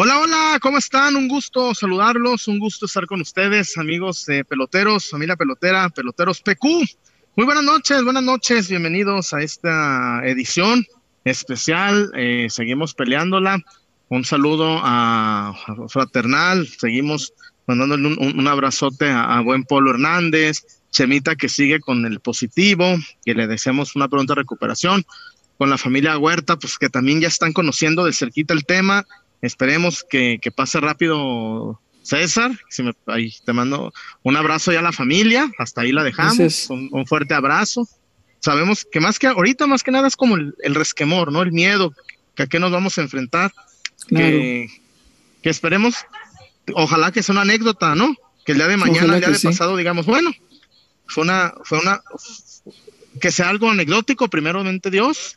Hola, hola, ¿cómo están? Un gusto saludarlos, un gusto estar con ustedes, amigos peloteros, familia pelotera, peloteros PQ. Muy buenas noches, buenas noches, bienvenidos a esta edición especial. Eh, seguimos peleándola. Un saludo a, fraternal, seguimos mandándole un, abrazote a, buen Polo Hernández, Chemita que sigue con el positivo, que le deseamos una pronta recuperación. Con la familia Huerta, pues que también ya están conociendo de cerquita el tema Esperemos que, pase rápido César. Si me, ahí te mando un abrazo ya a la familia. Hasta ahí la dejamos. Un, fuerte abrazo. Sabemos que más que ahorita, más que nada es como el, resquemor, ¿no? El miedo que a qué nos vamos a enfrentar. Que, esperemos, ojalá que sea una anécdota, ¿no? Que el día de mañana, el día de pasado, digamos, bueno, fue una, fue una, que sea algo anecdótico, primeramente Dios,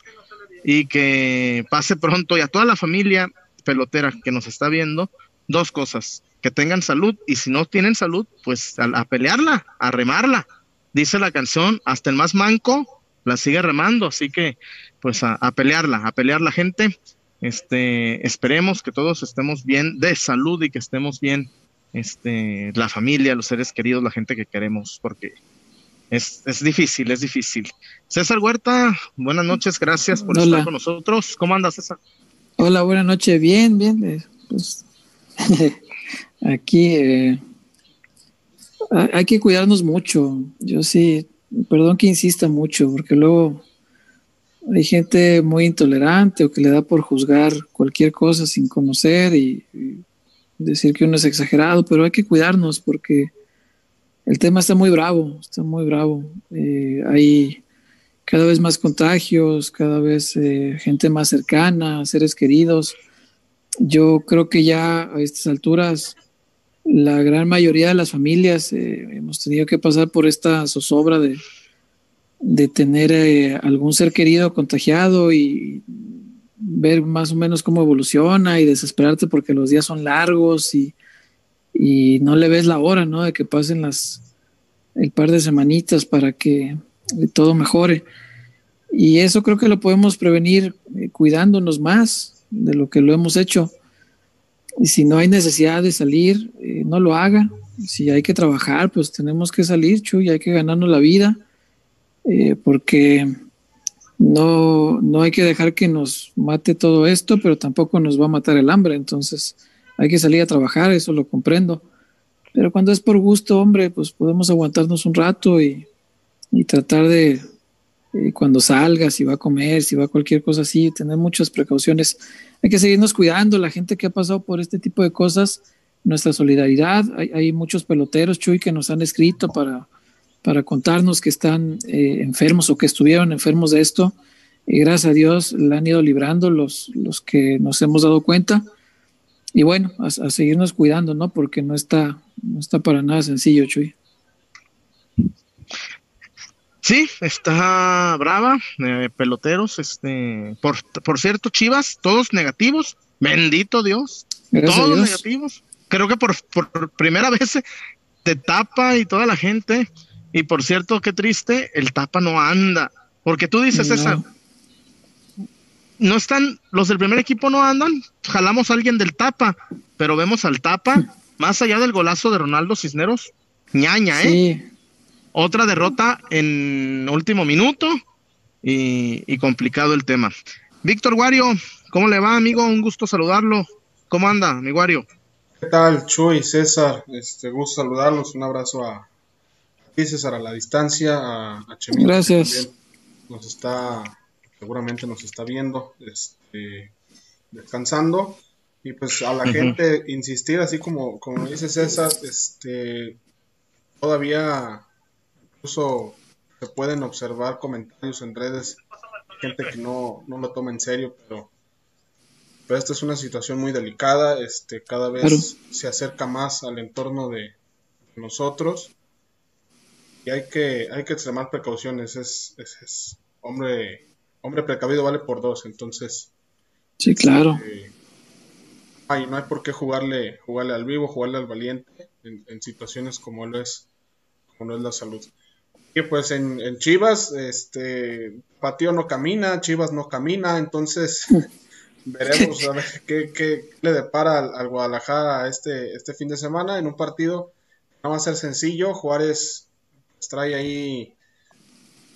y que pase pronto y a toda la familia pelotera que nos está viendo, dos cosas, que tengan salud y si no tienen salud, pues a, pelearla, a remarla. Dice la canción, hasta el más manco la sigue remando, así que pues a, pelearla, a pelear la gente. Este, esperemos que todos estemos bien de salud y que estemos bien, este, la familia, los seres queridos, la gente que queremos, porque es, es difícil, es difícil. César Huerta, buenas noches, gracias por estar con nosotros. ¿Cómo andas, César? Hola, buenas noches. Bien, bien. Eh, pues, aquí eh, hay que cuidarnos mucho. Yo sí, perdón que insista mucho, porque luego hay gente muy intolerante o que le da por juzgar cualquier cosa sin conocer y, decir que uno es exagerado, pero hay que cuidarnos porque el tema está muy bravo, está muy bravo. Eh, hay cada vez más contagios, cada vez eh, gente más cercana, seres queridos. Yo creo que ya a estas alturas la gran mayoría de las familias eh, hemos tenido que pasar por esta zozobra de, de tener eh, algún ser querido contagiado y ver más o menos cómo evoluciona y desesperarte porque los días son largos y, y no le ves la hora, ¿no? De que pasen las el par de semanitas para que todo mejore. Y eso creo que lo podemos prevenir eh, cuidándonos más de lo que lo hemos hecho. Y si no hay necesidad de salir, eh, no lo haga. Si hay que trabajar, pues tenemos que salir, Chuy, hay que ganarnos la vida, eh, porque no, no hay que dejar que nos mate todo esto, pero tampoco nos va a matar el hambre. Entonces hay que salir a trabajar, eso lo comprendo. Pero cuando es por gusto, hombre, pues podemos aguantarnos un rato y, y tratar de, eh, cuando salga, si va a comer, si va a cualquier cosa así, tener muchas precauciones. Hay que seguirnos cuidando, la gente que ha pasado por este tipo de cosas, nuestra solidaridad. Hay, muchos peloteros, Chuy, que nos han escrito para, para contarnos que están eh, enfermos o que estuvieron enfermos de esto. Y gracias a Dios la han ido librando los, los que nos hemos dado cuenta. Y bueno, a, a seguirnos cuidando, ¿no? Porque no está, no está para nada sencillo, Chuy. Sí, está brava, eh, peloteros, este, por, por cierto, Chivas, todos negativos, bendito Dios, todos negativos. Creo que por, por primera vez te tapa y toda la gente, y por cierto, qué triste, el tapa no anda, porque tú dices esa, no están, los del primer equipo no andan, jalamos a alguien del tapa, pero vemos al tapa, más allá del golazo de Ronaldo Cisneros, ñaña, ¿eh? Otra derrota en último minuto y, complicado el tema. Víctor Guario, ¿cómo le va, amigo? Un gusto saludarlo. ¿Cómo anda, mi Guario? ¿Qué tal, Chuy, César? Este, gusto saludarlos. Un abrazo a ti, César, a la distancia, a, a Gracias. nos está, seguramente nos está viendo, este, descansando. Y pues a la gente insistir, así como, como dice César, este, todavía incluso se pueden observar comentarios en redes, gente que no, no lo toma en serio, pero, pero esta es una situación muy delicada, este, cada vez se acerca más al entorno de nosotros y hay que, hay que extremar precauciones, es, es, hombre, hombre precavido vale por dos, entonces... Sí, claro. Este, no hay por qué jugarle, jugarle al vivo, jugarle al valiente en, en situaciones como lo es, como no es la salud. Y pues en, Chivas, este, Patio no camina, Chivas no camina, entonces, veremos a ver qué, le depara al, Guadalajara este, este fin de semana en un partido. No va a ser sencillo. Juárez trae ahí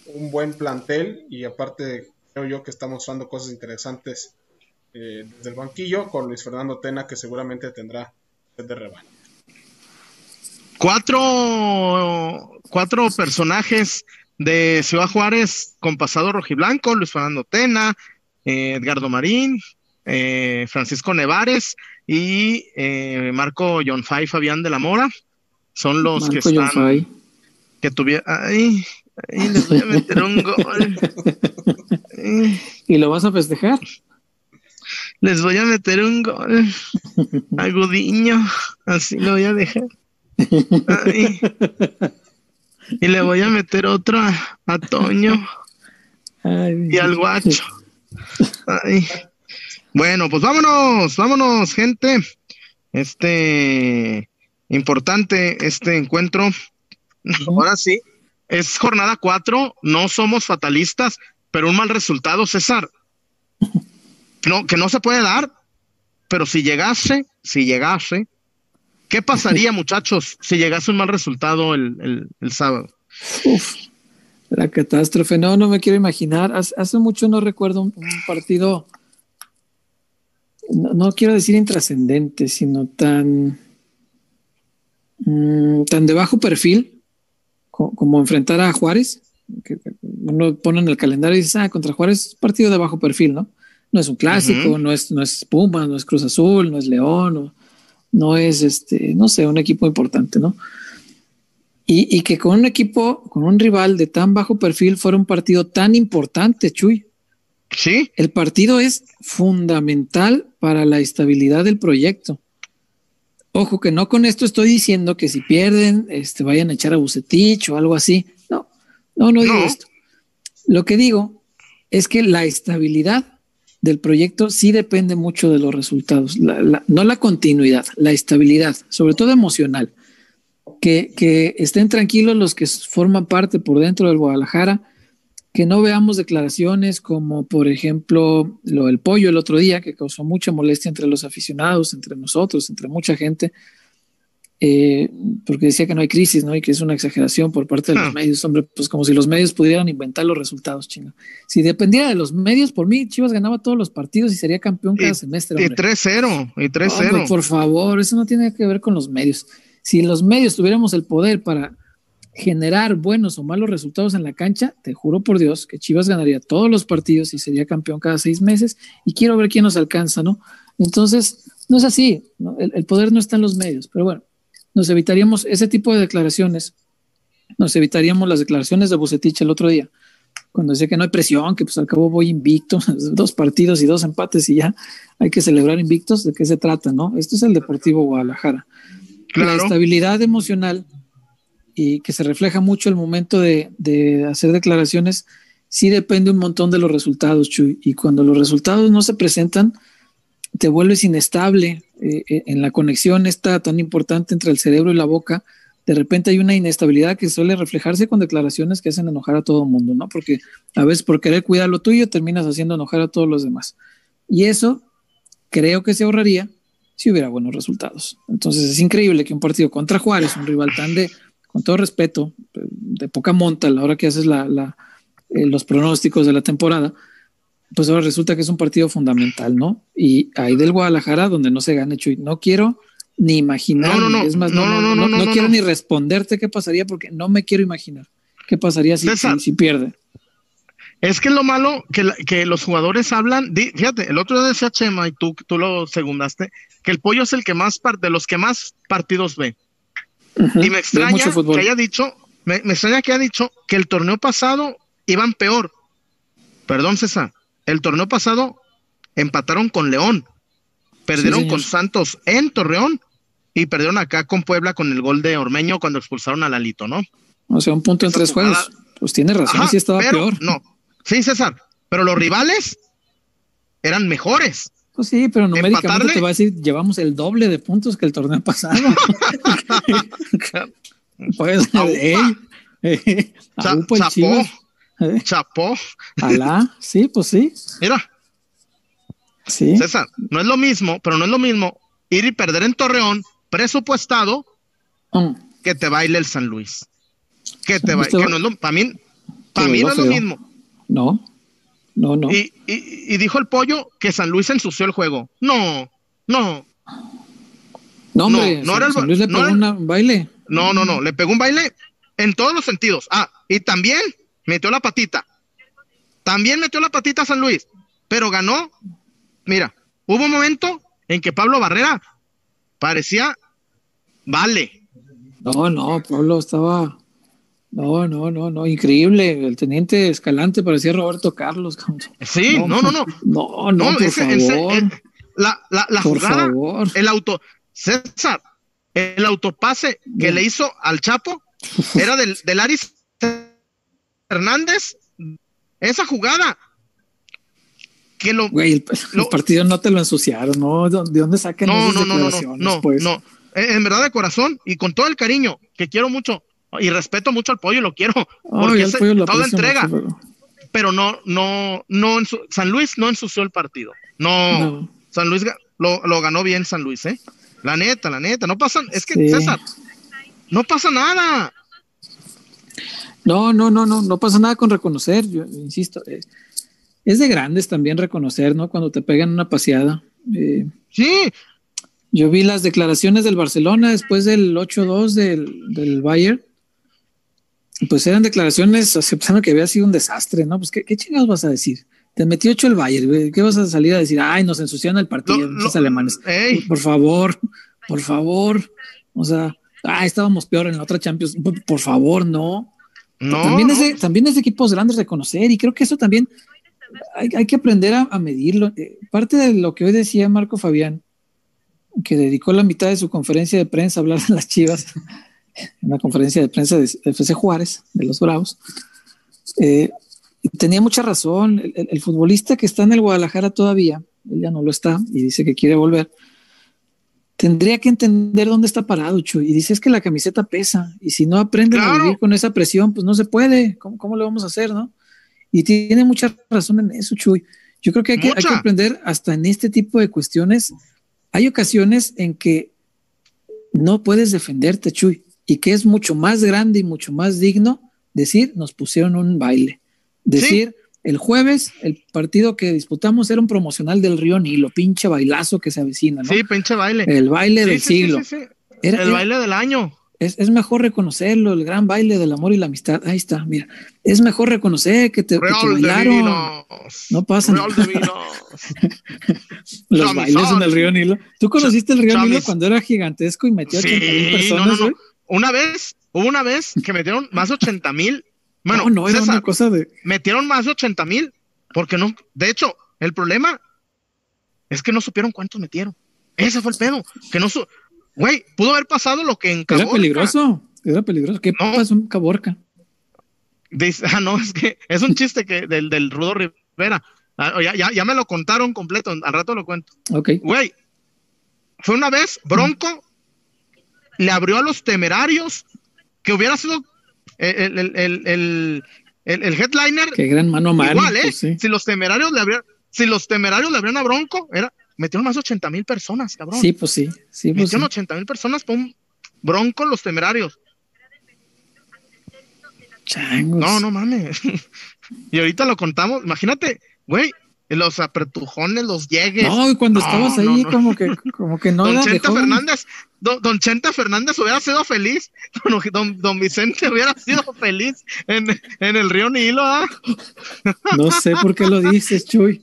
un buen plantel y aparte creo yo que está mostrando cosas interesantes eh, desde el banquillo con Luis Fernando Tena que seguramente tendrá de rebaño. Cuatro, cuatro personajes de Ciudad Juárez con pasado rojiblanco, Luis Fernando Tena, eh, Edgardo Marín, eh, Francisco Nevares y eh, Marco John Fay Fabián de la Mora. Son los que están. Que tuvieron. Ay, ay, les voy a meter un gol. ¿Y lo vas a festejar? Les voy a meter un gol. Agudiño. Así lo voy a dejar. Y le voy a meter otro a, Toño y al guacho. Bueno, pues vámonos, vámonos, gente. Este importante este encuentro. Ahora sí, es jornada cuatro, no somos fatalistas, pero un mal resultado, César. No, que no se puede dar, pero si llegase, si llegase, ¿Qué pasaría, muchachos, si llegase un mal resultado el, sábado? Uf, la catástrofe. No, no me quiero imaginar. Hace, mucho no recuerdo un, partido, no, quiero decir intrascendente, sino tan, mm, tan de bajo perfil como, enfrentar a Juárez. Que uno pone en el calendario y dice, ah, contra Juárez, partido de bajo perfil, ¿no? No es un clásico, no, es, no es Puma, no es Cruz Azul, no es León, no, no es, este, no sé, un equipo importante, ¿no? Y, que con un equipo, con un rival de tan bajo perfil, fuera un partido tan importante, Chuy. Sí. El partido es fundamental para la estabilidad del proyecto. Ojo que no con esto estoy diciendo que si pierden, este, vayan a echar a Bucetich o algo así. No, no, no digo esto. Lo que digo es que la estabilidad del proyecto sí depende mucho de los resultados, no la continuidad, la estabilidad, sobre todo emocional. Que, que, estén tranquilos los que forman parte por dentro del Guadalajara, que no veamos declaraciones como, por ejemplo, lo del pollo el otro día, que causó mucha molestia entre los aficionados, entre nosotros, entre mucha gente, eh, porque decía que no hay crisis, ¿no? Y que es una exageración por parte de los ah. medios, hombre, pues como si los medios pudieran inventar los resultados, chinga. Si dependiera de los medios, por mí, Chivas ganaba todos los partidos y sería campeón cada semestre. Y 3-0, y 3-0. por favor, eso no tiene que ver con los medios. Si los medios tuviéramos el poder para generar buenos o malos resultados en la cancha, te juro por Dios que Chivas ganaría todos los partidos y sería campeón cada seis meses. Y quiero ver quién nos alcanza, ¿no? Entonces, no es así, el poder no está en los medios, pero bueno nos evitaríamos ese tipo de declaraciones, nos evitaríamos las declaraciones de Bucetich el otro día, cuando decía que no hay presión, que pues al cabo voy invicto, dos partidos y dos empates y ya hay que celebrar invictos, ¿de qué se trata? no? Esto es el Deportivo Guadalajara. La estabilidad emocional y que se refleja mucho el momento de, hacer declaraciones, sí depende un montón de los resultados, Chuy. Y cuando los resultados no se presentan, te vuelves inestable eh, eh, en la conexión esta tan importante entre el cerebro y la boca. De repente hay una inestabilidad que suele reflejarse con declaraciones que hacen enojar a todo el mundo, ¿no? Porque a veces por querer cuidar lo tuyo terminas haciendo enojar a todos los demás. Y eso creo que se ahorraría si hubiera buenos resultados. Entonces es increíble que un partido contra Juárez, un rival tan de, con todo respeto, de poca monta a la hora que haces eh, los pronósticos de la temporada, pues ahora resulta que es un partido fundamental, ¿no? Y ahí del Guadalajara, donde no se gane, Chuy, no quiero ni imaginar, no, no, es más, no, no, no, no, quiero ni responderte qué pasaría porque no me quiero imaginar qué pasaría si, si, pierde. Es que lo malo que, que los jugadores hablan, fíjate, el otro día decía Chema y tú, tú lo segundaste, que el pollo es el que más de los que más partidos ve. y me extraña que haya dicho, me, me extraña que haya dicho que el torneo pasado iban peor. Perdón, César. El torneo pasado empataron con León, perdieron con Santos en Torreón y perdieron acá con Puebla con el gol de Ormeño cuando expulsaron a Lalito, ¿no? O sea, un punto en tres juegos. Pues tiene razón, sí estaba peor. No, sí, César, pero los rivales eran mejores. Pues sí, pero numéricamente te va a decir, llevamos el doble de puntos que el torneo pasado. pues, hey, hey, Chapó, ¿Eh? Chapó. Alá, sí, pues sí. Mira. César, no es lo mismo, pero no es lo mismo ir y perder en Torreón, presupuestado, mm. que te baile el San Luis. Que te baile, que no es lo, para mí, para mí no es lo mismo. No, no, no. Y, y, dijo el pollo que San Luis ensució el juego. No, no. No, hombre, no, era el, San Luis le pegó un baile. No, no, no, le pegó un baile en todos los sentidos. Ah, y también metió la patita. También metió la patita a San Luis, pero ganó. Mira, hubo un momento en que Pablo Barrera parecía vale. No, no, Pablo estaba. No, no, no, no, increíble. El teniente Escalante parecía Roberto Carlos. Sí, no, no, no. No, no, por favor. la, la, la jugada, el auto. César, el autopase que le hizo al Chapo era del, del Aris Hernández. Esa jugada que lo, Güey, el, partido no te lo ensuciaron, ¿no? ¿De dónde sacan no, esas no, declaraciones? No, no, pues? no, En verdad, de corazón y con todo el cariño que quiero mucho y respeto mucho al pollo, lo quiero. porque es toda entrega. pero... no, no, no, San Luis no ensució el partido. No, San Luis lo, lo, ganó bien San Luis, ¿eh? La neta, la neta, no pasa, es que César, no pasa nada. No, no, no, no, no pasa nada con reconocer, yo insisto. Eh, es de grandes también reconocer, ¿no? Cuando te pegan una paseada. Eh, sí. Yo vi las declaraciones del Barcelona después del 8-2 del, del Bayern. Pues eran declaraciones aceptando que había sido un desastre, ¿no? Pues, ¿qué, qué chingados vas a decir? Te metió ocho el Bayern, ¿qué vas a salir a decir? Ay, nos ensuciaron el partido, los alemanes. Por favor, por favor. O sea, ah, estábamos peor en la otra Champions. Por, favor, no. No. También, Es de, también es de equipos grandes reconocer y creo que eso también hay, que aprender a, medirlo. Eh, parte de lo que hoy decía Marco Fabián, que dedicó la mitad de su conferencia de prensa a hablar de las chivas, en la conferencia de prensa de FC Juárez, de los Bravos, eh, tenía mucha razón. El, futbolista que está en el Guadalajara todavía, él ya no lo está y dice que quiere volver, tendría que entender dónde está parado, Chuy. Y dice es que la camiseta pesa y si no aprende a vivir con esa presión, pues no se puede. ¿Cómo, cómo le vamos a hacer, no? Y tiene mucha razón en eso, Chuy. Yo creo que hay, que hay que aprender hasta en este tipo de cuestiones. Hay ocasiones en que no puedes defenderte, Chuy, y que es mucho más grande y mucho más digno decir, nos pusieron un baile. Decir, el jueves, el partido que disputamos era un promocional del Río Nilo, pinche bailazo que se avecina, ¿no? Sí, pinche baile. El baile del siglo. Era, el baile del año es, mejor reconocerlo, el gran baile del amor y la amistad. Ahí está, mira. Es mejor reconocer que te, bailaron. No pasa nada. Los bailes en el río Nilo. ¿Tú conociste el río Nilo cuando era gigantesco y metió sí, 80 mil personas? Una vez, hubo una vez que metieron más de 80 mil. Bueno, no, no era una cosa de. Metieron más de 80 mil. Porque no. De hecho, el problema es que no supieron cuántos metieron. Ese fue el pedo. Que no su Güey, pudo haber pasado lo que en Caborca. Era peligroso, era peligroso. ¿Qué pasó en Caborca? Dice, ah, no, es que es un chiste que del, del Rudo Rivera. Ah, ya, ya, ya, me lo contaron completo, al rato lo cuento. Ok. Güey, fue una vez, Bronco le abrió a los temerarios que hubiera sido el, el, el, el headliner. Qué gran mano. Igual, ¿eh? Pues si los temerarios le abrieron, si los temerarios le abrieron a Bronco, era, metieron más de 80 mil personas, cabrón. Sí, pues sí. sí pues metieron 80 mil personas por un bronco los temerarios. Changos. No, no mames. y ahorita lo contamos. Imagínate, güey, los apretujones, los llegues. No, y cuando estabas ahí, como que, como que no. Don Chenta Fernández, don, Chenta Fernández hubiera sido feliz. Don, don, Vicente hubiera sido feliz en, en el río Nilo, ¿ah? No sé por qué lo dices, Chuy.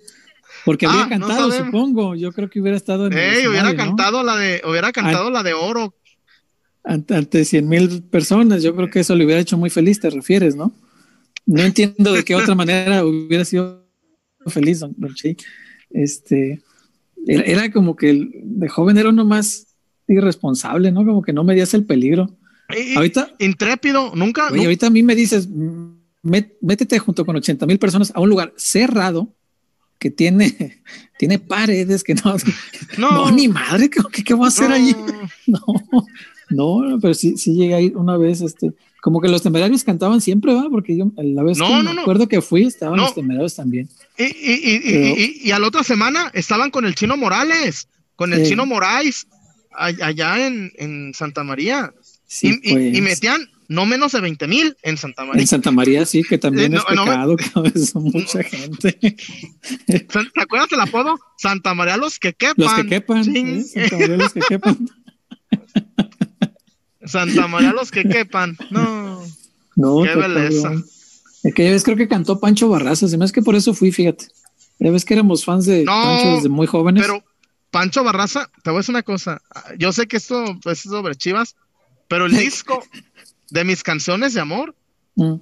Porque había ah, cantado, supongo. Yo creo que hubiera estado en el hubiera cantado la de, hubiera cantado la de oro. Ante, cien mil personas, yo creo que eso le hubiera hecho muy feliz, te refieres, ¿no? No entiendo de qué otra manera hubiera sido feliz, don, Este, era, como que de joven era uno más irresponsable, ¿no? Como que no medías el peligro. ahorita. Intrépido, nunca. Oye, ahorita a mí me dices, métete junto con 80 mil personas a un lugar cerrado que tiene, tiene paredes que no, no, ni madre, ¿qué, qué voy a hacer allí? No, no, pero sí, sí llegué a ir una vez, este, Como que los temerarios cantaban siempre, ¿va? Porque yo la vez No, que no, me no. acuerdo que fui, estaban los temerarios también. Y, y, y, y- Pero- y- y a la otra semana estaban con el chino Morales, con el Sí. chino Moraes, allá en, en Santa María. Sí, y, pues. y metían no menos de 20 mil en Santa María. En Santa María sí, que también Eh, es pecado, son mucha gente. ¿Te acuerdas del apodo? Santa María los que quepan. Los que quepan, Sí. Santa María los que quepan. Santa María los que quepan. No. No, Qué belleza. Aquella vez creo que cantó Pancho Barraza, hace que por eso fui, fíjate. Ya ves que éramos fans de No, Pancho desde muy jóvenes. Pero Pancho Barraza, te voy a decir una cosa. Yo sé que esto pues, es sobre Chivas, pero el disco de mis canciones de amor Mm.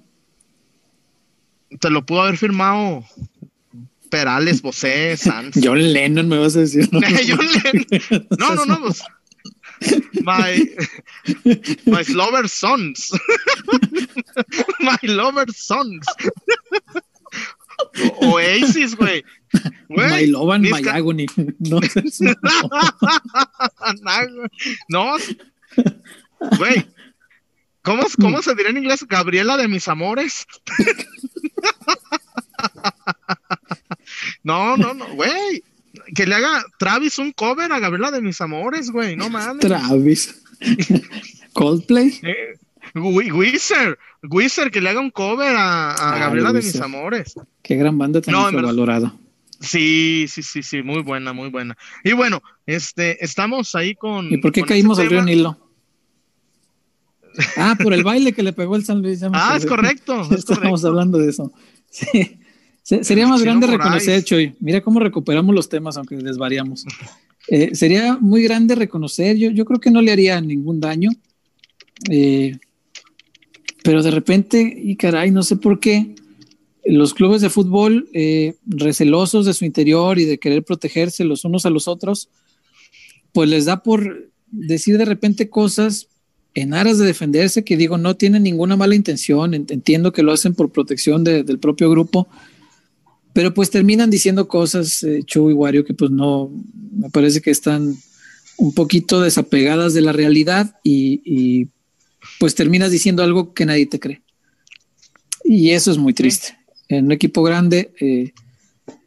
te lo pudo haber firmado Perales, Bosé, Sanz. John Lennon me vas a decir. ¿no? John Lennon. No, no, no, pues. My, my lover sons. my lover sons. O- Oasis, güey. My Love and My Agony. No, no. Güey. ¿Cómo, ¿Cómo se diría en inglés? Gabriela de mis amores. no, no, no, güey. Que le haga Travis un cover a Gabriela de mis amores, güey. No mames. Travis. Coldplay. Eh, Wi- Wizard. Wizard, que le haga un cover a, a Ah, Gabriela de mis amores. Qué gran banda tan No, valorada. Sí, sí, sí, sí. Muy buena, muy buena. Y bueno, este, estamos ahí con. ¿Y por qué con caímos este al río. Nilo? Ah, por el baile que le pegó el San Luis. ya me Ah, es correcto. es Estábamos correcto. hablando de eso. Sí. Se- Sería más grande reconocer, Choy. Mira cómo recuperamos los temas, aunque desvariamos. Eh, sería muy grande reconocer. Yo, yo creo que no le haría ningún daño. Eh, pero de repente, y caray, no sé por qué, los clubes de fútbol, eh, recelosos de su interior y de querer protegerse los unos a los otros, pues les da por decir de repente cosas en aras de defenderse que digo, no tienen ninguna mala intención, ent- entiendo que lo hacen por protección de- del propio grupo, pero pues terminan diciendo cosas, eh, Chu y Wario, que pues no, me parece que están un poquito desapegadas de la realidad y, y, pues terminas diciendo algo que nadie te cree. Y eso es muy triste. En un equipo grande, eh,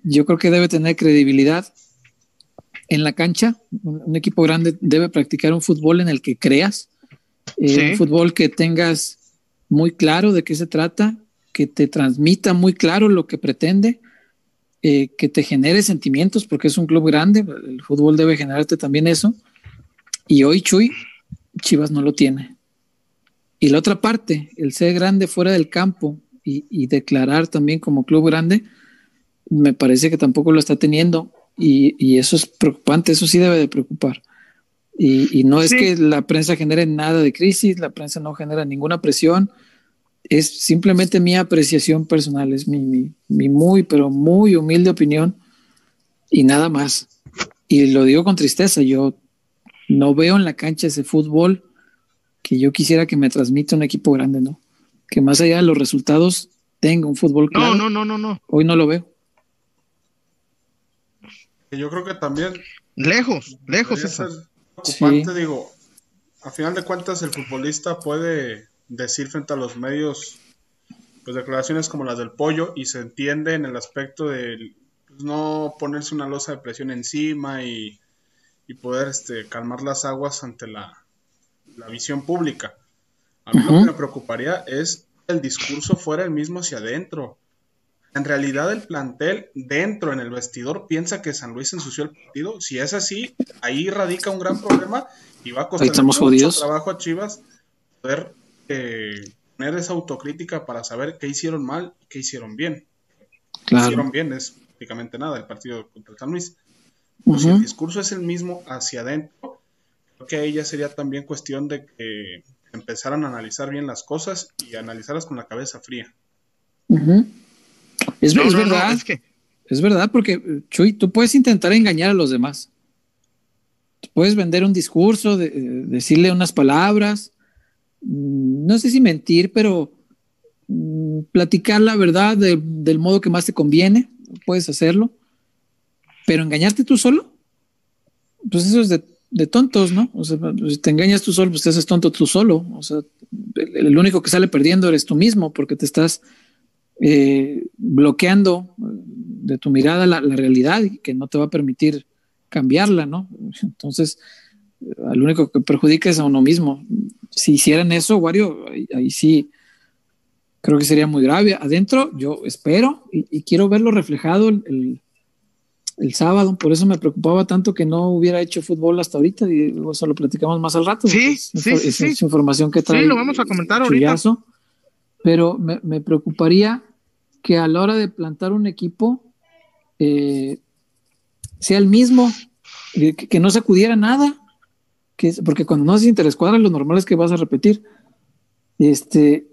yo creo que debe tener credibilidad en la cancha. Un, un equipo grande debe practicar un fútbol en el que creas, eh, Sí. un fútbol que tengas muy claro de qué se trata, que te transmita muy claro lo que pretende, eh, que te genere sentimientos, porque es un club grande, el fútbol debe generarte también eso. Y hoy Chuy, Chivas no lo tiene. Y la otra parte, el ser grande fuera del campo y, y declarar también como club grande, me parece que tampoco lo está teniendo. Y, y eso es preocupante, eso sí debe de preocupar. Y, y no es Sí. que la prensa genere nada de crisis, la prensa no genera ninguna presión, es simplemente mi apreciación personal, es mi, mi, mi muy, pero muy humilde opinión y nada más. Y lo digo con tristeza, yo no veo en la cancha ese fútbol que yo quisiera que me transmita un equipo grande, ¿no? Que más allá de los resultados tenga un fútbol No, claro. no, no, no, no. Hoy no lo veo. Que Yo creo que también Lejos, lejos eso. ser preocupante, Sí. digo, a final de cuentas el futbolista puede decir frente a los medios pues declaraciones como las del pollo y se entiende en el aspecto de pues, no ponerse una losa de presión encima y, y poder este, calmar las aguas ante la, la visión pública. A mí lo que me preocuparía es el discurso fuera el mismo hacia adentro. En realidad el plantel dentro en el vestidor piensa que San Luis ensució el partido. Si es así, ahí radica un gran problema y va a costar mucho jodidos. trabajo a Chivas poder tener esa autocrítica para saber qué hicieron mal y qué hicieron bien. Qué hicieron Claro. bien es prácticamente nada el partido contra el San Luis. Pero Si el discurso es el mismo hacia adentro, creo que ahí ya sería también cuestión de que empezaran a analizar bien las cosas y analizarlas con la cabeza fría. Es, No, es no, no, verdad. es que Es verdad, porque eh, Chuy, tú puedes intentar engañar a los demás. Tú puedes vender un discurso, de- eh, decirle unas palabras, no sé si mentir, pero mm, platicar la verdad de- del modo que más te conviene, puedes hacerlo. Pero engañarte tú solo, pues eso es de, tontos, ¿no? O sea, si te engañas tú solo, pues te haces tonto tú solo. O sea, el, único que sale perdiendo eres tú mismo porque te estás eh, bloqueando de tu mirada la, realidad y que no te va a permitir cambiarla, ¿no? Entonces, al único que perjudica es a uno mismo. Si hicieran eso, Wario, ahí, sí creo que sería muy grave. Adentro, yo espero y, quiero verlo reflejado el, el sábado, por eso me preocupaba tanto que no hubiera hecho fútbol hasta ahorita y eso lo platicamos más al rato. Sí, sí, sí, es información que trae. Sí, lo vamos a comentar ahorita. pero me, preocuparía que a la hora de plantar un equipo eh, sea el mismo, que, no sacudiera nada, que, porque cuando no haces interescuadra lo normal es que vas a repetir. Este,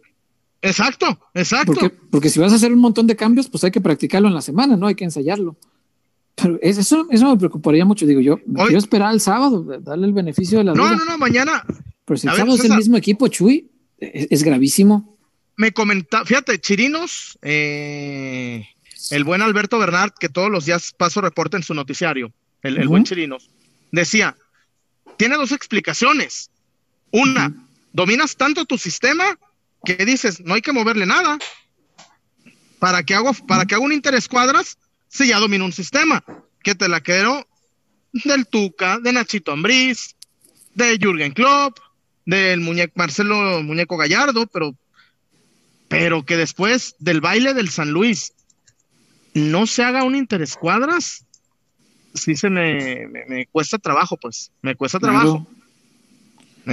Exacto, exacto. Porque, porque si vas a hacer un montón de cambios, pues hay que practicarlo en la semana, ¿no? Hay que ensayarlo. Pero eso, eso me preocuparía mucho, digo yo. quiero esperar el sábado, darle el beneficio de la No, no, no, mañana. Pero si el sábado es el mismo equipo, Chuy, es, gravísimo. Me comenta, fíjate, Chirinos, eh, el buen Alberto Bernard, que todos los días paso reporte en su noticiario, el, buen Chirinos, decía, tiene dos explicaciones. Una, dominas tanto tu sistema que dices, no hay que moverle nada. ¿Para que hago, para que haga un interescuadras? si ya domina un sistema, que te la quiero del Tuca, de Nachito Ambriz, de Jürgen Klopp, del muñeco Marcelo Muñeco Gallardo, pero, pero que después del baile del San Luis no se haga un interescuadras, sí se me, me, cuesta trabajo, pues, me cuesta trabajo.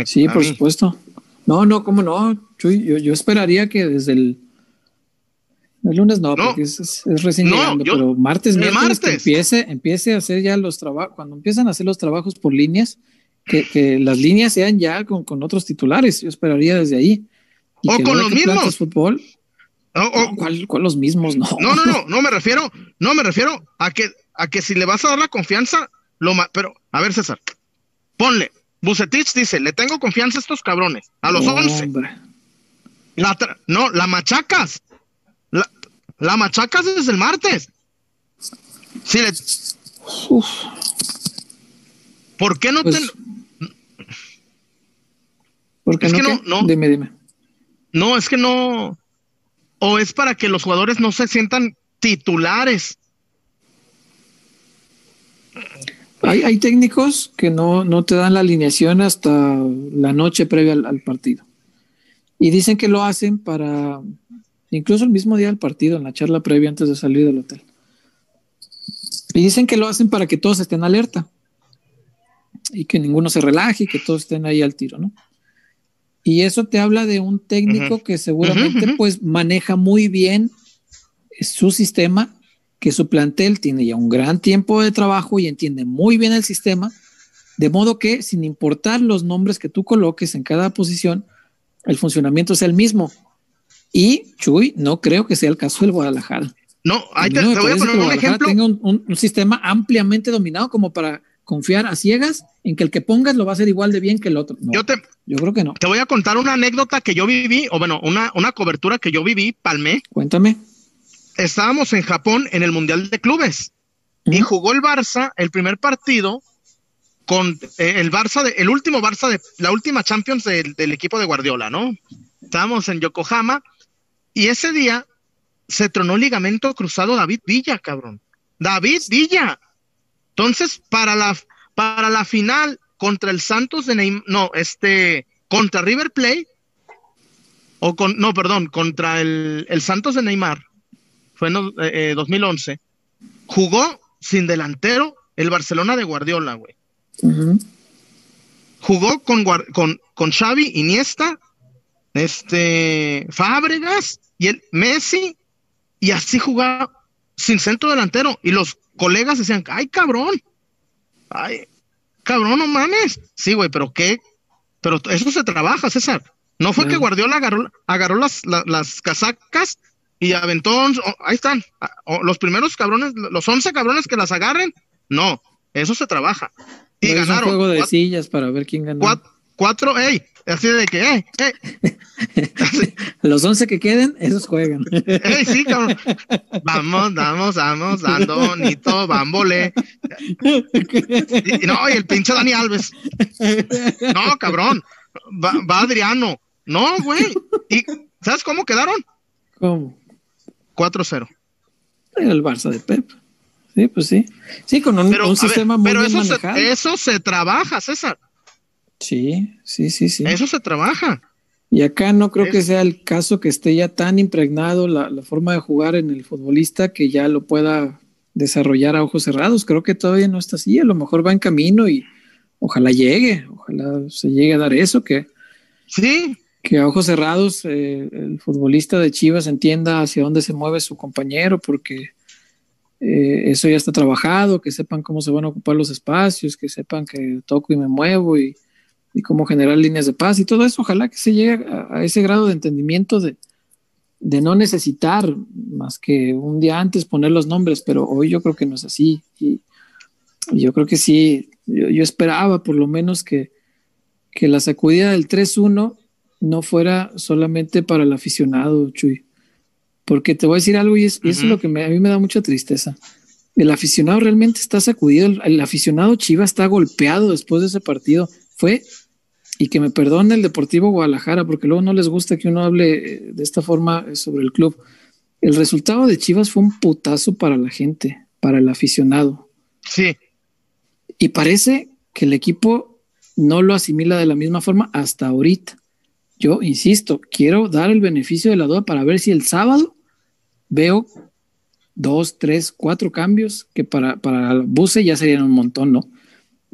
sí, por supuesto. No, no, cómo no, Chuy, yo, yo esperaría que desde el el lunes no, porque es, recién llegando, pero martes, miércoles empiece, empiece a hacer ya los trabajos, cuando empiezan a hacer los trabajos por líneas, que, las líneas sean ya con, otros titulares, yo esperaría desde ahí. o con los mismos. Fútbol. O, ¿Cuál, los mismos? No. no, no, no, no me refiero, no me refiero a que, a que si le vas a dar la confianza, lo pero, a ver César, ponle, Bucetich dice, le tengo confianza a estos cabrones, a los once. no, la machacas. La machacas desde el martes. Sí, ¿Por qué no pues, te.? Porque es no, que no, Dime, dime. No, es que no. O es para que los jugadores no se sientan titulares. Hay, hay técnicos que no, no, te dan la alineación hasta la noche previa al partido. Y dicen que lo hacen para incluso el mismo día del partido, en la charla previa antes de salir del hotel. Y dicen que lo hacen para que todos estén alerta y que ninguno se relaje y que todos estén ahí al tiro, ¿no? Y eso te habla de un técnico que seguramente pues maneja muy bien su sistema, que su plantel tiene ya un gran tiempo de trabajo y entiende muy bien el sistema, de modo que sin importar los nombres que tú coloques en cada posición, el funcionamiento es el mismo. Y Chuy, no creo que sea el caso del Guadalajara. No, ahí te, voy a poner un ejemplo. Tenga un, sistema ampliamente dominado como para confiar a ciegas en que el que pongas lo va a hacer igual de bien que el otro. yo, te, yo creo que no. Te voy a contar una anécdota que yo viví, o bueno, una, una cobertura que yo viví, Palmé. Cuéntame. Estábamos en Japón en el Mundial de Clubes y jugó el Barça el primer partido con eh, el Barça, de, el último Barça de la última Champions del equipo de Guardiola, ¿no? Estábamos en Yokohama y ese día se tronó ligamento cruzado David Villa, cabrón. David Villa. Entonces, para la, para la final contra el Santos de Neymar, no, este, contra River Plate, o con, no, perdón, contra el, Santos de Neymar, fue en 2011, eh, jugó sin delantero el Barcelona de Guardiola, güey. Jugó con, con, con Xavi, Iniesta, este, Fábregas y el Messi, y así jugaba sin centro delantero. Y los colegas decían, ay, cabrón, ay, cabrón, no mames. Sí, güey, pero qué, pero eso se trabaja, César. No fue que Guardiola agarró, agarró las, las, casacas y aventó, ahí están, los primeros cabrones, los once cabrones que las agarren. No, eso se trabaja. Y ganaron. un juego de sillas para ver quién ganó. Cuatro, ey, así de que, ey, ey. Los 11 que queden, esos juegan. sí, cabrón. Vamos, vamos, vamos, dando bonito, bambole. Y, no, y el pinche Dani Alves. No, cabrón. Va, Adriano. No, güey. ¿Y sabes cómo quedaron? ¿Cómo? 4-0. El Barça de Pep. Sí, pues sí. Sí, con un, sistema muy pero eso Se, eso se trabaja, César. Sí, sí, sí, sí. Eso se trabaja. Y acá no creo que sea el caso que esté ya tan impregnado la, forma de jugar en el futbolista que ya lo pueda desarrollar a ojos cerrados. Creo que todavía no está así. A lo mejor va en camino y ojalá llegue, ojalá se llegue a dar eso, que, sí. Que a ojos cerrados eh, el futbolista de Chivas entienda hacia dónde se mueve su compañero, porque eh, eso ya está trabajado, que sepan cómo se van a ocupar los espacios, que sepan que toco y me muevo y y cómo generar líneas de paz y todo eso. Ojalá que se llegue a, ese grado de entendimiento de, no necesitar más que un día antes poner los nombres, pero hoy yo creo que no es así. Y, yo creo que sí, yo, esperaba por lo menos que, la sacudida del 3-1 no fuera solamente para el aficionado, Chuy. Porque te voy a decir algo y, eso es lo que a mí me da mucha tristeza. El aficionado realmente está sacudido, el, el aficionado Chiva está golpeado después de ese partido. Fue y que me perdone el Deportivo Guadalajara, porque luego no les gusta que uno hable eh, de esta forma eh, sobre el club. El resultado de Chivas fue un putazo para la gente, para el aficionado. Sí. Y parece que el equipo no lo asimila de la misma forma hasta ahorita. Yo insisto, quiero dar el beneficio de la duda para ver si el sábado veo dos, tres, cuatro cambios que para, para el Buse ya serían un montón, ¿no?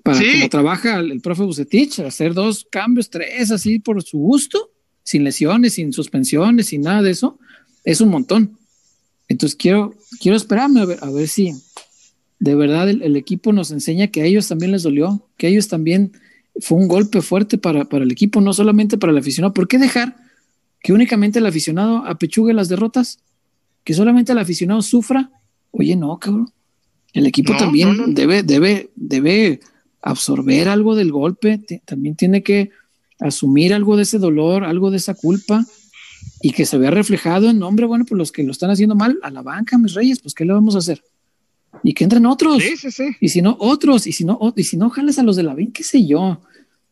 para como trabaja el, profe Bucetich, hacer dos cambios, tres, así por su gusto, sin lesiones, sin suspensiones, sin nada de eso, es un montón. Entonces quiero, quiero esperarme a ver, a ver si de verdad el, equipo nos enseña que a ellos también les dolió, que ellos también fue un golpe fuerte para, para el equipo, no solamente para el aficionado. ¿Por qué dejar que únicamente el aficionado apechugue las derrotas? Que solamente el aficionado sufra. Oye, no, cabrón. El equipo también debe, debe, debe absorber algo del golpe, también tiene que asumir algo de ese dolor, algo de esa culpa y que se vea reflejado en nombre, bueno, pues los que lo están haciendo mal, a la banca, mis reyes, pues ¿qué le vamos a hacer? Y que entren otros. Sí, sí, sí. Y si no, otros. Y si no, y si no, jales a los de la banca, qué sé yo.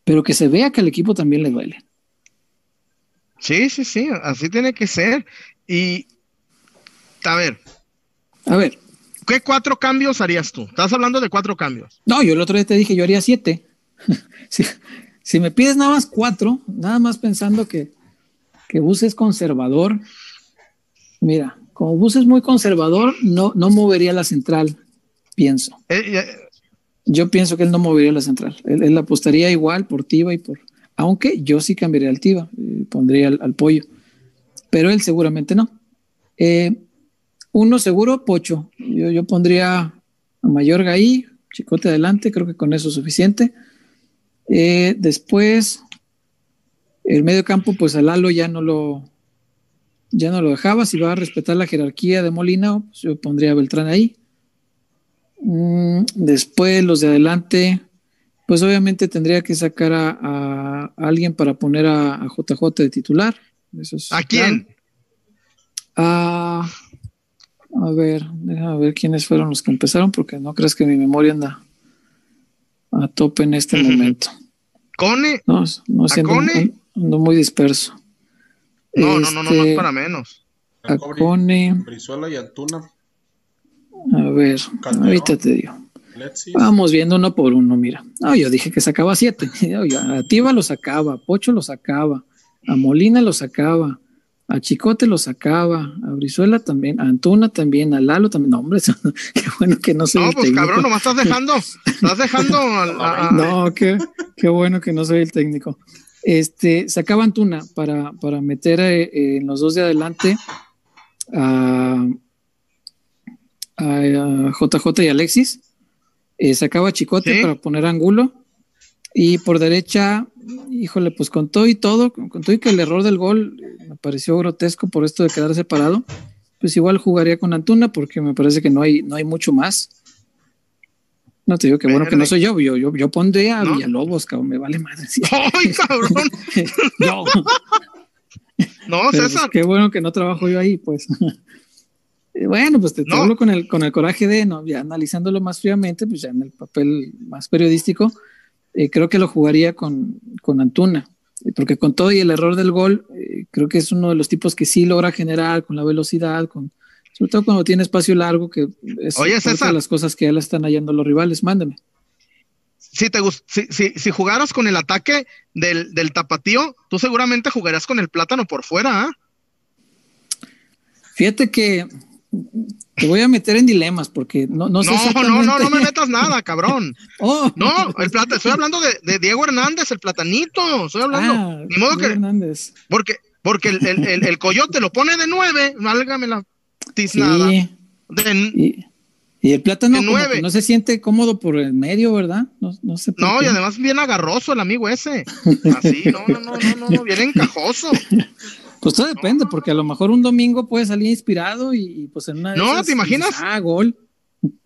Pero que se vea que al equipo también le duele. Sí, sí, sí. Así tiene que ser. Y, a ver. A ver. ¿Qué cuatro cambios harías tú? Estás hablando de cuatro cambios. No, yo el otro día te dije, yo haría siete. si, me pides nada más cuatro, nada más pensando que, que Bus es conservador, mira, como Bus es muy conservador, no, no movería la central, pienso. Eh, eh, yo pienso que él no movería la central. Él, apostaría igual por Tiva y por. Aunque yo sí cambiaría al Tiva, eh, pondría al, pollo. Pero él seguramente no. Eh, uno seguro, Pocho. Yo, yo pondría a Mayorga ahí, Chicote adelante, creo que con eso es suficiente. Después, el medio campo, pues a Lalo ya no lo, ya no lo dejaba. Si va a respetar la jerarquía de Molina, pues yo pondría a Beltrán ahí. Mm, después, los de adelante, pues obviamente tendría que sacar a, alguien para poner a, JJ de titular. ¿A quién? A a ver, déjame ver quiénes fueron los que empezaron, porque no crees que mi memoria anda a tope en este momento. ¿Cone? No, no siendo ando, muy disperso. No, no, no, no, no es para menos. A Cone. Brizuela y Antuna. A ver, ahorita te digo. Vamos viendo uno por uno, mira. No, yo dije que sacaba siete. A Tiva lo sacaba, a Pocho lo sacaba, a Molina lo sacaba, a Chicote lo sacaba, a Brizuela también, a Antuna también, a Lalo también. No, hombre, qué bueno que no soy no, pues cabrón, nomás estás dejando, estás dejando. No, qué, qué, bueno que no soy el técnico. Este, sacaba Antuna para, para meter eh, en los dos de adelante a, JJ y Alexis. Eh, sacaba a Chicote para poner ángulo. Y por derecha híjole, pues con todo y todo, con todo y que el error del gol eh, me pareció grotesco por esto de quedar separado, pues igual jugaría con Antuna porque me parece que no hay, no hay mucho más. No te digo que bueno que no soy yo, yo, yo, yo pondría a Villalobos, cabrón, me vale madre. ¡Ay, cabrón! no. No, Pero, César. pues, qué bueno que no trabajo yo ahí, pues. Bueno, pues te, te No. hablo con el, con el coraje de, no, ya analizándolo más fríamente, pues ya en el papel más periodístico, eh, creo que lo jugaría con, con Antuna, Eh, porque con todo y el error del gol, eh, creo que es uno de los tipos que sí logra generar con la velocidad, con, sobre todo cuando tiene espacio largo, que es Oye, César. de las cosas que ya la están hallando los rivales. Mándeme. Si, te gust- si, si, si jugaras con el ataque del, del tapatío, tú seguramente jugarías con el plátano por fuera, ¿ah? Fíjate que te voy a meter en dilemas porque no, no No, sé no, no, exactamente. no, me metas nada, cabrón. Oh, No, el plata, estoy hablando de, de Diego Hernández, el platanito. Estoy hablando. ah, Ni modo Diego que, Hernández. porque, porque el, el, el, el coyote lo pone de nueve, válgame la tiznada. Sí. De- Y, y el plátano De nueve. no se siente cómodo por el medio, ¿verdad? No, no sé no, y además bien agarroso el amigo ese. Así, no, no, no, no, no, bien encajoso. Pues todo depende, porque a lo mejor un domingo puede salir inspirado y, y, pues en una No, ¿te imaginas? ah, gol.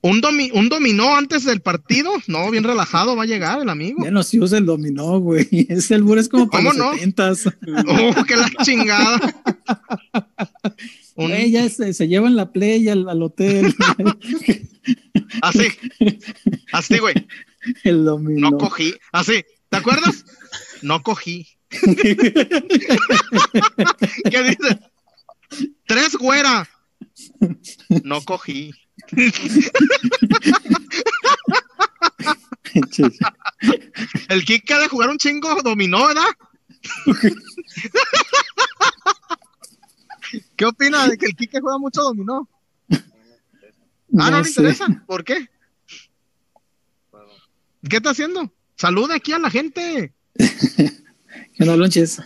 Un, domi, un dominó antes del partido, no, bien relajado va a llegar el amigo. Ya no se usa el dominó, güey. Ese albur es como para ¿Cómo los no? Oh, que la chingada. Un- Güey, ya se, se llevan la play al, al hotel. así, así, güey. el dominó. No cogí, así, ¿te acuerdas? No cogí. ¿Qué dice? Tres güera. No cogí. El Kike ha de jugar un chingo dominó, ¿verdad? ¿Qué opina de que el Kike juega mucho dominó? Ah, no, le interesa. ¿Por qué? ¿Qué está haciendo? Saluda aquí a la gente. Que no lonches.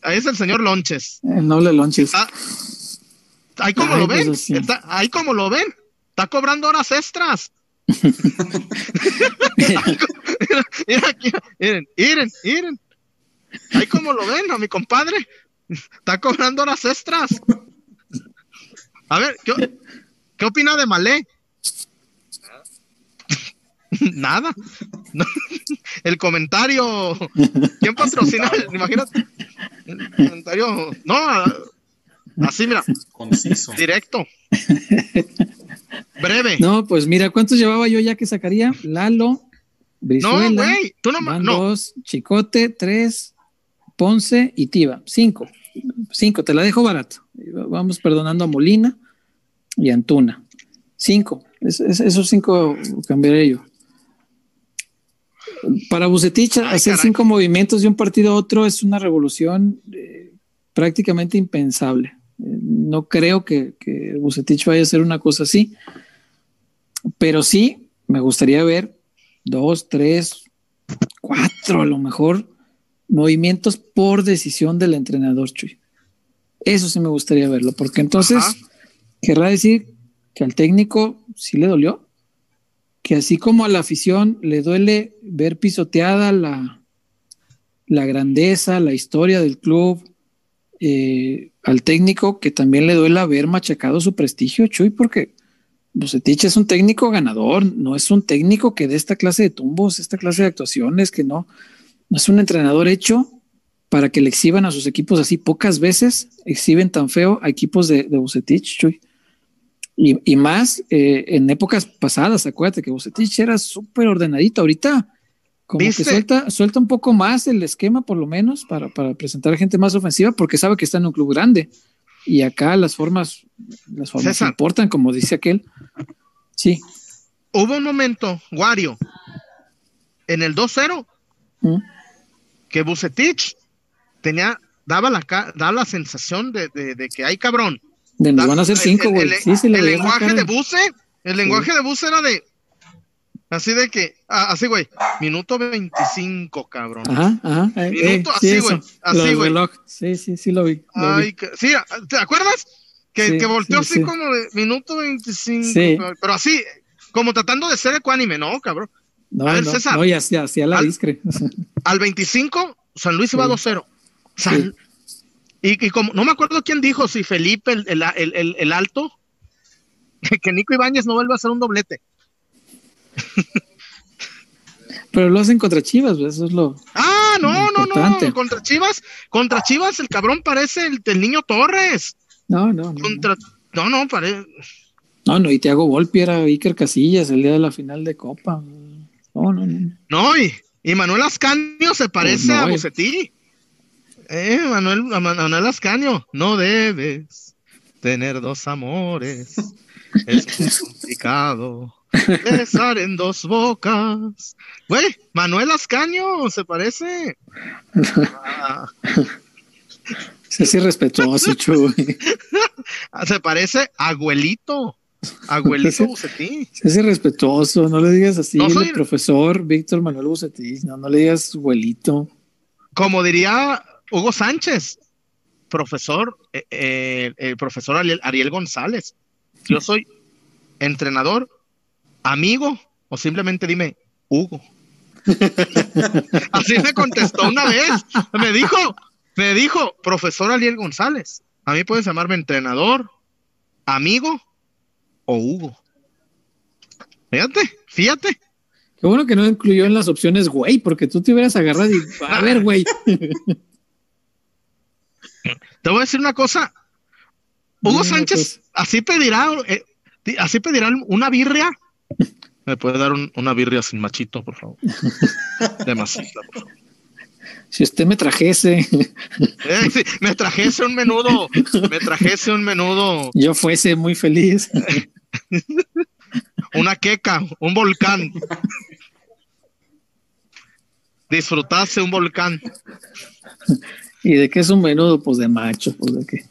Ahí es el señor Lonches. Eh, No le lonches. Ah, ahí como Ay, lo pues ven. Está- ahí como lo ven. Está cobrando horas extras. Mira miren, miren, miren. Ahí como lo ven a mi compadre. Está cobrando horas extras. A ver, ¿qué, qué opina de Malé? Nada. No. El comentario. ¿Quién patrocina? Imagínate. El comentario. No, así, mira, Conciso. directo. Breve. No, pues mira, ¿cuántos llevaba yo ya que sacaría? Lalo, Brizuela, No, güey, tú no van no. dos, Chicote, tres, Ponce y Tiva. Cinco. Cinco, te la dejo barato. Vamos perdonando a Molina y Antuna. Cinco. Es- es- esos cinco cambiaré yo. Para Bucetich, Ay, hacer caray. cinco movimientos de un partido a otro es una revolución eh, prácticamente impensable. No creo que, que Bucetich vaya a hacer una cosa así, pero sí me gustaría ver dos, tres, cuatro a lo mejor movimientos por decisión del entrenador Chuy. Eso sí me gustaría verlo, porque entonces Ajá. querrá decir que al técnico sí le dolió, que así como a la afición le duele ver pisoteada la, la grandeza, la historia del club, eh, al técnico que también le duele haber machacado su prestigio, Chuy, porque Bucetich es un técnico ganador, no es un técnico que dé esta clase de tumbos, esta clase de actuaciones, que no, no es un entrenador hecho para que le exhiban a sus equipos así. Pocas veces exhiben tan feo a equipos de, de Bucetich, Chuy. Y, y más eh, en épocas pasadas, acuérdate que Bucetich era súper ordenadito. Ahorita, como ¿Viste? que suelta, suelta un poco más el esquema, por lo menos, para, para presentar gente más ofensiva, porque sabe que está en un club grande. Y acá las formas, las formas César. importan, como dice aquel. Sí. Hubo un momento, Wario, en el 2-0, ¿Mm? que Bucetich tenía, daba la, daba la sensación de, de- de que hay cabrón. De nos Da- van a hacer el- cinco, el- güey. el- Sí, sí, el lenguaje de Buce, el lenguaje de Buce era de, así de que, ah, así güey, minuto 25, cabrón. Ajá, ajá. eh, Minuto, eh, así, sí, güey, así, güey. Sí, sí, sí lo vi. lo vi. Ay, que- sí, ¿te acuerdas? Que, Sí, que volteó sí, así sí. como de minuto 25, Sí. pero- así, como tratando de ser ecuánime, ¿no, cabrón? No, a ver, no, César. no, ya hacía hacía la Al- discre. Al 25, San Luis iba Sí. 2-0. San- y, y como, no me acuerdo quién dijo, si Felipe, el, el, el- el- el alto, que Nico Ibáñez no vuelve a hacer un doblete. Pero lo hacen contra Chivas, eso es lo. Ah, no, no, no, contra Chivas, contra Chivas el cabrón parece el, el niño Torres. No, no, no. Contra, no, no, parece. No, no, y Thiago Volpi era Iker Casillas el día de la final de Copa. No, no, no. No, y, y Manuel Ascanio se parece Pues no, a. Bucetí. Eh, Manuel, a Manuel Ascanio, no debes tener dos amores. Es complicado. Besar en dos bocas. Güey, Manuel Ascaño se parece. Ah, Se hace respetuoso, Chuy. se parece a abuelito. Abuelito Bucetí. Se hace respetuoso, no le digas así, No el soy- profesor Víctor Manuel Bucetich, no, no le digas abuelito. Como diría Hugo Sánchez, profesor, eh, eh, el profesor Ariel, Ariel González. Yo soy entrenador, amigo, o simplemente dime Hugo. Así me contestó una vez. Me dijo, me dijo, profesor Ariel González. A mí puedes llamarme entrenador, amigo o Hugo. Fíjate, fíjate. Qué bueno que no incluyó en las opciones, güey, porque tú te hubieras agarrado y, a ver, güey. Te voy a decir una cosa. Hugo Sánchez así pedirá, eh, así pedirá una birria. ¿Me puede dar un- una birria sin machito, por favor? De masita, por favor. Si usted me trajese, Eh, sí, me trajese un menudo, me trajese un menudo, yo fuese muy feliz. una queca, un volcán. Disfrutase un volcán ¿Y de qué es un menudo? Pues de macho, pues de qué.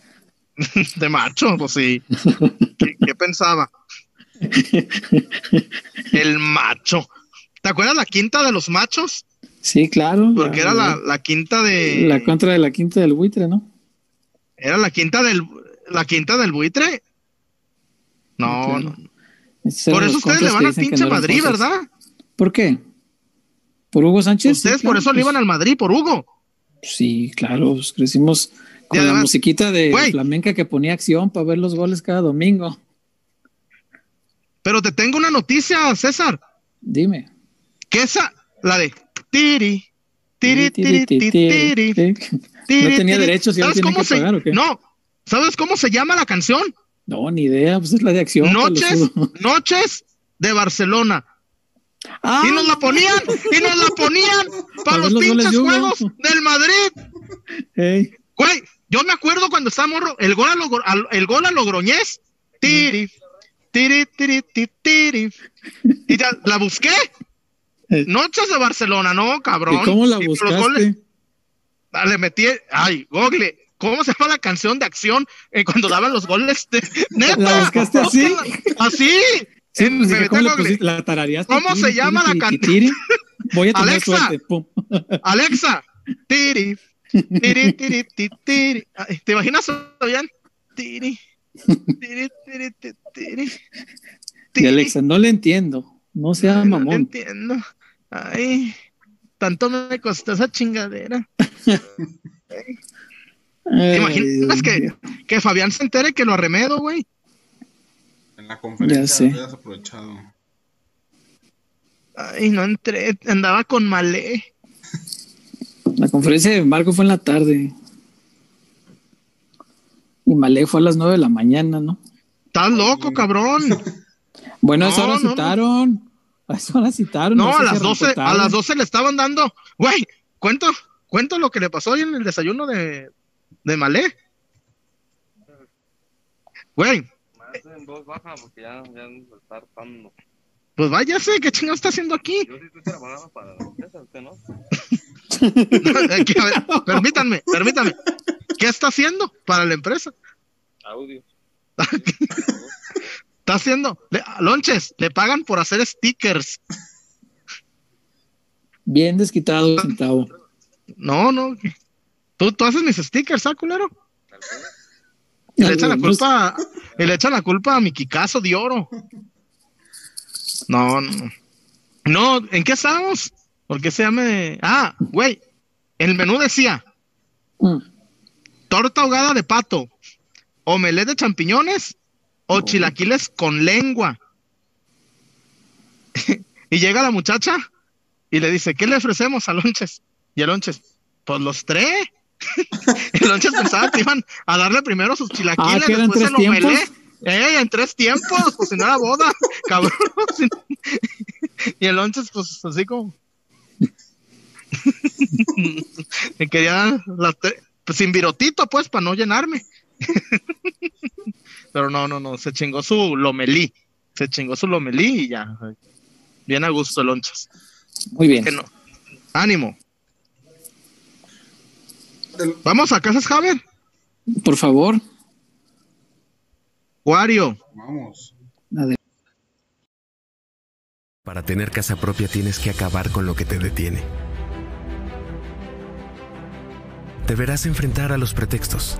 de macho, pues sí. ¿Qué, qué pensaba? El macho. ¿Te acuerdas la quinta de los machos? Sí, claro. Porque era la, la quinta de. la contra de la quinta del buitre, ¿no? Era la quinta del la quinta del buitre. No, Claro. no. Por eso ustedes le van al pinche no Madrid, cosas. ¿verdad? ¿Por qué? ¿Por Hugo Sánchez? Ustedes Sí, por eso le pues, iban al Madrid, por Hugo. Sí, claro, pues, crecimos con la musiquita de güey. flamenca que ponía acción para ver los goles cada domingo. Pero te tengo una noticia, César. Dime. Que esa, la de tiri, tiri, tiri, tiri, tiri, tiri, No tenía derechos y ahora ¿Sabes tienen cómo que se- pagar, ¿o qué? No, ¿sabes cómo se llama la canción? No, ni idea, pues es la de acción. Noches, noches de Barcelona. Ah, Y nos la ponían, y nos la ponían para los pinches juegos del Madrid. ey, Güey, yo me acuerdo cuando estaba morro, el gol a, Logro- el gol a Logroñés. Tiri, tiri, tiri, tiri. Y ya, la busqué. Eh. Noches de Barcelona, no, cabrón. ¿Y cómo la los buscaste? ah, le metí, ay, Google, ¿cómo se llama la canción de acción eh, cuando daban los goles? De, neta, ¿La buscaste así? Así. Sí, pues, me ¿cómo a le Google. pusiste? La tarareaste. ¿Cómo se llama la tiri, can- tiri, tiri. Voy a tener Alexa. suerte. Pum. Alexa, tiri, tiri, tiri, tiri, ¿Te imaginas, Fabián? Tiri, tiri, tiri, tiri. Y. Alexa, no le entiendo. No sea No, no mamón. entiendo. Ay, tanto me costó esa chingadera. ¿Te Ay, imaginas que, que Fabián se entere que lo arremedo, güey? En la conferencia Ya sé. habías aprovechado. Ay, no entré, andaba con Malé. La conferencia de Marco fue en la tarde. Y Malé fue a las nueve de la mañana, ¿no? Estás loco, cabrón. Bueno, a No, no, no. citaron. A esa hora citaron. No, sé a las arrancó 12, a las 12 le estaban dando. Güey, cuento, cuento lo que le pasó hoy en el desayuno de, de Malé. Güey, Más en voz baja porque ya, ya nos está hartando. pues váyase, ¿qué chingado está haciendo aquí? Yo sí estoy trabajando para la empresa, usted no. Aquí, a ver, permítanme, permítanme. ¿Qué está haciendo para la empresa? Audio. Está haciendo, le- lonches, le pagan por hacer stickers. Bien desquitado, centavo. No, no. Tú, tú haces mis stickers, ¿ah, culero? Y le echan la culpa, y le echan la culpa a mi Kikazo de oro. No, no, no. ¿en qué estábamos? ¿Por qué se llama? Ah, güey. El menú decía Mm. torta ahogada de pato, omelette de champiñones o chilaquiles con lengua. y llega la muchacha y le dice, ¿qué le ofrecemos a Lonches? Y a Lonches, Pues los tres. el lonches pensaba que iban a darle primero sus chilaquiles, Ah, ¿que eran después tres el omelé. tiempos? Eh, en tres tiempos, pues si no era boda, cabrón. y el lonches, pues así como. Me quería las tre- pues, sin virotito, pues, para no llenarme. Pero no, no, no, se chingó su lomelí. Se chingó su lomelí y ya. Bien a gusto, lonchas. Muy bien. Que no. Ánimo. Vamos a casas, Javier. Por favor. Wario. Vamos. Para tener casa propia tienes que acabar con lo que te detiene. Deberás enfrentar a los pretextos.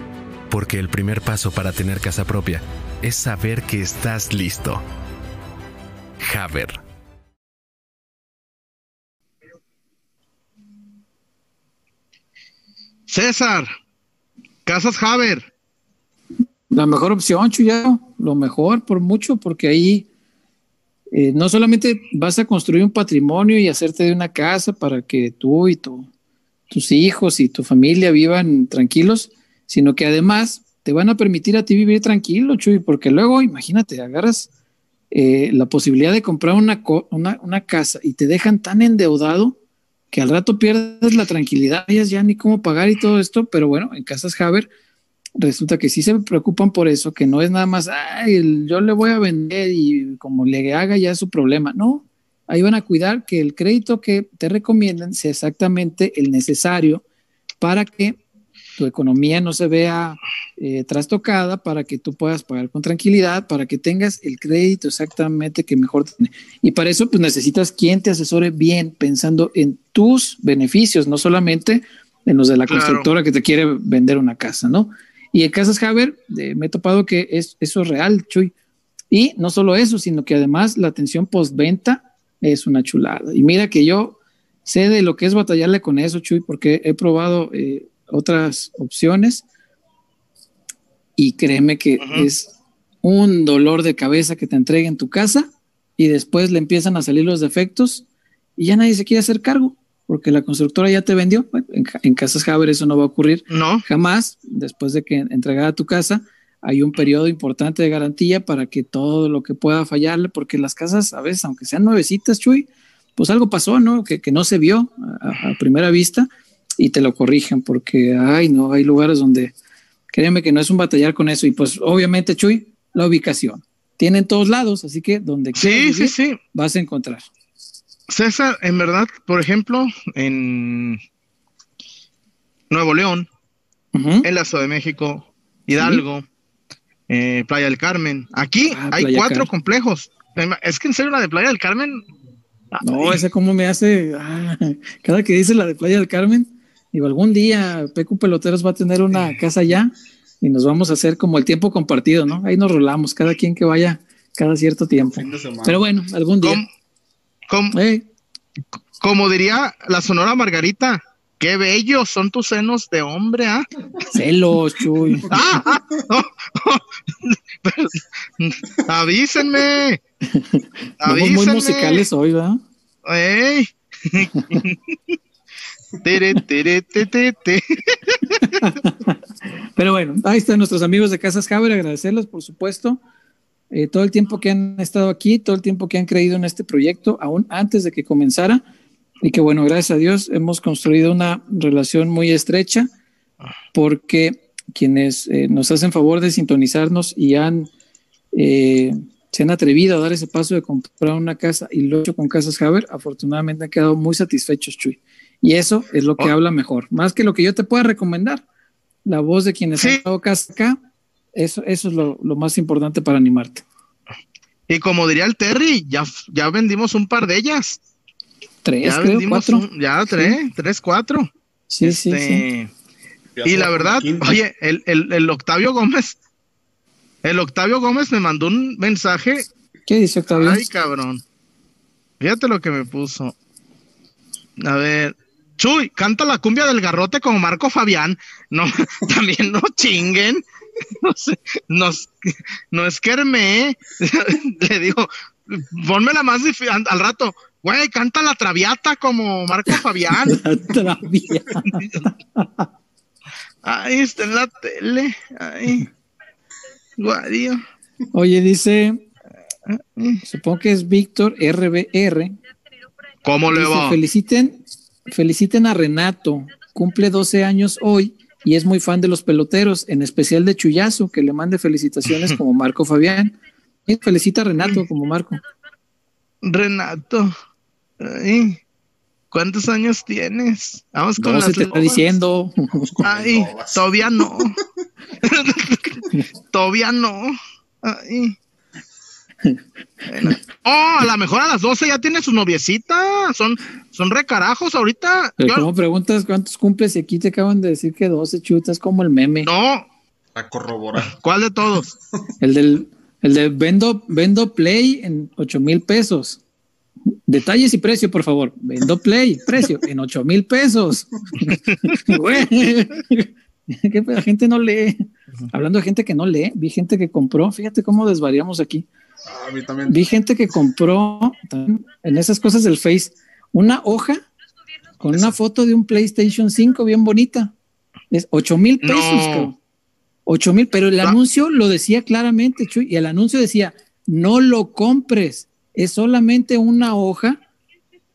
Porque el primer paso para tener casa propia es saber que estás listo. Haber. César. Casas Javier. La mejor opción, Chuya, lo mejor por mucho, porque ahí eh, no solamente vas a construir un patrimonio y hacerte de una casa para que tú y tu- tus hijos y tu familia vivan tranquilos, sino que además te van a permitir a ti vivir tranquilo, Chuy, porque luego, imagínate, agarras eh, la posibilidad de comprar una, una, casa y te dejan tan endeudado que al rato pierdes la tranquilidad, ya, ni cómo pagar y todo esto, pero bueno, en Casas Haber resulta que sí se preocupan por eso, que no es nada más, ay, yo le voy a vender y como le haga ya su problema. No, ahí van a cuidar que el crédito que te recomienden sea exactamente el necesario para que tu economía no se vea eh, trastocada, para que tú puedas pagar con tranquilidad, para que tengas el crédito exactamente que mejor tiene. Y para eso, pues necesitas quien te asesore bien, pensando en tus beneficios, no solamente en los de la Claro. constructora que te quiere vender una casa, ¿no? Y en Casas Haber eh, me he topado que es, eso es real, Chuy. Y no solo eso, sino que además la atención postventa es una chulada. Y mira que yo sé de lo que es batallarle con eso, Chuy, porque he probado eh, otras opciones y créeme que es un dolor de cabeza que te entreguen tu casa y después le empiezan a salir los defectos y ya nadie se quiere hacer cargo porque la constructora ya te vendió. Bueno, en, ca- en Casas Haber eso no va a ocurrir No. jamás, después de que entregada tu casa, hay un periodo importante de garantía para que todo lo que pueda fallarle, porque las casas, a veces, aunque sean nuevecitas, Chuy, pues algo pasó, ¿no? Que, que no se vio a, a primera vista y te lo corrigen, porque, ay, no, hay lugares donde, créeme que no es un batallar con eso. Y pues, obviamente, Chuy, la ubicación. Tiene en todos lados, así que donde Sí, quieras sí, sí. vas a encontrar. César, en verdad, por ejemplo, en Nuevo León, en la Ciudad de México, Hidalgo, eh, Playa del Carmen. Aquí Ah, hay Playa cuatro complejos. Es que en serio la de Playa del Carmen. No, esa como me hace, ah, cada que dice la de Playa del Carmen, digo, algún día Pecu Peloteros va a tener una casa allá y nos vamos a hacer como el tiempo compartido, ¿no? Ahí nos rolamos, cada quien que vaya cada cierto tiempo. Pero bueno, algún día. Eh, como diría la Sonora Margarita, qué bellos son tus senos de hombre, ¿ah? celos, Chuy. ¡Ah! ah, oh, oh. Pero, avísenme. Vamos muy Avísenme. musicales hoy, ¿verdad? ¡Ey! Tere, tere, te, te, te. Pero bueno, ahí están nuestros amigos de Casas Haber, agradecerles, por supuesto, eh, todo el tiempo que han estado aquí, todo el tiempo que han creído en este proyecto, aún antes de que comenzara, y que bueno, gracias a Dios hemos construido una relación muy estrecha, porque quienes eh, nos hacen favor de sintonizarnos y han eh, se han atrevido a dar ese paso de comprar una casa y lo he hecho con Casas Haber, afortunadamente han quedado muy satisfechos, Chuy. Y eso es lo que Oh. habla mejor, más que lo que yo te pueda recomendar. La voz de quienes Sí. han acá, eso, eso es lo, lo más importante para animarte. Y como diría el Terry, ya, ya vendimos un par de ellas. Tres, Ya creo, vendimos cuatro. un- ya tres, tres, cuatro. Sí, sí, sí. Este, Ya Y la verdad, oye, el, el, el Octavio Gómez, el Octavio Gómez me mandó un mensaje. ¿Qué dice Octavio? Ay, cabrón. Fíjate lo que me puso. A ver. Chuy, canta la cumbia del garrote como Marco Fabián. No, también no chinguen. No sé, no esquerme. Le digo, pónmela más difícil al rato. Güey, canta la traviata como Marco Fabián. La trabia. Ahí está en la tele. Ay. Guadio. Oye, dice, supongo que es Víctor RBR. ¿Cómo le va? feliciten, feliciten a Renato, cumple 12 años hoy y es muy fan de los peloteros, en especial de Chuyazo, que le mande felicitaciones como Marco Fabián. Y felicita a Renato como Marco. Renato. Ay. ¿Cuántos años tienes? Vamos con 12 las te está lobas. diciendo. Ay, todavía no. todavía no. Ay. Bueno. Oh, a lo mejor a las 12 ya tiene su noviecita. Son, son recarajos ahorita. Pero Yo- como preguntas cuántos cumples y aquí te acaban de decir que 12 chutas como el meme. no, A corroborar. ¿cuál de todos? El del el de vendo, vendo play en 8 mil pesos. Detalles y precio, por favor. Vendo play, precio en 8 mil pesos. La gente no lee. Hablando de gente que no lee, vi gente que compró. Fíjate cómo desvariamos aquí. A mí también. Vi gente que compró en esas cosas del Face una hoja con una foto de un PlayStation 5 bien bonita. Es 8 mil pesos, No. cabrón. 8 mil, pero el Ah. anuncio lo decía claramente, Chuy, y el anuncio decía, no lo compres, es solamente una hoja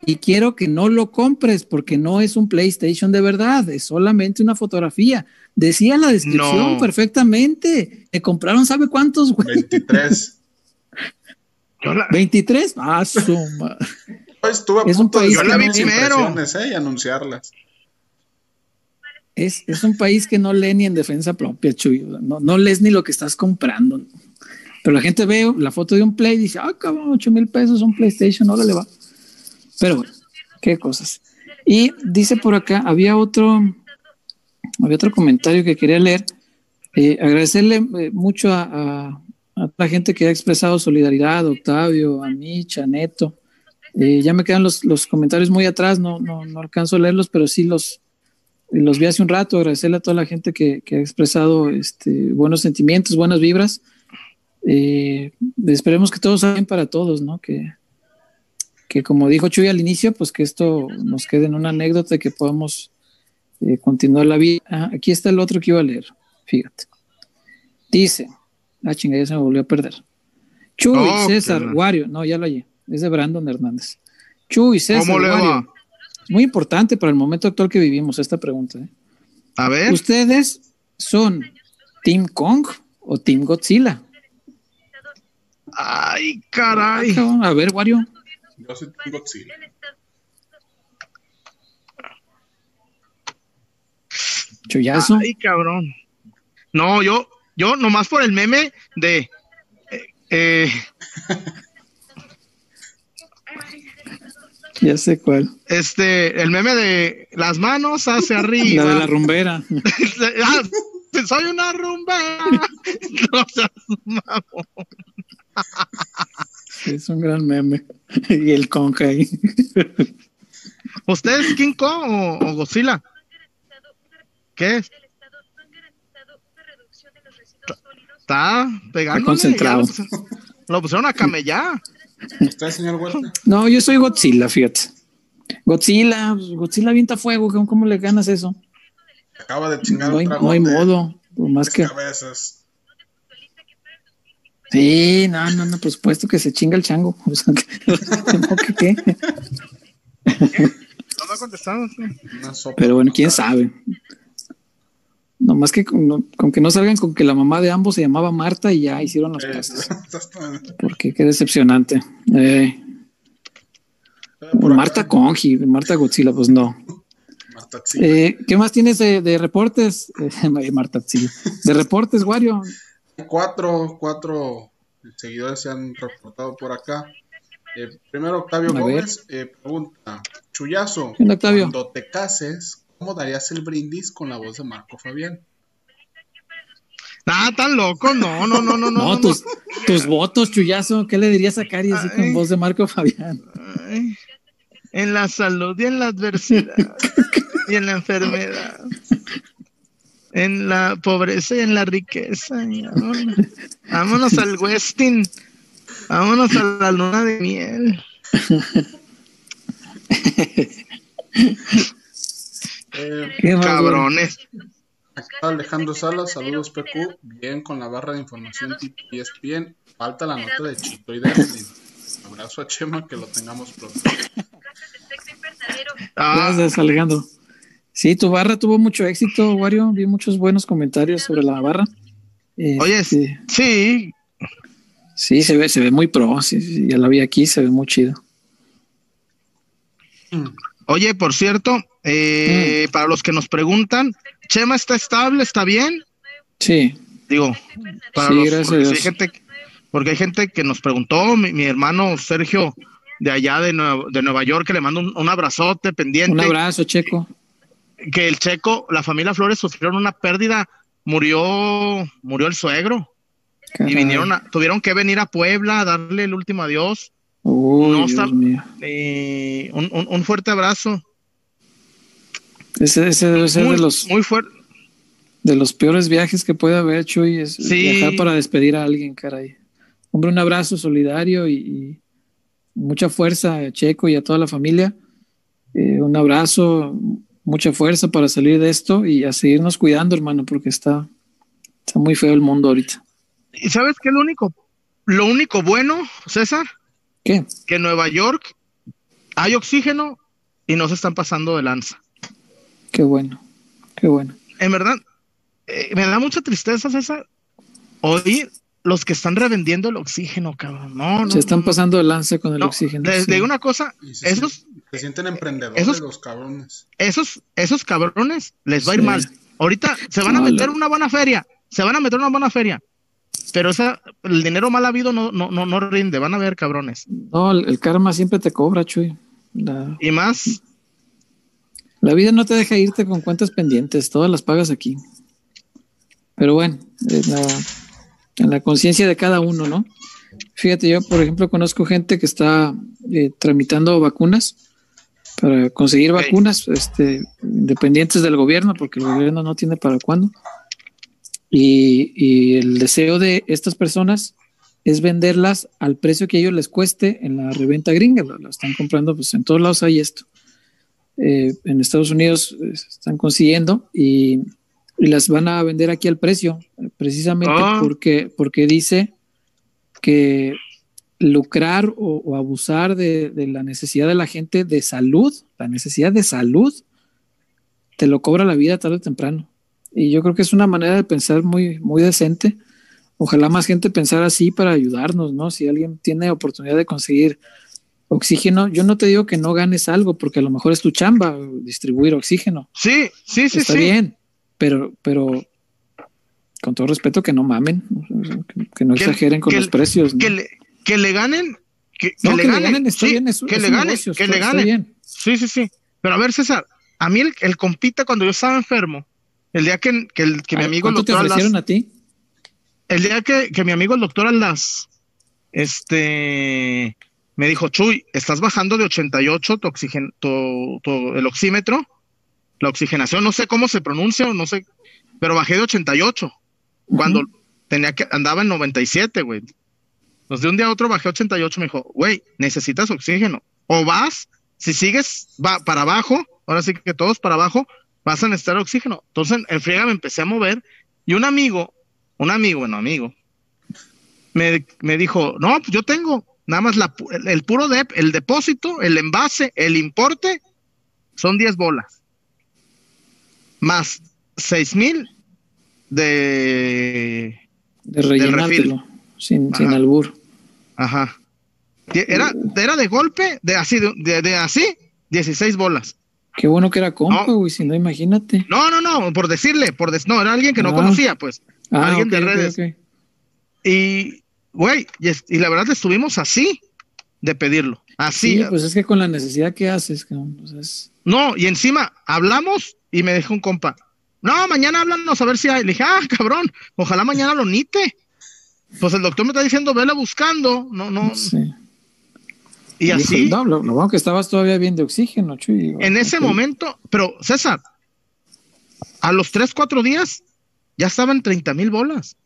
y quiero que no lo compres porque no es un PlayStation de verdad, es solamente una fotografía. Decía la descripción No. perfectamente. Me compraron, ¿sabe cuántos, güey? 23. Yo la- 23. Ah, su ma- Yo estuve a Es punto de país Yo la vi primero. impresiones, ¿eh? y anunciarlas. Es, es un país que no lee ni en defensa propia, Chuy. No, no lees ni lo que estás comprando. Pero la gente ve la foto de un Play y dice, ah, cabrón, 8 mil pesos, un PlayStation, órale va. Pero bueno, qué cosas. Y dice por acá, había otro, había otro comentario que quería leer. Eh, agradecerle eh, mucho a, a, a la gente que ha expresado solidaridad, Octavio, a Mitch, a Neto. Eh, ya me quedan los, los comentarios muy atrás, no, no, no alcanzo a leerlos, pero sí los, los vi hace un rato, agradecerle a toda la gente que, que ha expresado este, buenos sentimientos, buenas vibras. Eh, esperemos que todo salga bien para todos, ¿no? Que, que como dijo Chuy al inicio, pues que esto nos quede en una anécdota que podamos eh, continuar la vida. Ah, aquí está el otro que iba a leer, fíjate. Dice, ah, chinga, ya se me volvió a perder. Chuy, Oh, César, qué- Wario, no, ya lo hallé, es de Brandon Hernández. Chuy, César, ¿Cómo le Wario. va? Es muy importante para el momento actual que vivimos esta pregunta. ¿eh? A ver. ¿Ustedes son Team Kong o Team Godzilla? Ay, caray. Cabrón, A ver, Wario. Yo soy Team Godzilla. Chuyazo. Ay, cabrón. No, yo, yo nomás por el meme de eh, eh, Ya sé cuál. este, el meme de las manos hacia La arriba. de la rumbera. Ah, soy una rumba. No seas mamón. Es un gran meme. Y el Kong ahí. ¿Usted es King Kong o, o Godzilla? ¿Qué es? Está pegando. concentrado. Lo, pusieron- lo pusieron a camellar. ¿Usted, señor Huerta? No, yo soy Godzilla, fíjate. Godzilla, Godzilla avienta fuego. ¿cómo, le ganas eso? Acaba de chingar No hay, no hay modo. Por más que. cabezas. Sí, no, no, no, por supuesto que se chinga el chango. O sea, que- que qué. No me ha contestado. Pero bueno, quién sabe. Nomás que con, no- con que no salgan con que la mamá de ambos se llamaba Marta y ya hicieron las Eh, paces. está- Porque qué decepcionante. Eh, por acá, Marta Conji, Marta Godzilla, pues no. Marta. Eh, ¿Qué más tienes de, de reportes? Eh, Marta Godzilla. De reportes, Wario. Cuatro, cuatro seguidores se han reportado por acá. Eh, primero, Octavio. Gómez eh, pregunta: Chuyazo, cuando te cases, ¿cómo darías el brindis con la voz de Marco Fabián? Ah, tan loco, no, no, no, no, no. No, no, tus, tus votos, chullazo. ¿Qué le dirías a Cari así Ay. con voz de Marco Fabián? Ay, en la salud y en la adversidad y en la enfermedad. En la pobreza y en la riqueza. vámonos. Vámonos al Westin. Vámonos a la luna de miel. Eh. Cabrones. acá Alejandro Salas, saludos PQ, bien con la barra de información tipo E ESPN. Falta la nota de Chito y de. Abrazo a Chema, que lo tengamos pronto. Ah, Gracias, Alejandro. Sí, tu barra tuvo mucho éxito, Wario. Vi muchos buenos comentarios sobre la barra. Eh, oye, sí, sí, sí, se ve, se ve muy pro. Sí, sí, ya la vi aquí, se ve muy chido. Oye, por cierto, eh, para los que nos preguntan, Chema está estable, está bien. Sí, Digo, para Sí, los, gracias a porque, Dios. hay gente, porque hay gente que nos preguntó, mi, mi hermano Sergio de allá de Nueva, de Nueva York, que le mando un, un abrazote pendiente, un abrazo, Checo. que el checo, la familia Flores sufrieron una pérdida, murió, murió el suegro y vinieron a- tuvieron que venir a Puebla a darle el último adiós. Uy, no Dios está- mío. Y un, un- un fuerte abrazo. Ese, ese debe ser Muy, de los, muy fuerte. de los peores viajes que puede haber, Chuy. Es Sí. viajar para despedir a alguien, caray. Hombre, un abrazo solidario y, y mucha fuerza a Checo y a toda la familia. Eh, un abrazo, mucha fuerza para salir de esto y a seguirnos cuidando, hermano, porque está, está muy feo el mundo ahorita. ¿Y sabes qué es lo único? Lo único bueno, César, ¿Qué? que en Nueva York hay oxígeno y no se están pasando de lanza. Qué bueno, qué bueno. En verdad, eh, me da mucha tristeza, César, oír los que están revendiendo el oxígeno, cabrón. No, no. Se están no, pasando de lanza con el no. oxígeno. Les sí. digo una cosa, se, esos, se sienten emprendedores esos- los cabrones. esos, esos cabrones les va a ir Sí. mal. Ahorita se van a meter una buena feria, se van a meter una buena feria. Pero esa, el dinero mal habido no, no, no, no rinde, van a ver cabrones. No, el, el karma siempre te cobra, Chuy. La, Y más, La vida no te deja irte con cuentas pendientes, todas las pagas aquí. Pero bueno, en la, en la conciencia de cada uno, ¿no? Fíjate, yo, por ejemplo, conozco gente que está eh, tramitando vacunas para conseguir vacunas este, independientes del gobierno, porque el gobierno no tiene para cuándo. Y, y el deseo de estas personas es venderlas al precio que a ellos les cueste en la reventa gringa. Lo, lo están comprando, pues en todos lados hay esto. Eh, en Estados Unidos eh, están consiguiendo y, y las van a vender aquí al precio, precisamente Ah. porque, porque dice que lucrar o, o abusar de, de la necesidad de la gente de salud, la necesidad de salud, te lo cobra la vida tarde o temprano. Y yo creo que es una manera de pensar muy, muy decente. Ojalá más gente pensara así para ayudarnos, ¿no? Si alguien tiene oportunidad de conseguir oxígeno, yo no te digo que no ganes algo, porque a lo mejor es tu chamba distribuir oxígeno. sí, sí, sí, Está sí. bien, pero, pero con todo respeto que no mamen, que, que no Que- exageren con que- los precios. ¿no? Que le, que le ganen, que, No, le que le ganen, ganen, está sí, bien, es, que es le ganen, negocio, que está- le ganen. bien. Sí, sí, sí. Pero a ver, César, a mí el, el compita cuando yo estaba enfermo, el día que, que, el- que mi amigo el ¿Cuánto te doctor Alas, ofrecieron a ti? el día que, que mi amigo el doctor Alas, este, me dijo, Chuy, estás bajando de 88 tu oxigen, tu, tu- el oxímetro, la oxigenación, no sé cómo se pronuncia, no sé, pero bajé de 88 cuando tenía que andaba en 97, güey. Entonces de un día a otro bajé a 88, me dijo, güey, necesitas oxígeno. O vas, si sigues va para abajo, ahora sí que todos para abajo, vas a necesitar oxígeno. Entonces en friega me empecé a mover y un amigo, un amigo, bueno, amigo, me, me dijo, no, pues yo tengo nada más la, el, el puro DEP, el depósito, el envase, el importe, son 10 bolas. Más 6 mil de De rellenártelo, sin, sin albur. Ajá. Era, era de golpe, de así, de, de- así, 16 bolas. Qué bueno que era compa, No. güey, si no, imagínate. No, no, no, por decirle, por des- no, era alguien que no Ah. conocía, pues. Ah, alguien de redes. ok. Y, güey, y, es- y la verdad estuvimos así. de pedirlo. Así. Sí, pues es que con la necesidad que haces, cabrón, pues es- No, y encima hablamos y me dejó un compa. No, mañana háblanos a ver si hay. Le dije, ah, cabrón, ojalá mañana lo nite. Pues el doctor me está diciendo, vela buscando. No, no. sí. Y Dijo, así, No, lo, lo bueno que estabas todavía bien de oxígeno, Chuy. Digo, en ese momento, pero César, a los tres, cuatro días, ya estaban 30 mil bolas.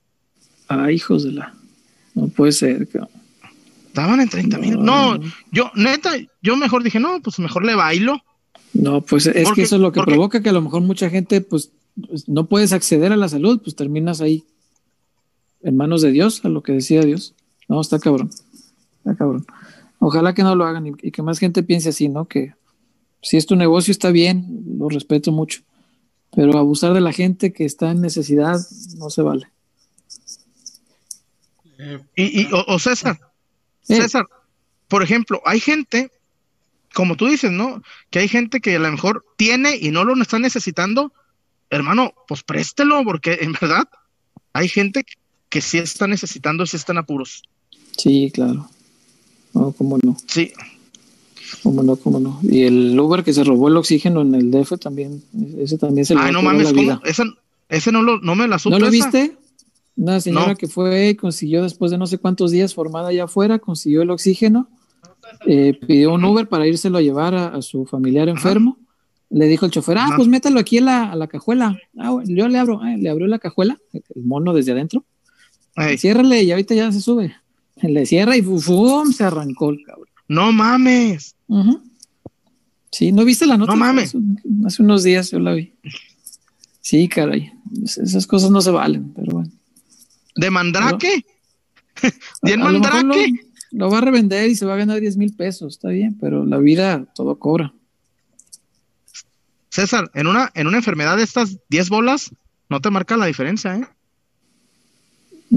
Ah, hijos de la. No puede ser, cabrón. Estaban en 30 mil. No. Yo, neta, yo mejor dije, no, pues mejor le bailo. No, pues es Porque- que eso es lo que porque- provoca que a lo mejor mucha gente, pues, pues, no puedes acceder a la salud, pues terminas ahí en manos de Dios, a lo que decía Dios. No, está cabrón. Está cabrón. Ojalá que no lo hagan y, y que más gente piense así, ¿no? Que si es tu negocio está bien, lo respeto mucho, pero abusar de la gente que está en necesidad no se vale. Y, y o, o César. César, por ejemplo, hay gente, como tú dices, ¿no? Que hay gente que a lo mejor tiene y no lo está necesitando. Hermano, pues préstelo, porque en verdad hay gente que sí está necesitando, sí están apuros. Sí, claro. No, cómo no, Sí, cómo no, cómo no. Y el Uber que se robó el oxígeno en el DF también, ese también se le ay, no mames, vida. Ese, ese no, lo, no me la supe. ¿No lo esa. viste? Una señora No. que fue y consiguió después de no sé cuántos días formada allá afuera, consiguió el oxígeno, eh, pidió un Uber para írselo a llevar a, a su familiar enfermo. Le dijo el chofer, ah, Ajá. pues métalo aquí a la, a la cajuela. Ah, bueno, yo le abro, ah, le abrió la cajuela, el mono desde adentro. Ey, Ciérrale y ahorita ya se sube. Le cierra y fu- ¡fum! se arrancó el cabrón. no mames. Sí, ¿no viste la nota? No mames. Hace, unos días yo la vi. Sí, caray. Es- Esas cosas no se valen, pero bueno. ¿De mandrake? ¿De mandrake? Lo, lo va a revender y se va a ganar 10 mil pesos, está bien, pero la vida todo cobra. César, en una, en una enfermedad de estas 10 bolas, no te marca la diferencia, ¿eh?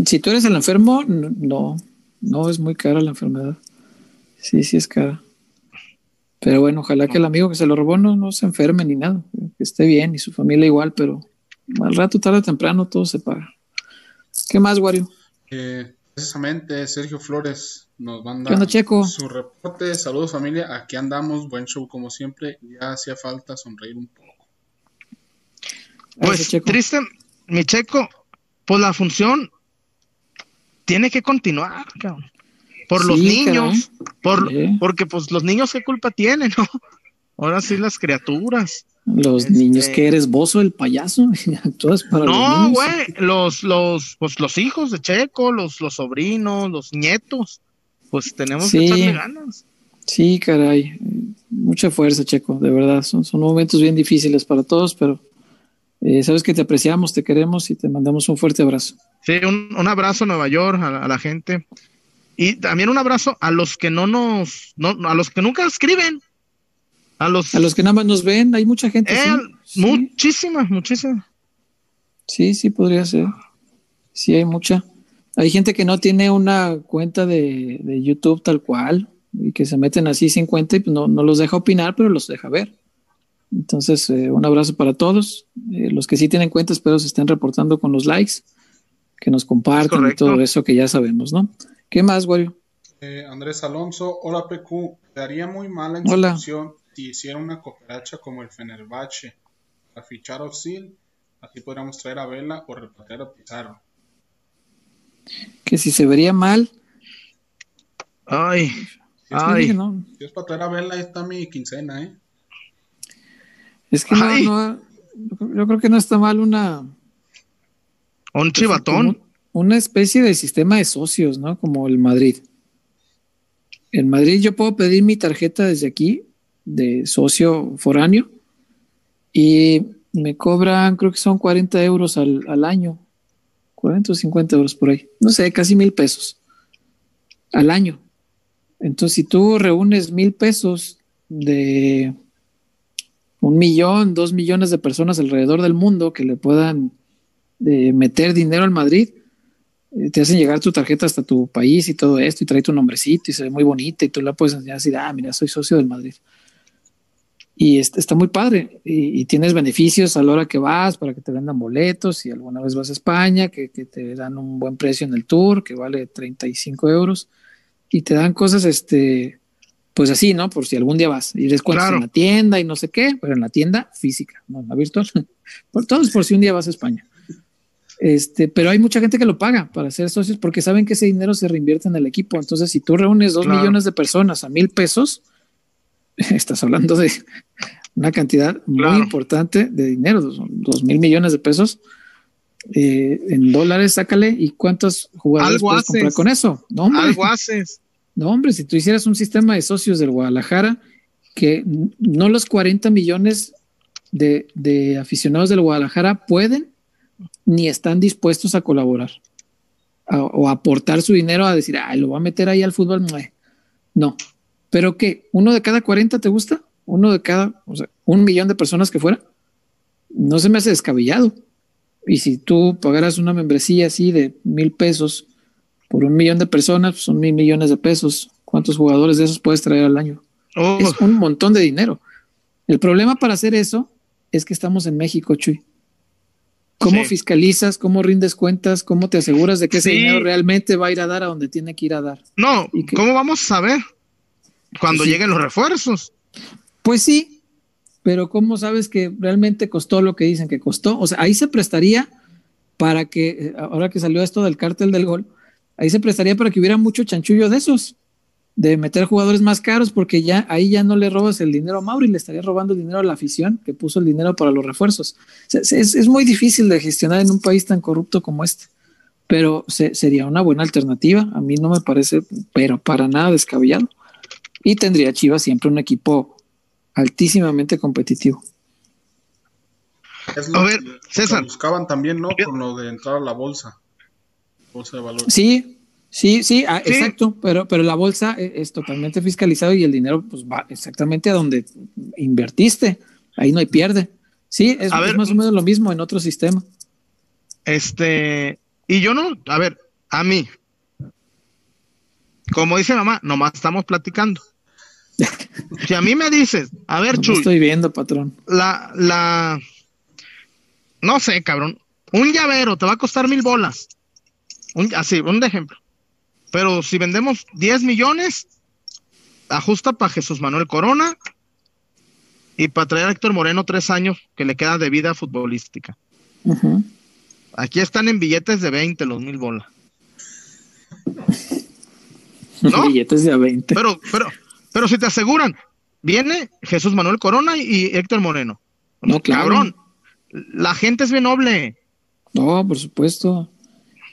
Si tú eres el enfermo, no, no es muy cara la enfermedad. Sí, sí es cara. Pero bueno, ojalá que el amigo que se lo robó no, no se enferme ni nada, que esté bien y su familia igual, pero al rato, tarde o temprano, todo se paga. ¿Qué más, Wario? eh, precisamente Sergio Flores nos manda ¿Qué onda, Checo? su reporte. Saludos familia, aquí andamos, buen show como siempre. Ya hacía falta sonreír un poco. Pues Checo. triste, mi checo, pues la función tiene que continuar, cabrón. Por los niños, por, Sí. porque pues los niños qué culpa tienen, ¿no? Ahora sí las criaturas. Los Este- niños que eres bozo, el payaso, actúas para los No, güey, los, los, pues los hijos de Checo, los, los sobrinos, los nietos, pues tenemos Sí. que echarle ganas. Sí, caray. Mucha fuerza, Checo, de verdad. Son, son momentos bien difíciles para todos, pero eh, sabes que te apreciamos, te queremos y te mandamos un fuerte abrazo. Sí, un, un abrazo a Nueva York, a, la- a la gente. Y también un abrazo a los que no nos, no, a los que nunca escriben. A los, A los que nada más nos ven, hay mucha gente. Eh, sí, sí, muchísimas, muchísimas. sí, sí, podría ser. Sí, hay mucha. Hay gente que no tiene una cuenta de, de YouTube tal cual y que se meten así sin cuenta y pues no, no los deja opinar, pero los deja ver. Entonces, eh, un abrazo para todos. Eh, los que sí tienen cuenta, espero se estén reportando con los likes, que nos compartan y todo eso que ya sabemos, ¿no? ¿Qué más, Wario? Eh, Andrés Alonso, hola PQ, te haría muy mala Hola. Si hiciera una cooperacha como el Fenerbahce, a fichar a Osil, así podríamos traer a Vela o repatriar a Pizarro. Que si se vería mal, Ay, Si es, Ay. dije, no, si es para traer a Vela, ahí está mi quincena, ¿eh? es que no, Ay. no, yo creo que no está mal una, un chivatón. como una especie de sistema de socios, ¿no? Como el Madrid. En Madrid yo puedo pedir mi tarjeta desde aquí de socio foráneo y me cobran, creo que son 40 euros al, al año, 40 o 50 euros por ahí, no sé, casi mil pesos al año. Entonces, si tú reúnes mil pesos de un millón, dos millones de personas alrededor del mundo que le puedan eh, meter dinero al Madrid, eh, te hacen llegar tu tarjeta hasta tu país y todo esto, y trae tu nombrecito y se ve muy bonita, y tú la puedes enseñar así, ah, mira, soy socio del Madrid. Y est- está muy padre, y, y tienes beneficios a la hora que vas para que te vendan boletos, si alguna vez vas a España, que, que te dan un buen precio en el tour, que vale 35 euros. y te dan cosas, este, pues así, ¿no? Por si algún día vas y descuentas Claro. en la tienda y no sé qué, pero en la tienda física, no en la virtual. por todos, por si un día vas a España. Este, pero hay mucha gente que lo paga para ser socios porque saben que ese dinero se reinvierte en el equipo. Entonces, si tú reúnes dos Claro. millones de personas a mil pesos, estás hablando de una cantidad Claro. muy importante de dinero, dos, dos mil millones de pesos. eh, en dólares, sácale. ¿Y cuántos jugadores Algo puedes haces. comprar con eso? No, hombre. Algo haces. No, hombre, si tú hicieras un sistema de socios del Guadalajara, que no los 40 millones de, de aficionados del Guadalajara pueden ni están dispuestos a colaborar a- o a aportar su dinero a decir, ay, lo voy a meter ahí al fútbol. Mue". No, pero que uno de cada 40 te gusta, uno de cada, o sea, un millón de personas que fuera, no se me hace descabellado. Y si tú pagaras una membresía así de mil pesos por un millón de personas, pues son mil millones de pesos. ¿Cuántos jugadores de esos puedes traer al año? Oh, Es un montón de dinero. El problema para hacer eso es que estamos en México, Chuy. ¿Cómo Sí. fiscalizas? ¿Cómo rindes cuentas? ¿Cómo te aseguras de que ese Sí. dinero realmente va a ir a dar a donde tiene que ir a dar? no. ¿cómo vamos a saber cuando sí. lleguen los refuerzos? Pues sí, pero ¿cómo sabes que realmente costó lo que dicen que costó? O sea, ahí se prestaría para que, eh, ahora que salió esto del cártel del gol, ahí se prestaría para que hubiera mucho chanchullo de esos, de meter jugadores más caros, porque ya ahí ya no le robas el dinero a Mauri, le estaría robando el dinero a la afición que puso el dinero para los refuerzos. O sea, es, es muy difícil de gestionar en un país tan corrupto como este, pero se- sería una buena alternativa. A mí no me parece, pero para nada descabellado. Y tendría Chivas siempre un equipo altísimamente competitivo. Es A lo ver, que- César. buscaban también, ¿no? Con lo de entrar a la bolsa. Bolsa de valores. Sí, sí, sí, ah, Sí. exacto, pero, pero la bolsa e- es, totalmente fiscalizado y el dinero pues va exactamente a donde invertiste. Ahí no hay pierde. Sí, es, A es ver. más o menos lo mismo en otro sistema. Este, y yo no, a ver, a mí, como dice mamá, nomás estamos platicando. Si a mí me dices, a ver, No Chuy, estoy viendo, patrón. la, la, no sé, cabrón, un llavero te va a costar mil bolas. Un, así, un ejemplo. Pero si vendemos 10 millones, ajusta para Jesús Manuel Corona y para traer a Héctor Moreno tres años que le queda de vida futbolística. Aquí están en billetes de 20 los mil bolas. ¿No? Billetes de a 20. Pero, pero, pero si te aseguran, viene Jesús Manuel Corona y Héctor Moreno. No, claro. Cabrón, la gente es bien noble. No, por supuesto.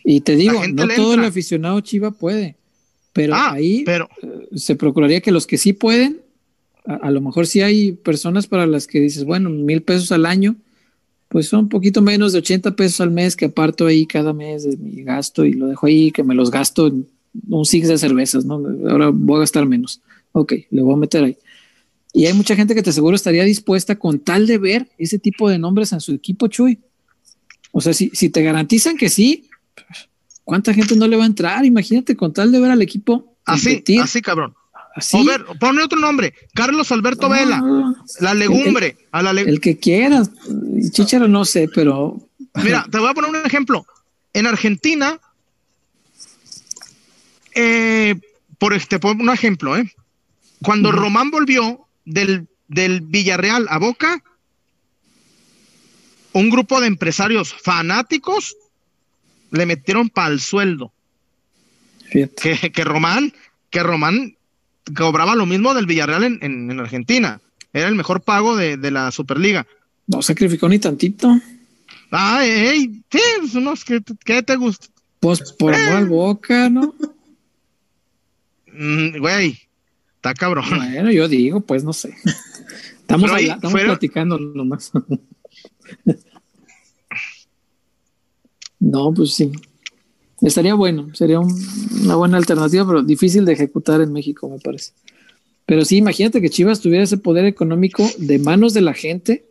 Y te digo, no todo el aficionado Chiva puede, pero ah, ahí pero eh, se procuraría que los que sí pueden, a, a lo mejor sí hay personas para las que dices, bueno, mil pesos al año, pues son un poquito menos de 80 pesos al mes que aparto ahí cada mes de mi gasto y lo dejo ahí, que me los gasto en un six de cervezas, ¿no? Ahora voy a gastar menos. Ok, le voy a meter ahí. Y hay mucha gente que te seguro estaría dispuesta con tal de ver ese tipo de nombres en su equipo, Chuy. O sea, si, si te garantizan que sí, ¿cuánta gente no le va a entrar? Imagínate con tal de ver al equipo así, competir, así, cabrón. así. O ver, pone otro nombre, Carlos Alberto Ah, Vela, la legumbre, a la le- El que quieras. Chicharo no sé, pero Mira, te voy a poner un ejemplo. En Argentina, eh, por este, por un ejemplo, ¿eh? Cuando. Román volvió del, del Villarreal a Boca, un grupo de empresarios fanáticos le metieron para el sueldo. Que, que Román, que Román cobraba lo mismo del Villarreal en, en- en Argentina. Era el mejor pago de, de la Superliga. no sacrificó ni tantito. Ah, ey, sí, pues, unos que, que te gusta. Pues por amor al boca, ¿no? Mm, Güey, está cabrón. Bueno, yo digo, pues no sé. Estamos, ahí estamos fueron- platicando nomás. no, pues sí. Estaría bueno, sería un- una buena alternativa, pero difícil de ejecutar en México, me parece. Pero sí, imagínate que Chivas tuviera ese poder económico de manos de la gente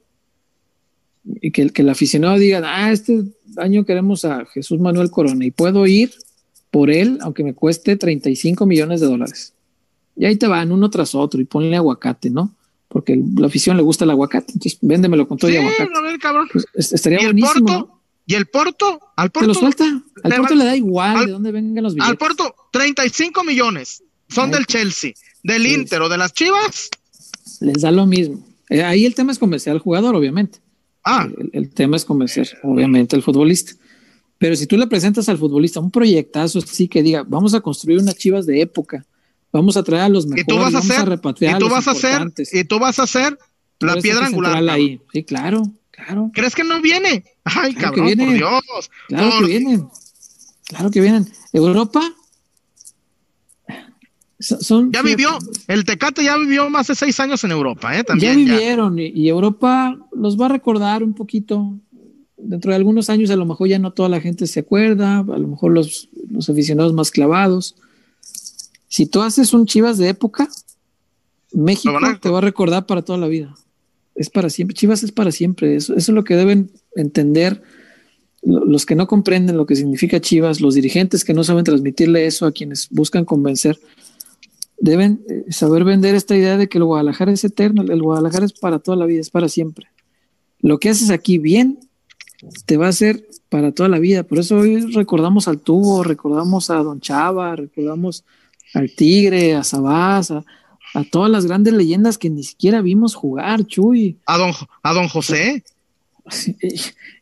y que, el- que el aficionado diga, ah, este año queremos a Jesús Manuel Corona y puedo ir por él, aunque me cueste 35 millones de dólares. Y ahí te van uno tras otro y ponle aguacate, ¿no? Porque el- la afición le gusta el aguacate, entonces véndemelo con todo Sí, y aguacate. a ver, cabrón. Pues, es- estaría ¿Y el buenísimo. Porto? ¿no? ¿Y el Porto? Al Te lo Porto, suelta. Al le Porto le da igual al- de dónde vengan los billetes. al Porto, 35 millones. son del Chelsea, del Sí. Inter o de las Chivas, Les da lo mismo. Eh, ahí el tema es convencer al jugador, obviamente. ah, El, el tema es convencer, obviamente, al futbolista. Pero si tú le presentas al futbolista un proyectazo así que diga, vamos a construir unas chivas de época, vamos a traer a los y mejores, tú vas a vamos hacer, repatriar y a tú vas a hacer, y tú vas a hacer la piedra angular. ahí. Sí, claro, claro. ¿Crees que no viene? Ay, Claro que cabrón, por Dios. Claro Por- que vienen. Claro que vienen. Europa. so- Son, Ya vivió, el Tecate ya vivió más de seis años en Europa, ¿eh? También. ya. vivieron y, y Europa los va a recordar un poquito. Dentro de algunos años a lo mejor ya no toda la gente se acuerda, a lo mejor los, los aficionados más clavados. Si tú haces un Chivas de época, México a- te va a recordar para toda la vida. Es para siempre. Chivas es para siempre. Eso, eso es lo que deben entender lo- los que no comprenden lo que significa Chivas, los dirigentes que no saben transmitirle eso a quienes buscan convencer deben eh, saber vender esta idea de que el Guadalajara es eterno, el Guadalajara es para toda la vida, es para siempre. Lo que haces aquí bien te va a hacer para toda la vida. Por eso hoy recordamos al Tubo, recordamos a Don Chava, recordamos al Tigre, a Sabás, a, a todas las grandes leyendas que ni siquiera vimos jugar, Chuy. A don, a don José.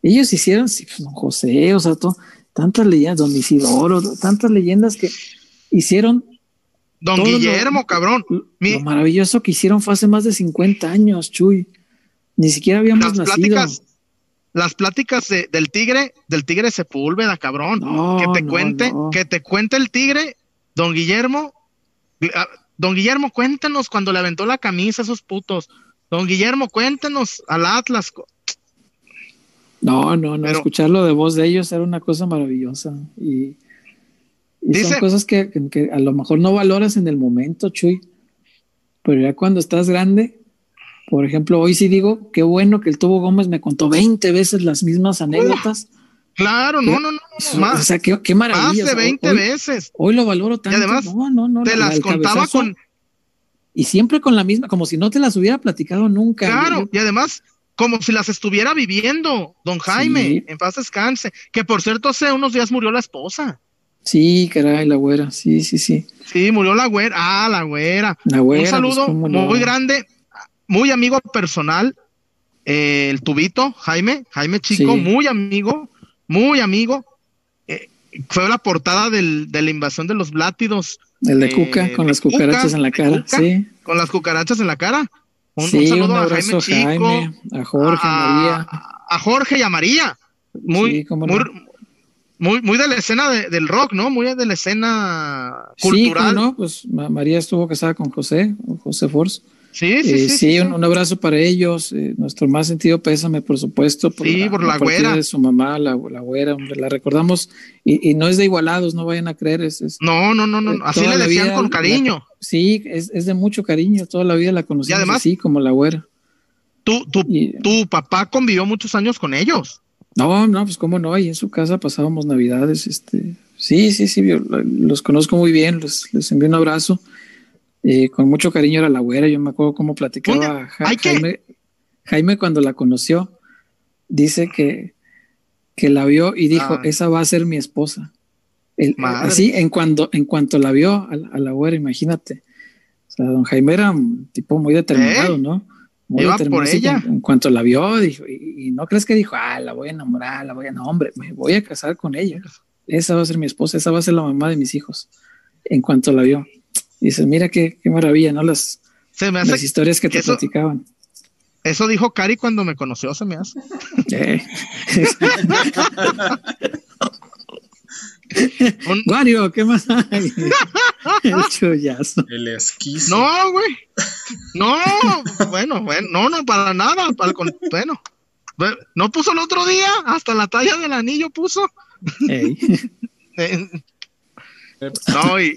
Ellos hicieron, sí, pues, Don José, o sea, to- tantas leyendas, Don Isidoro, tantas leyendas que hicieron Don lo- Guillermo, cabrón. Mi- Lo maravilloso que hicieron fue hace más de 50 años, Chuy. Ni siquiera habíamos las nacido. pláticas, las pláticas de- del tigre, del tigre Sepúlveda, cabrón. No, que te no, cuente, no. que te cuente el tigre, don Guillermo. ah, Don Guillermo, cuéntanos cuando le aventó la camisa a esos putos. Don Guillermo, cuéntanos al Atlas. No, no, no. Pero- Escucharlo de voz de ellos era una cosa maravillosa. Y, y Dice- son cosas que, que- que a lo mejor no valoras en el momento, Chuy. Pero ya cuando estás grande, por ejemplo, hoy sí digo, qué bueno que el Tubo Gómez me contó 20 veces las mismas anécdotas. Claro, no, no, no, no, más, o sea, qué, qué más de o sea, 20 hoy, veces. hoy lo valoro tanto. además, no, no, no, Te la- las contaba cabezazo- con, Y siempre con la misma, como si no te las hubiera platicado nunca. claro, Yo- y además, como si las estuviera viviendo, don Jaime, Sí. en paz descanse, que por cierto hace unos días murió la esposa. Sí, caray, la güera. Sí, sí, sí. Sí, murió la güera, ah, la güera. La güera. Un saludo pues, no. muy grande, muy amigo personal, eh, el tubito, Jaime, Jaime Chico, Sí. muy amigo, muy amigo. Eh, fue la portada del, de la invasión de los blátidos El de eh, Cuca, con las cucarachas Cuca, en la cara. Cuca. Sí. con las cucarachas en la cara. Un, sí, un, saludo a abrazo Jaime Chico, Jaime, a Jorge, a María. a Jorge y a María. Muy, Sí, cómo no. muy, muy, muy de la escena de- del rock, ¿no? Muy de la escena Sí, cultural. cómo no, pues Ma- María estuvo casada con José, José Force. Sí, sí, Eh, sí, sí, sí, un, un abrazo para ellos. eh, nuestro más sentido pésame, por supuesto, por, Sí, por la partida güera. de su mamá, la, la güera, hombre, la recordamos. Y, y no es de igualados, no vayan a creer. Es, es- No, no, no, no. Eh, Así le la decían vida con la- cariño. sí, es, es de mucho cariño. Toda la vida la conocimos además- así, como la güera. Tu, tu, Y- tu papá convivió muchos años con ellos. No, no, pues cómo no, ahí en su casa pasábamos navidades, este, sí, sí, sí, yo los conozco muy bien, les, les envío un abrazo, eh, con mucho cariño era la güera, yo me acuerdo cómo platicaba Ja- Jaime, Jaime cuando la conoció, dice que, que la vio y dijo, Ah. esa va a ser mi esposa. El- así, en cuanto, en cuanto la vio a, la- a la güera, imagínate. O sea, don Jaime era un tipo muy determinado, ¿Eh? ¿no? Muy Iba determinado, por ella. En, en cuanto la vio, dijo, y, y no crees que dijo, ah, la voy a enamorar, la voy a, no, hombre, me voy a casar con ella. Esa va a ser mi esposa, esa va a ser la mamá de mis hijos. En cuanto la vio. Y dices, mira qué, qué maravilla, ¿no? Las, Se me hace, las historias que te eso- platicaban. eso dijo Cari cuando me conoció, se me hace. Eh. Un- Wario, ¿qué más hay? El chollazo. El esquizo. no, güey. No, bueno, bueno, no, no, para nada. Para el con- bueno, no puso el otro día, hasta la talla del anillo puso. Ey. Eh, no, y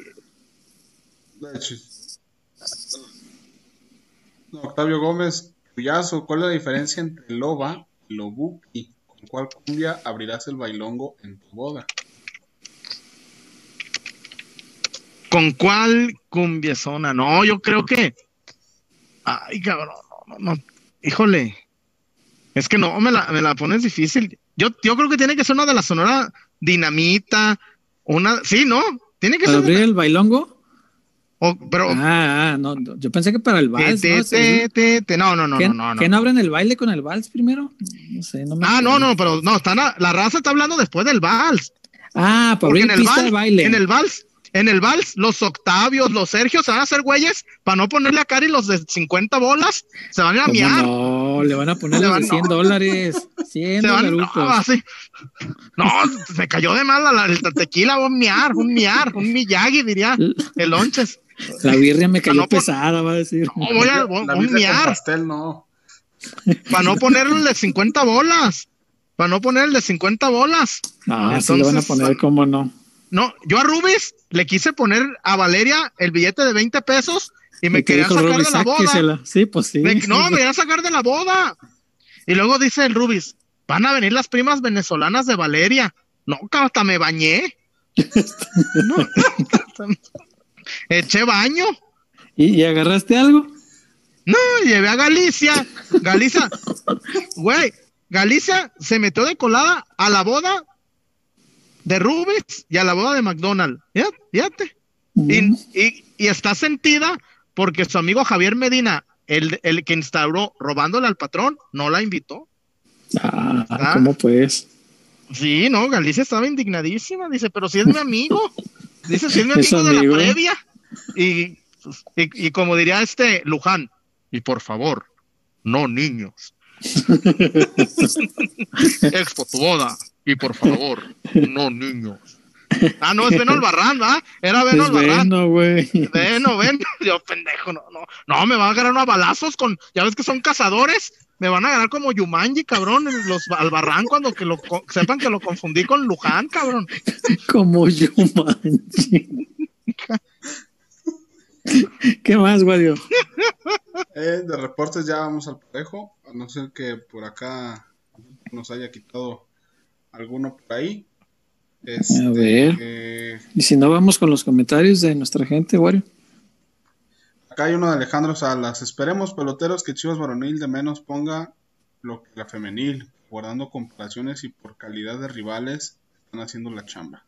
No, Octavio Gómez, Cuyazo, ¿cuál es la diferencia entre loba, lobuki? ¿Con cuál cumbia abrirás el bailongo en tu boda? ¿Con cuál cumbiezona? No, yo creo que. Ay, cabrón, no, no, no. Híjole. Es que no, me la, me la pones difícil. Yo, yo creo que tiene que ser una de la Sonora Dinamita. Una. Sí, ¿no? Tiene que ¿Para ser. abrir el bailongo? O, pero Ah, ah, no, no, yo pensé que para el vals, te- ¿no? te- te- te- no, no, no, ¿Que, no, no, no. que no abren el baile con el vals primero? No sé, no me Ah, no, acuerdo. no, pero no, están a- la raza está hablando después del vals. Ah, para abrir en el pista vals, de baile. en el vals, en el vals, los Octavios, los Sergios se van a hacer güeyes para no ponerle a Cari los de 50 bolas, se van a ir a ¿Cómo miar. no? Le van a poner los van- de 100 dólares. 100 Se van, no. No, se cayó de mal la, la- el tequila, un miar, un miar, un miyagi, diría el lonches. La birria me cayó no pesada, va a decir. No, voy a, voy- La un miar, pastel, no. para no ponerle el de 50 bolas, para no poner el de 50 bolas. Ah, sí le van a Entonces, poner, ¿cómo no? No, yo a Rubis le quise poner a Valeria el billete de 20 pesos y me Y te quería dijo el sacar de la boda. sáquesela. Sí, pues sí. Me- no, me quería sacar de la boda. Y luego dice el Rubis, van a venir las primas venezolanas de Valeria. No, hasta me bañé. No. Eché baño. ¿Y, y agarraste algo? No, llevé a Galicia. Galicia, güey, Galicia se metió de colada a la boda de Rubis y a la boda de McDonald's. Fíjate, fíjate. Y, y- y está sentida porque su amigo Javier Medina, el, el que instauró robándole al patrón, no la invitó. Ah. ¿cómo pues? Sí, no, Galicia estaba indignadísima. Dice, pero si es mi amigo. Dice, si es mi Es amigo de la previa. Y, y, y como diría este Luján, y por favor, no niños. Expo tu boda. Y por favor, no niños. Ah, no, es Beno Albarrán, ¿verdad? Era Beno Es Albarrán. bueno, güey. Ven, yo pendejo, no, no, no, me van a agarrar unos balazos con, ya ves que son cazadores, me van a agarrar como Yumanji, cabrón, los Albarrán cuando que lo sepan que lo confundí con Luján, cabrón. Como yo, manche. ¿Qué más, Wario? Eh, de reportes ya vamos al parejo, a no ser que por acá nos haya quitado alguno por ahí. Este, A ver. eh, Y si no, vamos con los comentarios de nuestra gente, Wario. acá hay uno de Alejandro Salas. Esperemos, peloteros, que Chivas Varonil de menos ponga lo que la femenil, guardando comparaciones y por calidad de rivales, están haciendo la chamba.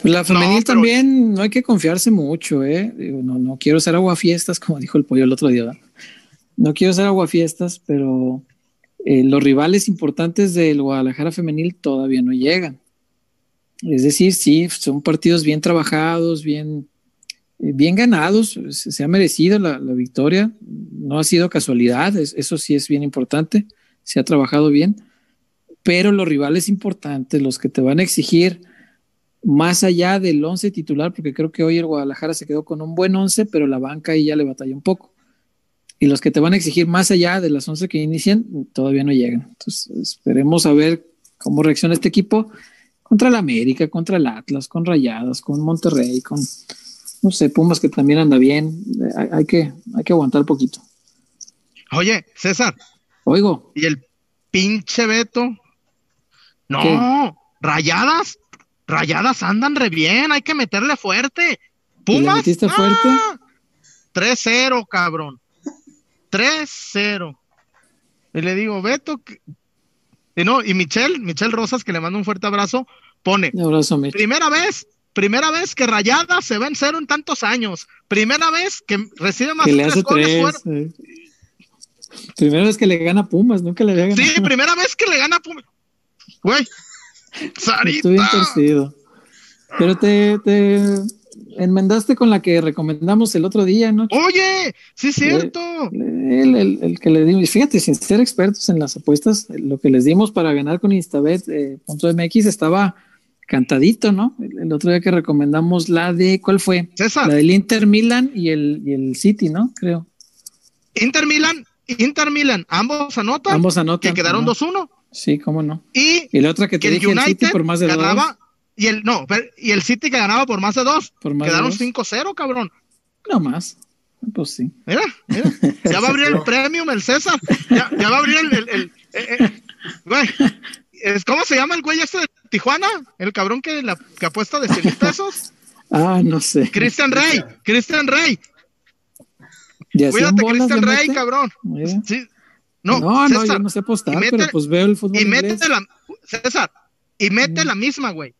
Pues la femenil pero- también no hay que confiarse mucho, ¿eh? Digo, no, no quiero ser aguafiestas, como dijo el pollo el otro día. ¿verdad? No quiero ser aguafiestas, pero eh, los rivales importantes del Guadalajara femenil todavía no llegan. Es decir, sí, son partidos bien trabajados, bien, eh, bien ganados, se, se ha merecido la, victoria, no ha sido casualidad, es- eso sí es bien importante, se ha trabajado bien, pero los rivales importantes, los que te van a exigir más allá del 11 titular, porque creo que hoy el Guadalajara se quedó con un buen 11, pero la banca ahí ya le batalla un poco. Y los que te van a exigir más allá de las 11 que inician, todavía no llegan. Entonces, esperemos a ver cómo reacciona este equipo contra el América, contra el Atlas, con Rayadas, con Monterrey, con, no sé, Pumas que también anda bien. Hay, hay que, hay que aguantar poquito. Oye, César, Oigo, y el pinche Beto. No, rayadas, rayadas andan re bien, hay que meterle fuerte. ¿Y Pumas. le metiste fuerte? ah, 3-0, cabrón. 3-0. Y le digo, Beto. que- Y no, y Michelle, Michelle Rosas, que le mando un fuerte abrazo, pone, un abrazo, primera vez, primera vez que Rayadas se va en cero en tantos años. Primera vez que recibe más Que le hace tres. fuera- eh. Primero es que le gana Pumas, nunca le había ganado. Sí, primera vez que le gana Pumas. Güey. Sarita. torcido. Pero te, te enmendaste con la que recomendamos el otro día, ¿no? Oye, sí es cierto. El, el- el que le dimos, fíjate, sin ser expertos en las apuestas, lo que les dimos para ganar con Instabet eh, estaba cantadito, ¿no? El, el otro día que recomendamos la de, ¿cuál fue? César, La del Inter Milan y el, y el City, ¿no? Creo. Inter Milan, Inter Milan, ambos anotan, Ambos anotan. que quedaron Ajá. 2-1. Sí, cómo no. Y Y la otra que te el dije, el City por más de dos. ganaba, y el, no, pero- y el City que ganaba por más de dos. Por más de Quedaron dos. 5-0, cabrón. No más. Pues sí. Mira, mira. Ya va a abrir el premium el César. Ya, ya va a abrir el. el- el- eh, eh, güey, ¿Cómo se llama el güey este de Tijuana? El cabrón que, la, que apuesta de 100 mil pesos. Ah, no sé. Cristian Rey. Cristian Rey. ¿Y a cien Cuídate, Cristian Rey, mete? cabrón. Sí. No, No, no, César, yo no sé apostar, mete- pero pues veo el fútbol Y inglés. mete la. César, y mete la misma, güey.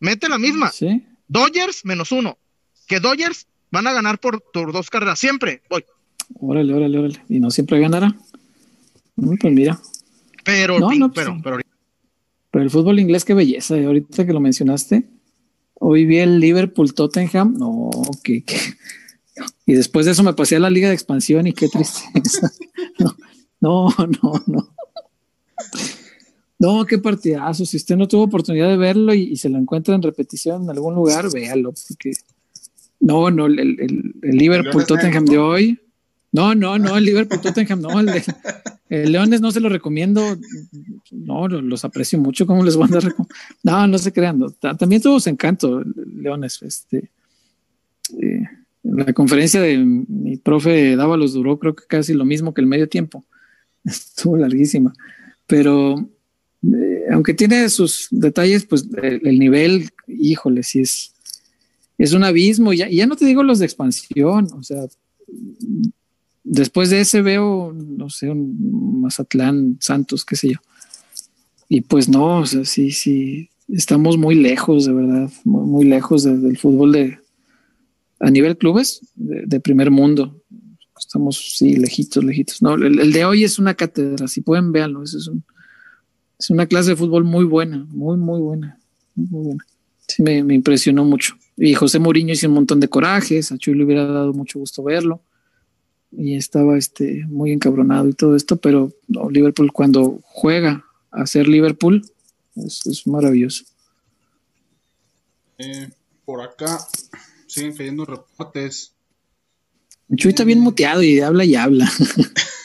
Mete la misma. Sí. Dodgers menos uno. Que Dodgers van a ganar por, por dos carreras. Siempre. Voy. Órale, órale, órale. Y no siempre ganará. Mm, Pues mira. Pero, No, no, pues, pero, pero Pero el fútbol inglés, qué belleza. Y ahorita que lo mencionaste, hoy vi el Liverpool Tottenham. No, que, que- Y después de eso me pasé a la Liga de Expansión y qué tristeza. No, no, no, no. No, qué partidazo. Si usted no tuvo oportunidad de verlo y, y se lo encuentra en repetición en algún lugar, véalo. Porque no, no, el, el- el Liverpool Tottenham de hoy. No, no, no, el Liverpool Tottenham, no, el, de- el Leones no se lo recomiendo. No, lo- los aprecio mucho. ¿Cómo les van a recom- No, no se crean. no. Ta- También tuvo su encanto, Leones. Este, eh, la conferencia de mi profe Dávalos duró, creo que casi lo mismo que el medio tiempo. Estuvo larguísima. Pero eh, aunque tiene sus detalles, pues el, el nivel, híjole, sí es, es un abismo. Ya, ya no te digo los de expansión, o sea, después de ese veo, no sé, un Mazatlán, Santos, qué sé yo. Y pues no, o sea, sí, sí, estamos muy lejos, de verdad, muy, lejos de- del fútbol de a nivel clubes de, primer mundo. Estamos, sí, lejitos, lejitos. No, el, el de hoy es una cátedra, si pueden verlo, es, es, un- es una clase de fútbol muy buena, muy, muy buena, muy, buena. Sí, me, me impresionó mucho. Y José Mourinho hizo un montón de corajes, a Chuy le hubiera dado mucho gusto verlo y estaba este, muy encabronado y todo esto, pero no, Liverpool cuando juega a ser Liverpool es, es maravilloso. Eh, por acá siguen cayendo reportes. Chuy está bien muteado y habla y habla.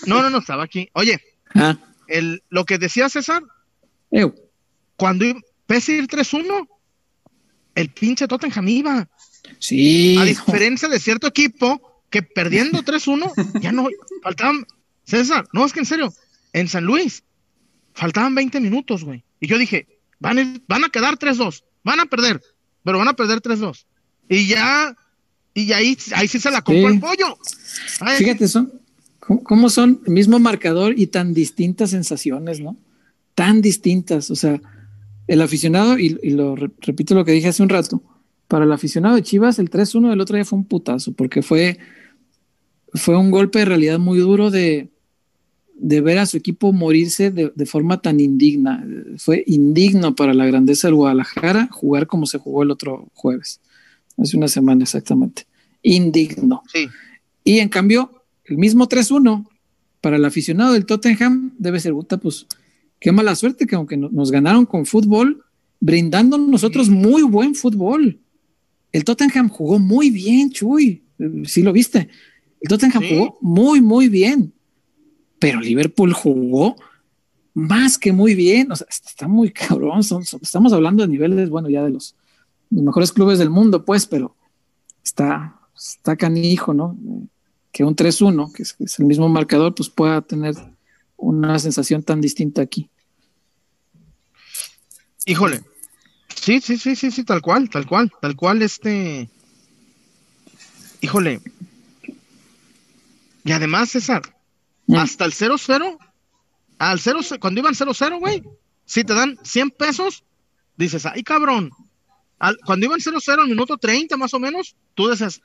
no, no, no, estaba aquí. Oye, ah, el, lo que decía César. Cuando iba- pese ir 3-1, el pinche Tottenham iba. sí. A diferencia de cierto equipo que perdiendo 3-1, ya no faltaban. César, no es que en serio, en San Luis faltaban 20 minutos, güey. Y yo dije, van a, van a quedar 3-2, van a perder, pero van a perder 3-2. Y ya, y ahí, ahí sí se la compró Sí. el pollo. Ay, Fíjate, son, ¿cómo, cómo son el mismo marcador y tan distintas sensaciones, ¿no? Tan distintas. O sea, el aficionado, y, y lo re- repito lo que dije hace un rato, para el aficionado de Chivas, el 3-1 del otro día fue un putazo, porque fue, fue un golpe de realidad muy duro de, de ver a su equipo morirse de, de forma tan indigna. Fue indigno para la grandeza del Guadalajara jugar como se jugó el otro jueves, hace una semana exactamente. Indigno. Sí. Y en cambio, el mismo 3-1 para el aficionado del Tottenham debe ser, puta, pues qué mala suerte que aunque no- nos ganaron con fútbol, brindando nosotros muy buen fútbol. El Tottenham jugó muy bien, Chuy. Eh, Sí lo viste. El Tottenham Sí. jugó muy, muy bien. Pero Liverpool jugó más que muy bien. O sea, está muy cabrón. Son- son- estamos hablando de niveles, bueno, ya de los, los mejores clubes del mundo, pues, pero está, está canijo, ¿no? Que un 3-1, que es, que es el mismo marcador, pues pueda tener una sensación tan distinta aquí. Híjole. Sí, sí, sí, sí, sí, tal cual, tal cual, tal cual, este. Híjole. Y además, César, Mm. hasta el 0-0, al 0, cuando iban 0-0, güey, si te dan 100 pesos, dices, ay, cabrón. Al- cuando iban 0-0 al minuto 30 más o menos, tú dices,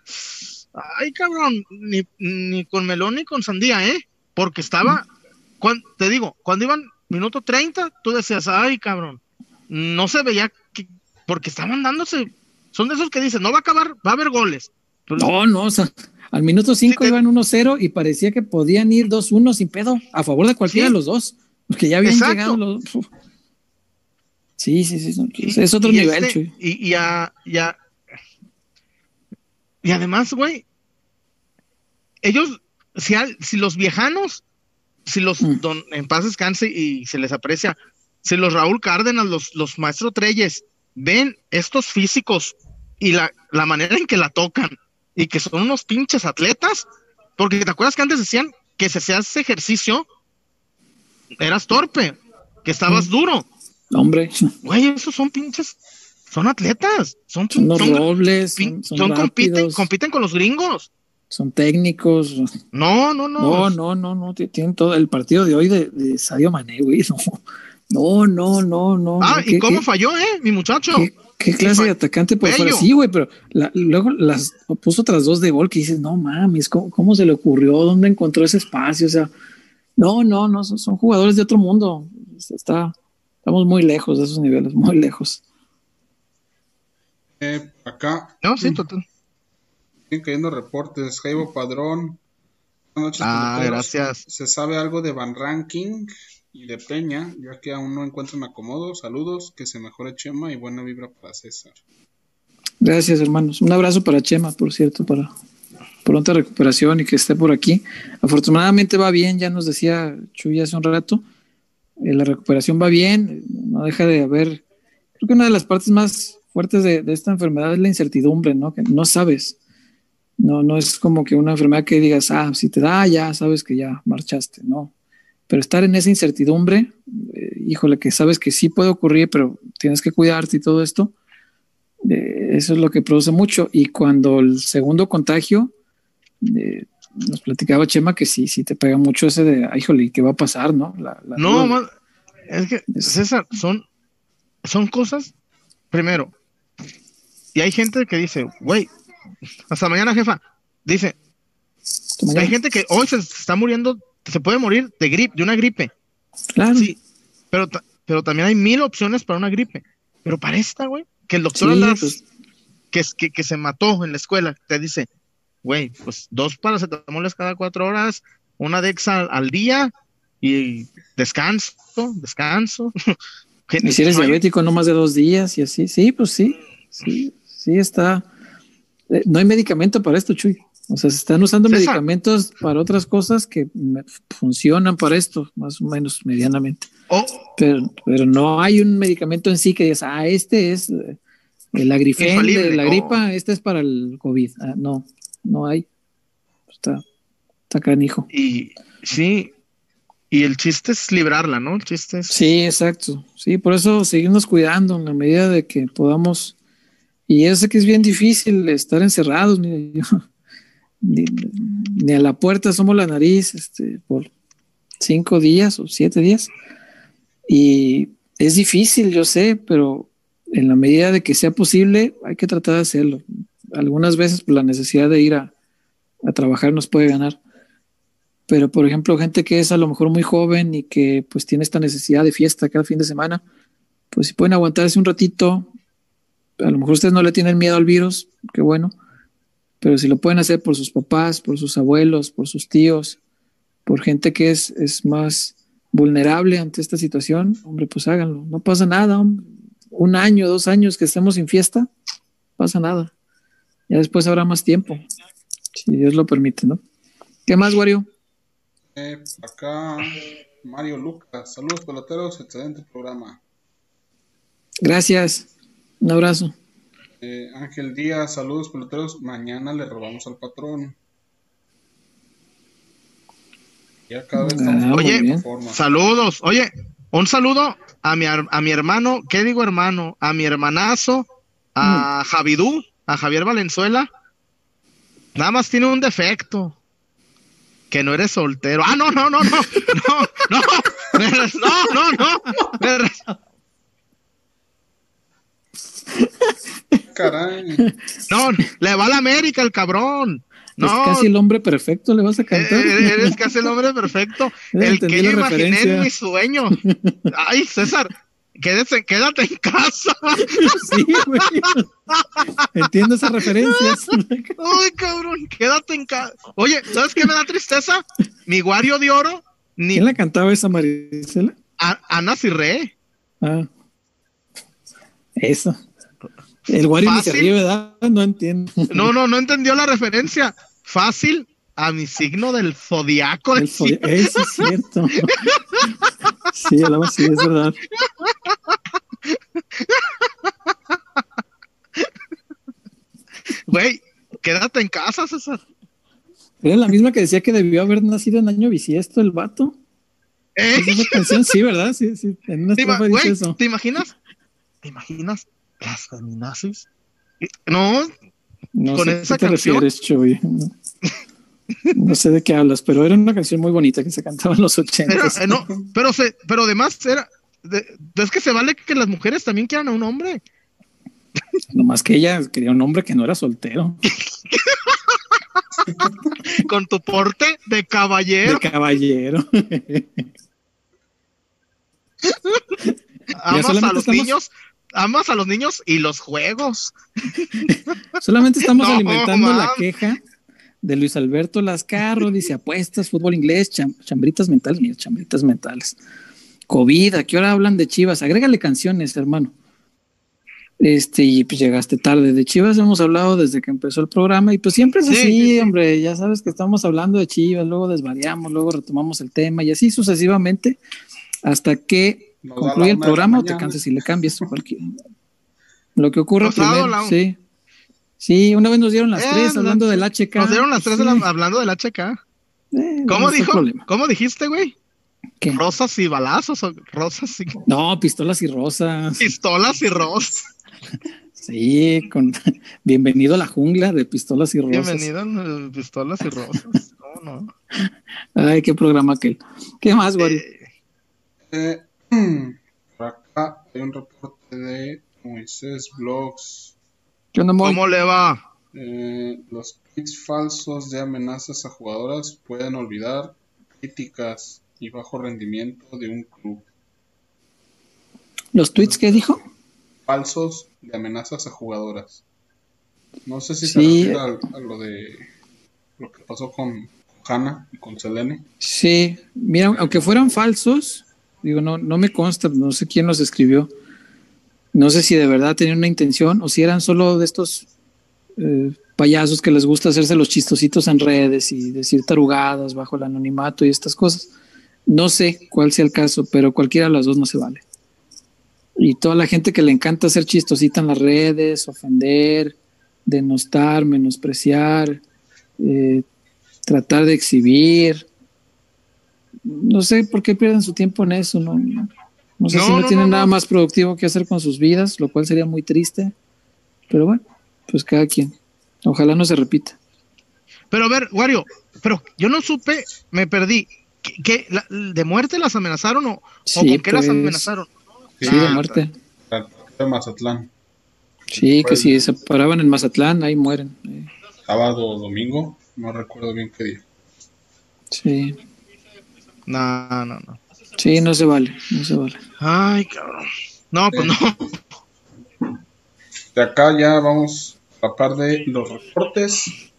ay, cabrón, ni, ni con melón ni con sandía, ¿eh? Porque estaba, te digo, cuando iban minuto 30, tú decías, ay, cabrón, no se veía, que- porque estaban dándose, son de esos que dicen, no va a acabar, va a haber goles. No, no, o sea, al minuto 5 Sí, te- iban 1-0 y parecía que podían ir 2-1 sin pedo, a favor de cualquiera Sí. de los dos, porque ya habían Exacto. llegado los. Uf. Sí, sí, sí, son- Y- es otro y nivel, este-. Y, y, a- y a- y además, güey, ellos, si, al- si los viejanos, si los Mm. don, en paz descanse y se les aprecia, si los Raúl Cárdenas, los, los maestros Treyes, ven estos físicos y la, la manera en que la tocan y que son unos pinches atletas, porque te acuerdas que antes decían que si hacías ejercicio, eras torpe, que estabas Mm. duro. Hombre, Güey, esos son pinches, son atletas, son, son son, robles, pin- son, son son compiten, compiten con los gringos. Son técnicos. No, no, no. No, no, no, no, ti- tienen todo el partido de hoy de, de Sadio Mané, güey. No, no, no, no, no. ah, no, ¿y qué- cómo qué- falló, eh, mi muchacho? qué, ¿Qué clase de atacante por fuera? Sí, güey, pero luego las puso otras dos de gol que dices, no mames, ¿cómo, se le ocurrió? ¿Dónde encontró ese espacio? O sea, no, no, no, son, jugadores de otro mundo. Está, estamos muy lejos de esos niveles, muy lejos. Eh, acá. No, sí, total. Siguen cayendo reportes. Jaibo Padrón. Buenas noches. Ah, gracias. ¿Se sabe algo de Van Ranking? y de Peña, ya que aún no encuentran acomodo. Saludos, que se mejore Chema y buena vibra para César. Gracias, hermanos. Un abrazo para Chema, por cierto, para pronta recuperación y que esté por aquí. Afortunadamente va bien, ya nos decía Chuy hace un rato. Eh, la recuperación va bien, no deja de haber. Creo que una de las partes más fuertes de, de, esta enfermedad es la incertidumbre, ¿no? Que no sabes. No, no es como que una enfermedad que digas, ah, si te da, ya sabes que ya marchaste, no pero estar en esa incertidumbre, eh, híjole, que sabes que sí puede ocurrir, pero tienes que cuidarte y todo esto, eh, eso es lo que produce mucho. Y cuando el segundo contagio, eh, nos platicaba Chema que sí, sí te pega mucho ese de, híjole, ¿qué va a pasar, no? no, es que, César, son, son cosas, primero, y hay gente que dice, güey, hasta mañana, jefa, dice, hay gente que hoy se está muriendo se puede morir de gripe, de una gripe. Claro. Sí, pero, pero también hay mil opciones para una gripe. Pero para esta, güey, que el doctor pues. que, que, que se mató en la escuela, te dice, güey, pues dos paracetamoles cada cuatro horas, una Dexa al día y descanso, descanso. y si eres diabético, no más de dos días y así. Sí, pues sí, sí, sí está. Eh, no hay medicamento para esto, Chuy. O sea, se están usando medicamentos para otras cosas que funcionan para esto, más o menos medianamente. Oh. Pero, pero no hay un medicamento en sí que digas, ah, este es eh, el agrifen de la gripa, este es para el COVID. Ah, no, no hay. Está, está canijo. Y sí, y el chiste es librarla, ¿no? El chiste es... Sí, exacto. Sí, por eso seguimos cuidando en la medida de que podamos. Y yo sé que es bien difícil estar encerrados. Ni, a la puerta somos la nariz este, por cinco días o siete días. Y es difícil, yo sé, pero en la medida de que sea posible, hay que tratar de hacerlo. Algunas veces por la necesidad de ir a, a trabajar nos puede ganar. Pero, por ejemplo, gente que es a lo mejor muy joven y que pues tiene esta necesidad de fiesta cada fin de semana, pues si pueden aguantarse un ratito, a lo mejor ustedes no le tienen miedo al virus, qué bueno, pero si lo pueden hacer por sus papás, por sus abuelos, por sus tíos, por gente que es, es más vulnerable ante esta situación, hombre, pues háganlo. No pasa nada. Un año, dos años que estemos sin fiesta, pasa nada. Ya después habrá más tiempo, si Dios lo permite, ¿no? ¿Qué más, Wario? Eh, acá Mario Lucas. Saludos, peloteros. Excelente programa. Gracias. Un abrazo. Eh, Ángel Díaz, saludos peloteros. Mañana le robamos al patrón. Ya cada vez ah, Oye, saludos. Oye, un saludo a mi, a mi hermano, ¿qué digo hermano? A mi hermanazo, a mm. Javidú, a Javier Valenzuela. Nada más tiene un defecto. Que no eres soltero. Ah, no, no, no, no. No, no. No, no, no. Caray. No, le va a la América el cabrón. No, es casi el hombre perfecto, le vas a cantar. Eh, eres casi el hombre perfecto. el que yo imaginé en mi sueño. Ay, César, quédate, quédate en casa. Sí, güey. Entiendo esas referencias. Ay, cabrón, quédate en casa. Oye, ¿sabes qué me da tristeza? Mi guario de oro. Ni... ¿Quién la cantaba esa Marisela? Ana Cirré. Ah. Eso. El Wario se ríe, ¿verdad? No entiendo. No, no, no entendió la referencia. Fácil a mi signo del zodiaco. Eso es cierto. sí, es verdad. Güey, quédate en casa, César. Era la misma que decía que debió haber nacido en año bisiesto el vato. ¿Eh? canción, sí, ¿verdad? Sí, sí. En una ¿Te, dice eso. ¿Te imaginas? ¿Te imaginas las feminazis? No, no con sé esa qué te refieres, Chuy. No, sé de qué hablas, pero era una canción muy bonita que se cantaba en los 80. Eh, no, pero, se, pero además era. es que se vale que las mujeres también quieran a un hombre. Nomás que ella quería un hombre que no era soltero. Con tu porte de caballero. De caballero. amas a los estamos- niños, amas a los niños y los juegos. Solamente estamos No, alimentando la queja de Luis Alberto Lascarro, dice apuestas, fútbol inglés, cham- chambritas mentales, mira, chambritas mentales. COVID, ¿a qué hora hablan de Chivas? Agrégale canciones, hermano. Este, y pues llegaste tarde. De Chivas hemos hablado desde que empezó el programa, y pues siempre es Sí, así, sí, sí. hombre. Ya sabes que estamos hablando de Chivas, luego desvariamos, luego retomamos el tema, y así sucesivamente, hasta que Nos concluye el programa o te cansas y le cambias cualquier. Lo que dado primero, la- sí. Sí, una vez nos dieron las Eh, tres hablando del HK. Nos dieron las tres de Sí. la- hablando del HK. Eh, ¿Cómo no dijo? ¿Cómo dijiste, güey? ¿Qué? Rosas y balazos, o rosas y No, pistolas y rosas. pistolas y rosas. Sí, con bienvenido a la jungla de pistolas y rosas. Bienvenido a pistolas y rosas. ¿Cómo no? Ay, qué programa aquel. ¿Qué más, Wario? Eh, por acá hay un reporte de Moisés Blogs. ¿Qué? ¿Cómo le va? Eh, los tweets falsos de amenazas a jugadoras pueden olvidar críticas y bajo rendimiento de un club. ¿Los tweets que dijo? Falsos de amenazas a jugadoras. No sé si Sí. se refiere al- a, lo de lo que pasó con Hanna y con Selene. Sí, mira, aunque fueran falsos, digo, no, no me consta, no sé quién los escribió. No sé si de verdad tenían una intención o si eran solo de estos eh, payasos que les gusta hacerse los chistositos en redes y decir tarugadas bajo el anonimato y estas cosas. No sé cuál sea el caso, pero cualquiera de las dos no se vale. Y toda la gente que le encanta hacer chistosita en las redes, ofender, denostar, menospreciar, eh, tratar de exhibir. No sé por qué pierden su tiempo en eso, no, no, sé No, si no, no, tienen no, nada no. más productivo que hacer con sus vidas, lo cual sería muy triste. Pero bueno, pues cada quien. Ojalá no se repita. Pero a ver, Wario, pero yo no supe, me perdí. ¿Qué, qué, la- ¿De muerte las amenazaron o, o con qué las pues, amenazaron? Sí, Ah, de muerte. El partido de Mazatlán. Sí, que si se paraban en Mazatlán, ahí mueren. Eh, Sábado o domingo. No recuerdo bien qué día. Sí, No, no, no. sí, no se vale, no se vale. Ay, cabrón. No, pues no. De acá ya vamos a la par de los reportes.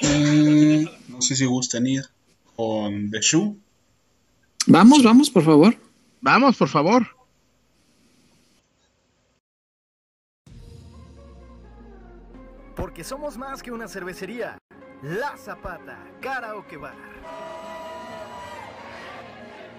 Eh, no sé si gusten ir con The Shoe. Vamos, vamos, por favor. Vamos, por favor. Porque somos más que una cervecería. La Zapata, Karaoke Bar.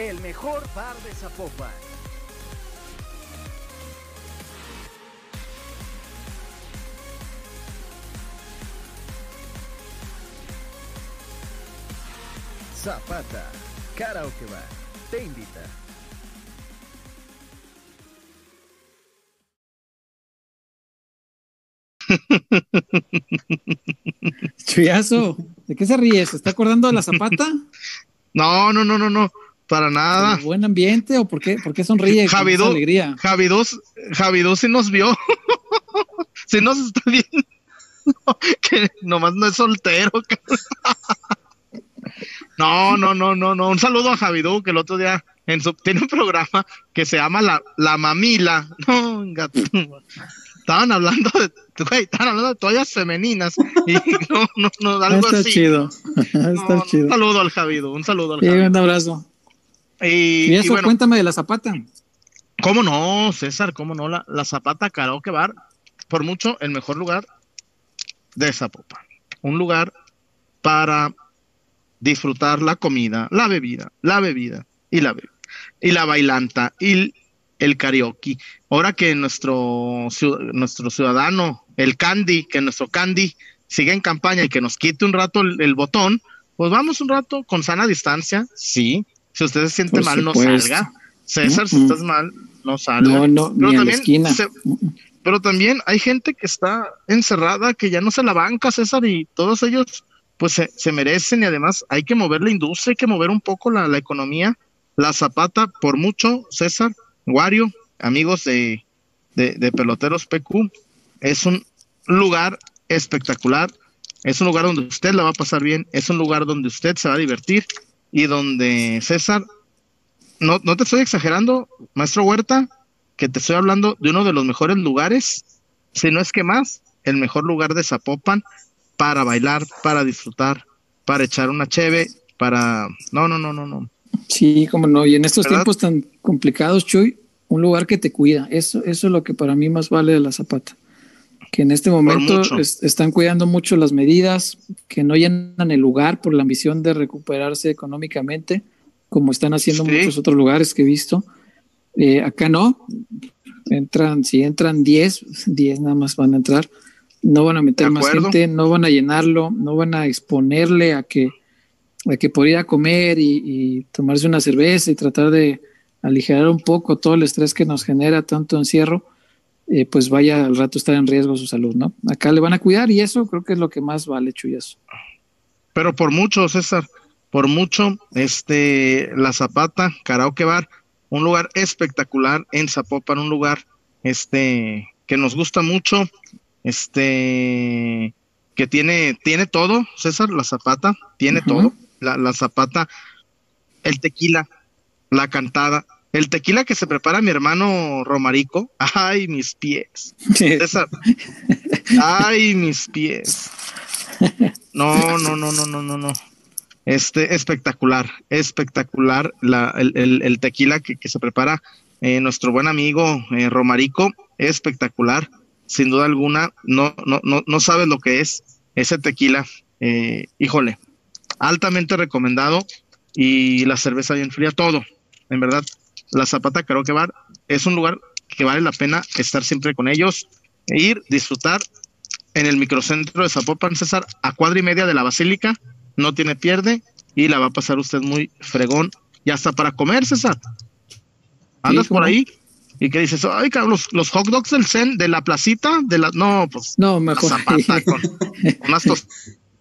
El mejor bar de Zapopan. Zapata, Karaoke Bar, te invita. Chuyazo, ¿de qué se ríe? ¿Se está acordando de la zapata? No, no, no, no, no. Para nada. ¿Por ¿Buen ambiente o por qué, por qué sonríe con alegría? Javidú, Javidú sí nos vio. sí nos está viendo. que nomás no es soltero. no, no, no, no, no. Un saludo a Javidú, que el otro día en su, tiene un programa que se llama La, la Mamila. No, gato. Estaban hablando de, güey, estaban hablando de toallas femeninas. Y no, no, no, algo está así. chido. está No, chido. Un saludo al Javidú, un saludo al Sí, Javidú. un abrazo. Y, Y y eso, bueno, cuéntame de la zapata. ¿Cómo no, César? ¿Cómo no? La, la Zapata Karaoke Bar, por mucho el mejor lugar de Zapopan. Un lugar para disfrutar la comida, la bebida, la bebida y la bebida. Y la bailanta y el karaoke. Ahora que nuestro, nuestro ciudadano, el Candy, que nuestro Candy sigue en campaña y que nos quite un rato el, botón, pues vamos un rato con sana distancia, sí. Si usted se siente mal, no salga. César, si estás mal, no salga. No, no, pero también, esquina. pero también hay gente que está encerrada, que ya no se la banca, César, y todos ellos pues se, merecen y además hay que mover la industria, hay que mover un poco la, la economía. La Zapata, por mucho, César, Wario, amigos de, de, Peloteros PQ, es un lugar espectacular, es un lugar donde usted la va a pasar bien, es un lugar donde usted se va a divertir y donde César, no, no te estoy exagerando, maestro Huerta, que te estoy hablando de uno de los mejores lugares, si no es que más, el mejor lugar de Zapopan para bailar, para disfrutar, para echar una cheve, para... No, no, no, no, no. Sí, como no. Y en estos tiempos tan complicados, Chuy, un lugar que te cuida. Eso, eso es lo que para mí más vale de la zapata. Que en este momento están cuidando mucho las medidas, que no llenan el lugar por la ambición de recuperarse económicamente, como están haciendo muchos otros lugares que he visto. Eh, acá no. Entran, si entran 10, 10 nada más van a entrar. No van a meter más gente, no van a llenarlo, no van a exponerle a que de que por ir a comer y, tomarse una cerveza y tratar de aligerar un poco todo el estrés que nos genera tanto encierro, eh, pues vaya al rato estar en riesgo su salud, ¿no? Acá le van a cuidar y eso creo que es lo que más vale, Chuyazo. Pero por mucho, César, por mucho, este, La Zapata, Karaoke Bar, un lugar espectacular en Zapopan, un lugar, este, que nos gusta mucho, este, que tiene, tiene todo, César, La Zapata, tiene todo la, zapata, el tequila, la cantada, el tequila que se prepara mi hermano Romarico. Ay, mis pies. Ay, mis pies. No, no, no, no, no, no, no. Este, espectacular, espectacular la, el, tequila que, se prepara eh, nuestro buen amigo eh, Romarico, espectacular, sin duda alguna. No, no, no, no sabes lo que es ese tequila. Eh, híjole, altamente recomendado y la cerveza bien fría, todo. En verdad, la Zapata Karaoke Bar es un lugar que vale la pena estar siempre con ellos, e ir, disfrutar en el microcentro de Zapopan, César, a cuadra y media de la Basílica, no tiene pierde y la va a pasar usted muy fregón y hasta para comer, César. Andas por ahí y que dices, ay, cabrón, los, hot dogs del Zen, de la placita, de la, no, pues, no, mejor. Zapata con, unas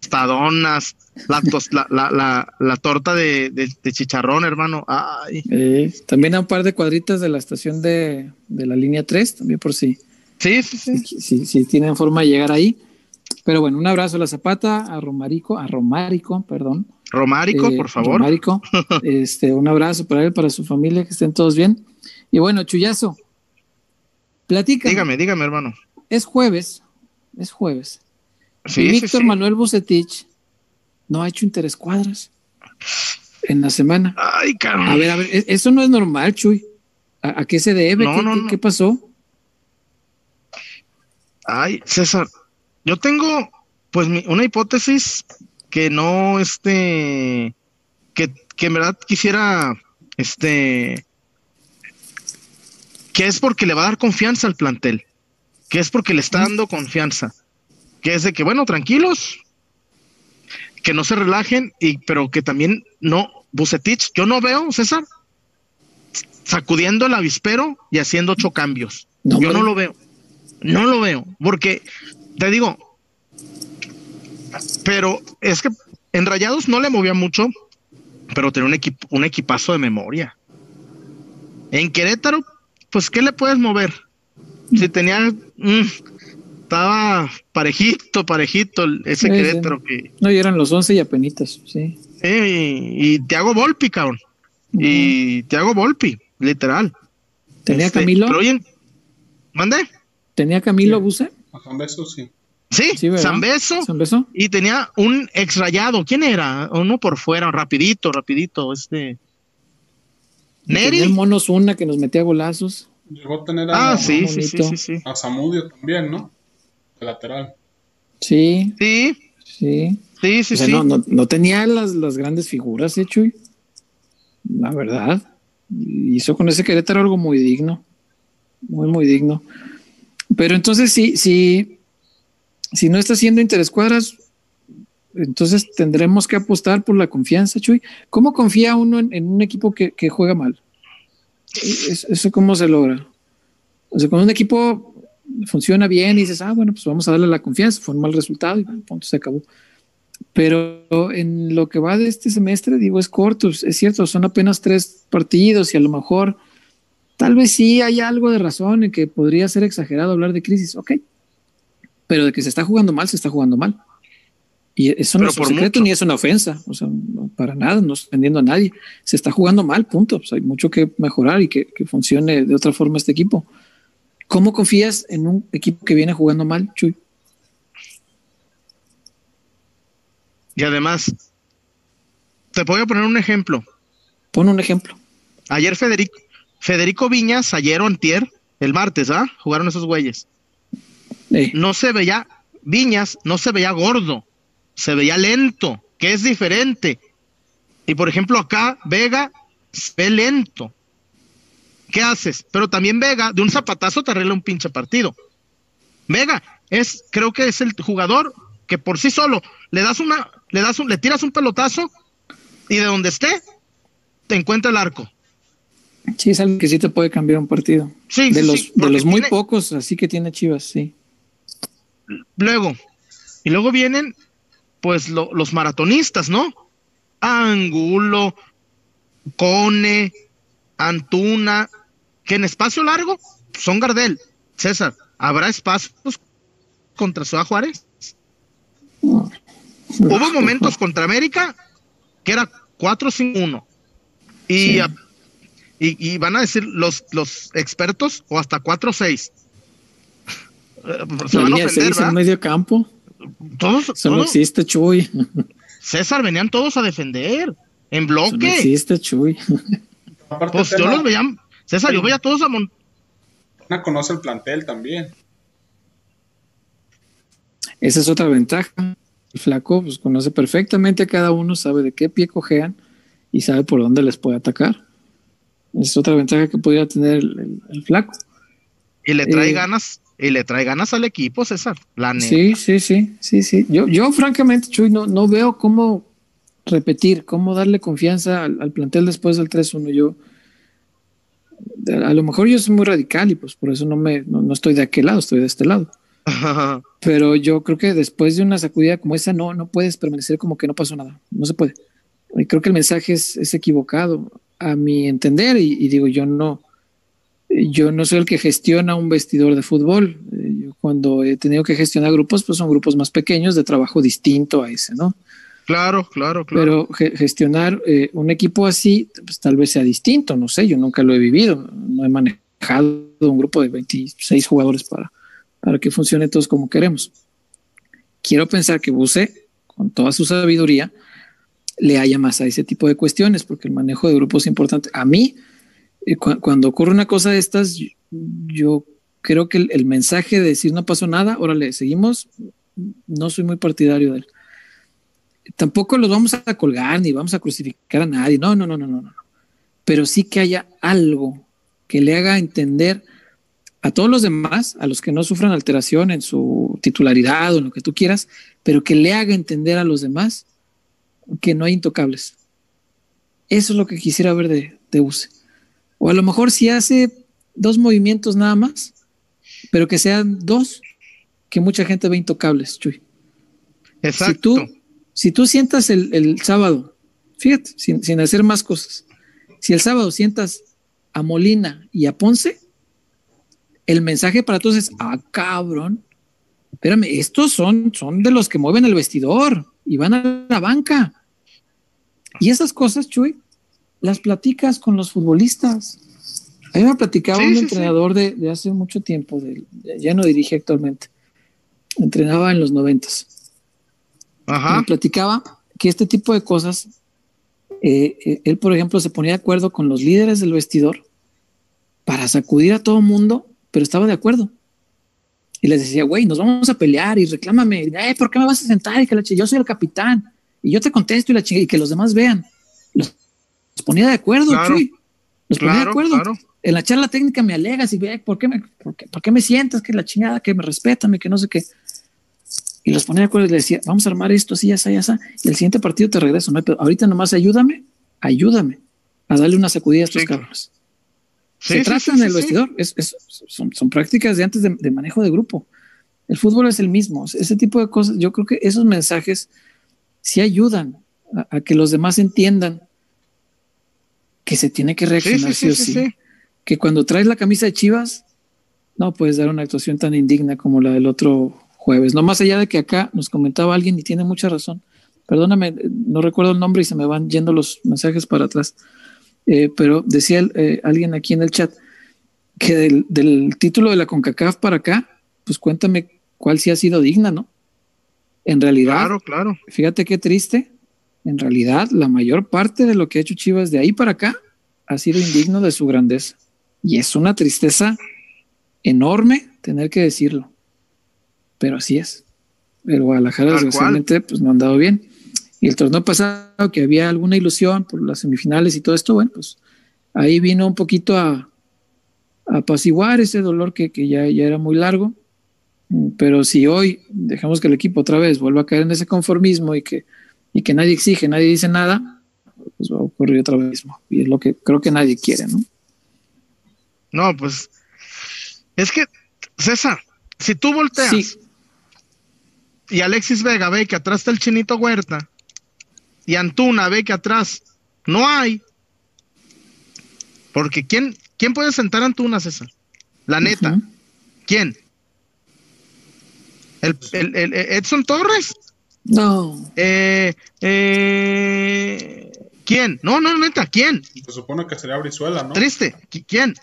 tostadonas, la, la, la, la, torta de, de, chicharrón, hermano. Ay. también hay un par de cuadritas de la estación de, de la línea 3, también por si. Sí, sí, sí. Si, si, tienen forma de llegar ahí. Pero bueno, un abrazo a la Zapata, a Romarico, a Romárico, perdón. Romárico, eh, por favor. Romárico, este, un abrazo para él, para su familia, que estén todos bien. Y bueno, Chuyazo, platica. Dígame, dígame, hermano. Es jueves, es jueves. Víctor Manuel Bucetich no ha hecho interescuadras en la semana. Ay, caramba. A ver, a ver, e-, eso no es normal, Chuy. ¿A, qué se debe? ¿Qué, pasó? Ay, César, yo tengo pues una hipótesis que no, este, que, que en verdad quisiera, este, que es porque le va a dar confianza al plantel, que es porque le está dando confianza que es de que, bueno, tranquilos, que no se relajen, y, pero que también no, Bucetich, yo no veo, César, sacudiendo el avispero y haciendo ocho cambios. yo no lo veo, no lo veo, porque te digo, pero es que en Rayados no le movía mucho, pero tenía un, equipo, un equipazo de memoria. En Querétaro, pues, ¿qué le puedes mover? Si tenía mm, estaba parejito, parejito ese Querétaro que. No, y eran los once y apenitas, sí. y, y Tiago Volpi, cabrón. Y Tiago Volpi, literal. ¿Tenía este, Camilo? ¿Mande? ¿Tenía Camilo Buse? A Beso, sí. Sí, sí San Beso. Y tenía un exrayado. ¿Quién era? Uno por fuera, rapidito, rapidito. Este. Neri. El mono Zuna que nos metía golazos. Llegó a tener a, ah, sí, sí, sí, sí, a Samudio también, ¿no? Lateral. Sí. Sí. Sí. Sí, sí, sí. No, no, no, tenía las, las grandes figuras, ¿eh, Chuy? La verdad. Hizo con ese Querétaro algo muy digno. muy, muy digno. Pero entonces, si, si, si no está haciendo interescuadras, entonces tendremos que apostar por la confianza, Chuy. ¿Cómo confía uno en, un equipo que, juega mal? ¿Eso cómo se logra? O sea, cuando un equipo funciona bien y dices, ah, bueno, pues vamos a darle la confianza, fue un mal resultado y punto, se acabó. Pero en lo que va de este semestre, digo, es corto, es cierto, son apenas tres partidos y a lo mejor tal vez sí hay algo de razón en que podría ser exagerado hablar de crisis, ok, pero de que se está jugando mal, se está jugando mal. Y eso no es un secreto ni es una ofensa, o sea, para nada, no estoy vendiendo a nadie. Se está jugando mal, punto. Pues hay mucho que mejorar y que, que, funcione de otra forma este equipo. ¿Cómo confías en un equipo que viene jugando mal, Chuy? Y además, te voy a poner un ejemplo. Pon un ejemplo. Ayer Federico, Federico Viñas, ayer o antier, el martes, ¿ah? Jugaron esos güeyes. No se veía, Viñas no se veía gordo se veía lento, que es diferente. Y por ejemplo, acá Vega se ve lento. ¿Qué haces? Pero también Vega, de un zapatazo te arregla un pinche partido. Vega es, creo que es el jugador que por sí solo le das una, le das un, le tiras un pelotazo y de donde esté te encuentra el arco. Sí, es algo que sí te puede cambiar un partido. Sí, de los, de los muy pocos, así que tiene Chivas, sí. Luego, y luego vienen pues los maratonistas, ¿no? Angulo, Cone, Antuna, que en espacio largo son Gardel. César, ¿habrá espacios contra Ciudad Juárez? Hubo momentos contra América que era 4-5-1. Y, y, van a decir los, los expertos o hasta 4-6. Se van a ofender, en medio campo. Todos. Eso no existe, Chuy. César, venían todos a defender. En bloque. no existe, Chuy. Pues yo los veía. César, yo veía a todos a montar. conoce el plantel también. Esa es otra ventaja. El flaco pues, conoce perfectamente a cada uno, sabe de qué pie cojean y sabe por dónde les puede atacar. Esa es otra ventaja que podría tener el, flaco. Y le trae eh, ganas y le trae ganas al equipo, César. La Sí, sí, sí, sí, sí. Yo, yo francamente, Chuy, no, no veo cómo repetir, cómo darle confianza al, plantel después del 3-1. Yo, a lo mejor yo soy muy radical y pues por eso no me, no, estoy de aquel lado, estoy de este lado. Pero yo creo que después de una sacudida como esa, no, no puedes permanecer como que no pasó nada. No se puede. Y creo que el mensaje es, es equivocado a mi entender y digo, yo no, yo no soy el que gestiona un vestidor de fútbol. Eh, yo cuando he tenido que gestionar grupos, pues son grupos más pequeños de trabajo distinto a ese, ¿no? Claro, claro, claro. Pero gestionar eh, un equipo así, pues tal vez sea distinto, no sé, yo nunca lo he vivido, no he manejado un grupo de 26 jugadores para, para que funcione todos como queremos. Quiero pensar que Buse, con toda su sabiduría, le haya más a ese tipo de cuestiones, porque el manejo de grupos es importante. A mí, cuando ocurre una cosa de estas, yo creo que el, mensaje de decir no pasó nada, órale, seguimos, no soy muy partidario de él. Tampoco los vamos a colgar ni vamos a crucificar a nadie, no, no, no, no, no, no. Pero sí que haya algo que le haga entender a todos los demás, a los que no sufran alteración en su titularidad o en lo que tú quieras, pero que le haga entender a los demás que no hay intocables. Eso es lo que quisiera ver de, de UCE. O a lo mejor si hace dos movimientos nada más, pero que sean dos que mucha gente ve intocables, Chuy. Exacto. Si tú, si tú sientas el, sábado, fíjate, sin, hacer más cosas, si el sábado sientas a Molina y a Ponce, el mensaje para todos es, ah, cabrón, espérame, estos son, son de los que mueven el vestidor y van a la banca. Y esas cosas, Chuy, las platicas con los futbolistas. A mí me platicaba un entrenador De, hace mucho tiempo, de, ya no dirige actualmente, entrenaba en los noventas. Me platicaba que este tipo de cosas, eh, eh, él por ejemplo se ponía de acuerdo con los líderes del vestidor para sacudir a todo mundo, pero estaba de acuerdo. Y les decía, güey, nos vamos a pelear y reclámame, eh, ¿por qué me vas a sentar? Y que la yo soy el capitán y yo te contesto y la y que los demás vean. Los ponía de acuerdo, Chuy. Los ponía de acuerdo. en la charla técnica me alegas y ve, ¿por qué me, por qué, por qué me sientas que la chingada, que me respetan, que no sé qué? Y los ponía de acuerdo y le decía, vamos a armar esto, así, ya ya está. Y el siguiente partido te regreso, ahorita nomás ayúdame, ayúdame a darle una sacudida a estos Sí. cabrones. Sí, Se sí, trata en el vestidor, es- es- son, son prácticas de antes de, de manejo de grupo. El fútbol es el mismo, ese tipo de cosas, yo creo que esos mensajes sí ayudan a, a que los demás entiendan que se tiene que reaccionar sí, sí. sí. Que cuando traes la camisa de Chivas, no puedes dar una actuación tan indigna como la del otro jueves. No más allá de que acá nos comentaba alguien y tiene mucha razón. Perdóname, no recuerdo el nombre y se me van yendo los mensajes para atrás. Eh, pero decía eh, alguien aquí en el chat que del, del título de la CONCACAF para acá, pues cuéntame cuál sí ha sido digna, ¿no? En realidad, Claro, claro. fíjate qué triste. En realidad, la mayor parte de lo que ha hecho Chivas de ahí para acá ha sido indigno de su grandeza. Y es una tristeza enorme tener que decirlo. Pero así es. El Guadalajara, desgraciadamente, pues no han dado bien. Y el torneo pasado, que había alguna ilusión por las semifinales y todo esto, bueno, pues ahí vino un poquito a, a apaciguar ese dolor que, que ya, ya era muy largo. Mm, Pero si hoy dejamos que el equipo otra vez vuelva a caer en ese conformismo y que, y que nadie exige, nadie dice nada, pues va a ocurrir otra vez mismo. Y es lo que creo que nadie quiere, ¿no? No, pues es que, César, si tú volteas Sí, y Alexis Vega ve que atrás está el chinito Huerta y Antuna ve que atrás no hay, porque ¿quién, quién puede sentar a Antuna, César? La neta. ¿quién? ¿El, el- el- el Edson Torres? No, Eh, eh, ¿Quién? No, no, neta, ¿quién? Se supone que sería Brizuela, ¿no? Triste, ¿qui- ¿quién?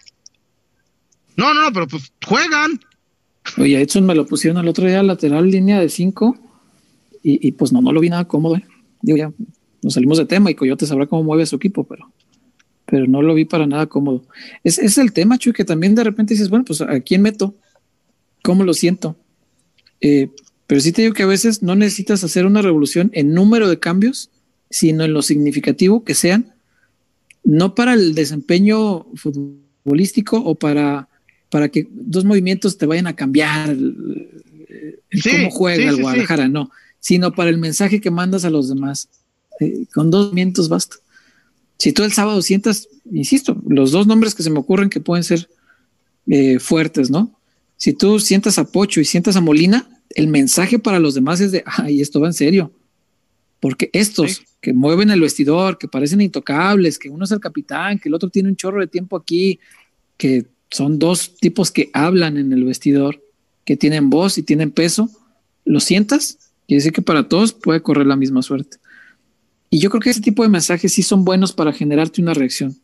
No, no, no, pero pues juegan. Oye, Edson me lo pusieron el otro día lateral, línea de 5, y, y pues no, no lo vi nada cómodo. ¿eh? Digo, ya nos salimos de tema y Coyote sabrá cómo mueve su equipo, pero, pero no lo vi para nada cómodo. Es, es el tema, Chuy, que también de repente dices, bueno, pues ¿a quién meto? ¿Cómo lo siento? Eh, pero sí te digo que a veces no necesitas hacer una revolución en número de cambios, sino en lo significativo que sean, no para el desempeño futbolístico o para, para que dos movimientos te vayan a cambiar el, el Sí, cómo juega sí, el sí. Guadalajara, no, sino para el mensaje que mandas a los demás. Eh, con dos movimientos basta. Si tú el sábado sientas, insisto, los dos nombres que se me ocurren que pueden ser eh, fuertes, ¿no? Si tú sientas a Pocho y sientas a Molina, el mensaje para los demás es de, ay, esto va en serio. Porque estos Sí. que mueven el vestidor, que parecen intocables, que uno es el capitán, que el otro tiene un chorro de tiempo aquí, que son dos tipos que hablan en el vestidor, que tienen voz y tienen peso, lo sientas, quiere decir que para todos puede correr la misma suerte. Y yo creo que ese tipo de mensajes sí son buenos para generarte una reacción.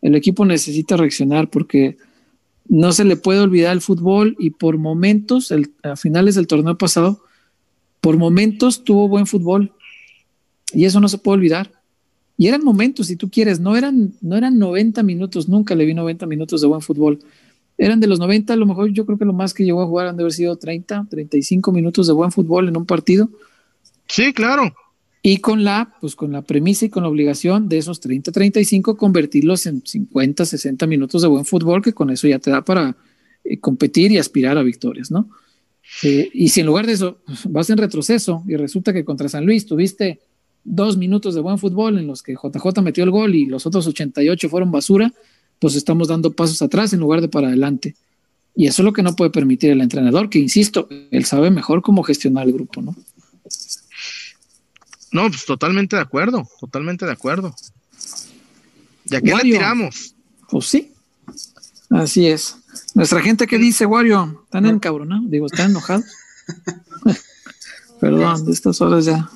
El equipo necesita reaccionar porque no se le puede olvidar el fútbol y por momentos, a finales del torneo pasado, por momentos tuvo buen fútbol y eso no se puede olvidar. Y eran momentos, si tú quieres, no eran, no eran 90 minutos, nunca le vi 90 minutos de buen fútbol. Eran de los 90, a lo mejor yo creo que lo más que llegó a jugar han de haber sido 30, 35 minutos de buen fútbol en un partido. Sí, claro. Y con la, pues con la premisa y con la obligación de esos 30, 35 convertirlos en 50, 60 minutos de buen fútbol, que con eso ya te da para eh, competir y aspirar a victorias, ¿no? Eh, y si en lugar de eso pues, vas en retroceso y resulta que contra San Luis tuviste dos minutos de buen fútbol en los que JJ metió el gol y los otros 88 fueron basura, pues estamos dando pasos atrás en lugar de para adelante. Y eso es lo que no puede permitir el entrenador, que insisto, él sabe mejor cómo gestionar el grupo, ¿no? No, pues totalmente de acuerdo, totalmente de acuerdo. ¿Y a qué le tiramos? Pues sí, así es. Nuestra gente que dice, Wario, están encabronados, digo, están enojados. Perdón, de estas horas ya.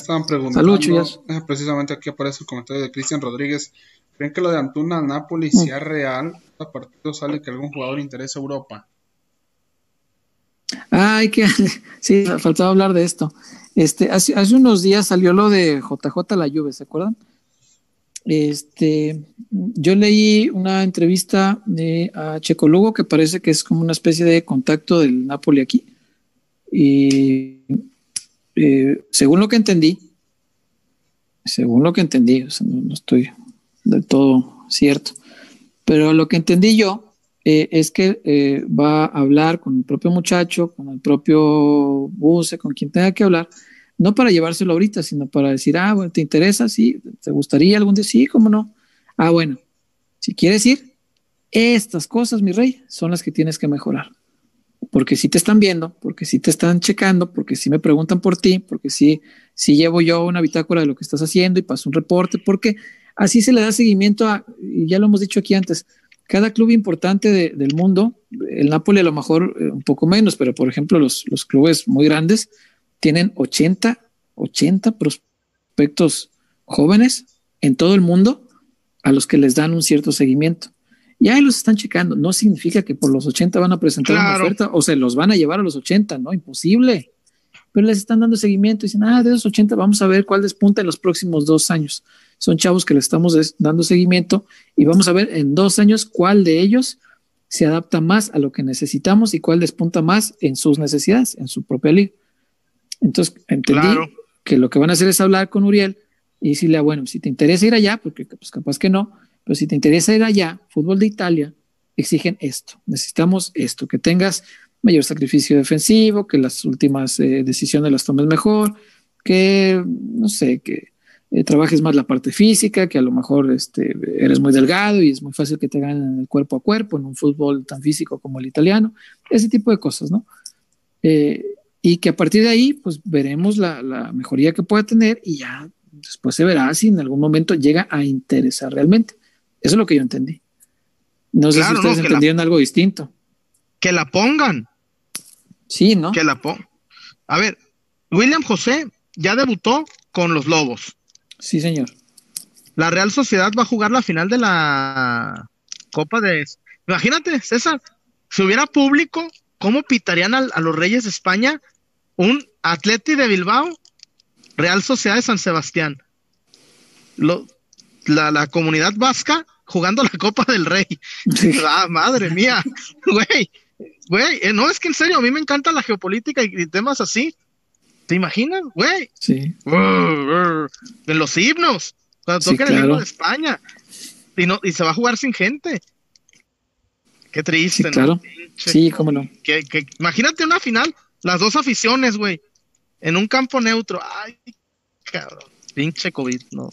Estaban preguntando, Salud, eh, precisamente aquí aparece el comentario de Cristian Rodríguez. ¿Creen que lo de Antuna al Napoli Mm. sea real? A partido sale que algún jugador interesa a Europa. Ay, que sí, faltaba hablar de esto. Este, hace, hace unos días salió lo de JJ La Juve, ¿se acuerdan? Este, yo leí una entrevista de a Checo Lugo que parece que es como una especie de contacto del Napoli aquí. Y eh, según lo que entendí, según lo que entendí, no, estoy del todo cierto, Pero lo que entendí yo eh, es que eh, va a hablar con el propio muchacho, con el propio Buse, con quien tenga que hablar, no para llevárselo ahorita, sino para decir, ah, bueno, ¿te interesa? Sí, ¿te gustaría algún día? Sí, ¿cómo no? Ah, bueno, si quieres ir, estas cosas, mi rey, son las que tienes que mejorar. Porque si te están viendo, porque si te están checando, porque si me preguntan por ti, porque si, si llevo yo una bitácora de lo que estás haciendo y paso un reporte, porque así se le da seguimiento a, y ya lo hemos dicho aquí antes, cada club importante del mundo, el Napoli a lo mejor eh, un poco menos, pero por ejemplo los, los clubes muy grandes tienen 80, 80 prospectos jóvenes en todo el mundo a los que les dan un cierto seguimiento. Y ahí los están checando. No significa que por los 80 van a presentar una oferta o se los van a llevar a los 80, ¿no? Imposible. Pero les están dando seguimiento y dicen, ah, de esos 80 vamos a ver cuál despunta en los próximos dos años. Son chavos que le estamos dando seguimiento y vamos a ver en dos años cuál de ellos se adapta más a lo que necesitamos y cuál despunta más en sus necesidades, en su propia liga. Entonces, entendí que lo que van a hacer es hablar con Uriel y decirle, ah, bueno, si te interesa ir allá, porque pues capaz que no, pero si te interesa ir allá, fútbol de Italia, exigen esto, necesitamos esto, que tengas mayor sacrificio defensivo, que las últimas eh, decisiones las tomes mejor, que, no sé, que eh, trabajes más la parte física, que a lo mejor este, eres muy delgado y es muy fácil que te ganen el cuerpo a cuerpo en un fútbol tan físico como el italiano, ese tipo de cosas, ¿no? Eh, y que a partir de ahí, pues veremos la, la mejoría que pueda tener y ya después se verá si en algún momento llega a interesar realmente. Eso es lo que yo entendí. No sé si ustedes entendieron algo distinto. Que la pongan. Sí, ¿no? Que la pongan. A ver, William José ya debutó con los Lobos. Sí, señor. La Real Sociedad va a jugar la final de la Copa de... Imagínate, César, si hubiera público, ¿cómo pitarían a, a los Reyes de España un Atleti de Bilbao, Real Sociedad de San Sebastián? Lo, la, la comunidad vasca jugando la Copa del Rey. Ah, madre mía, güey, güey, eh, no es que en serio, a mí me encanta la geopolítica y, temas así. ¿Te imaginas, güey? Sí. En los himnos, cuando toquen el himno de España. Y, no, y se va a jugar sin gente. Qué triste, sí, claro. Sí, cómo no. Que, que, imagínate una final, las dos aficiones, güey, en un campo neutro. Ay, cabrón, pinche COVID, no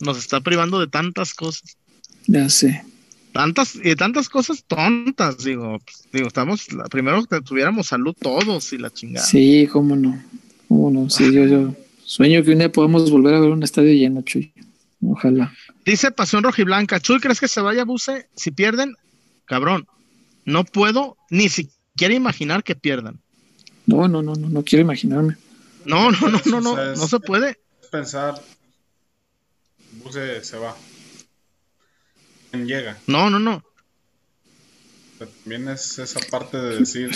nos está privando de tantas cosas. Ya sé. Tantas, y tantas cosas tontas, digo, pues, digo, estamos, primero que tuviéramos salud todos y la chingada. Sí, cómo no, cómo no, sí, yo, yo sueño que un día podamos volver a ver un estadio lleno, Chuy, ojalá. Dice Pasión Rojiblanca, Chuy, ¿crees que se vaya Buse? Si pierden, cabrón, no puedo ni siquiera imaginar que pierdan. No, no, no, no, no quiero imaginarme. No, no, no, no, no, no se puede. Pensar se, va. ¿Quién llega? No, no, no. también es esa parte de decir,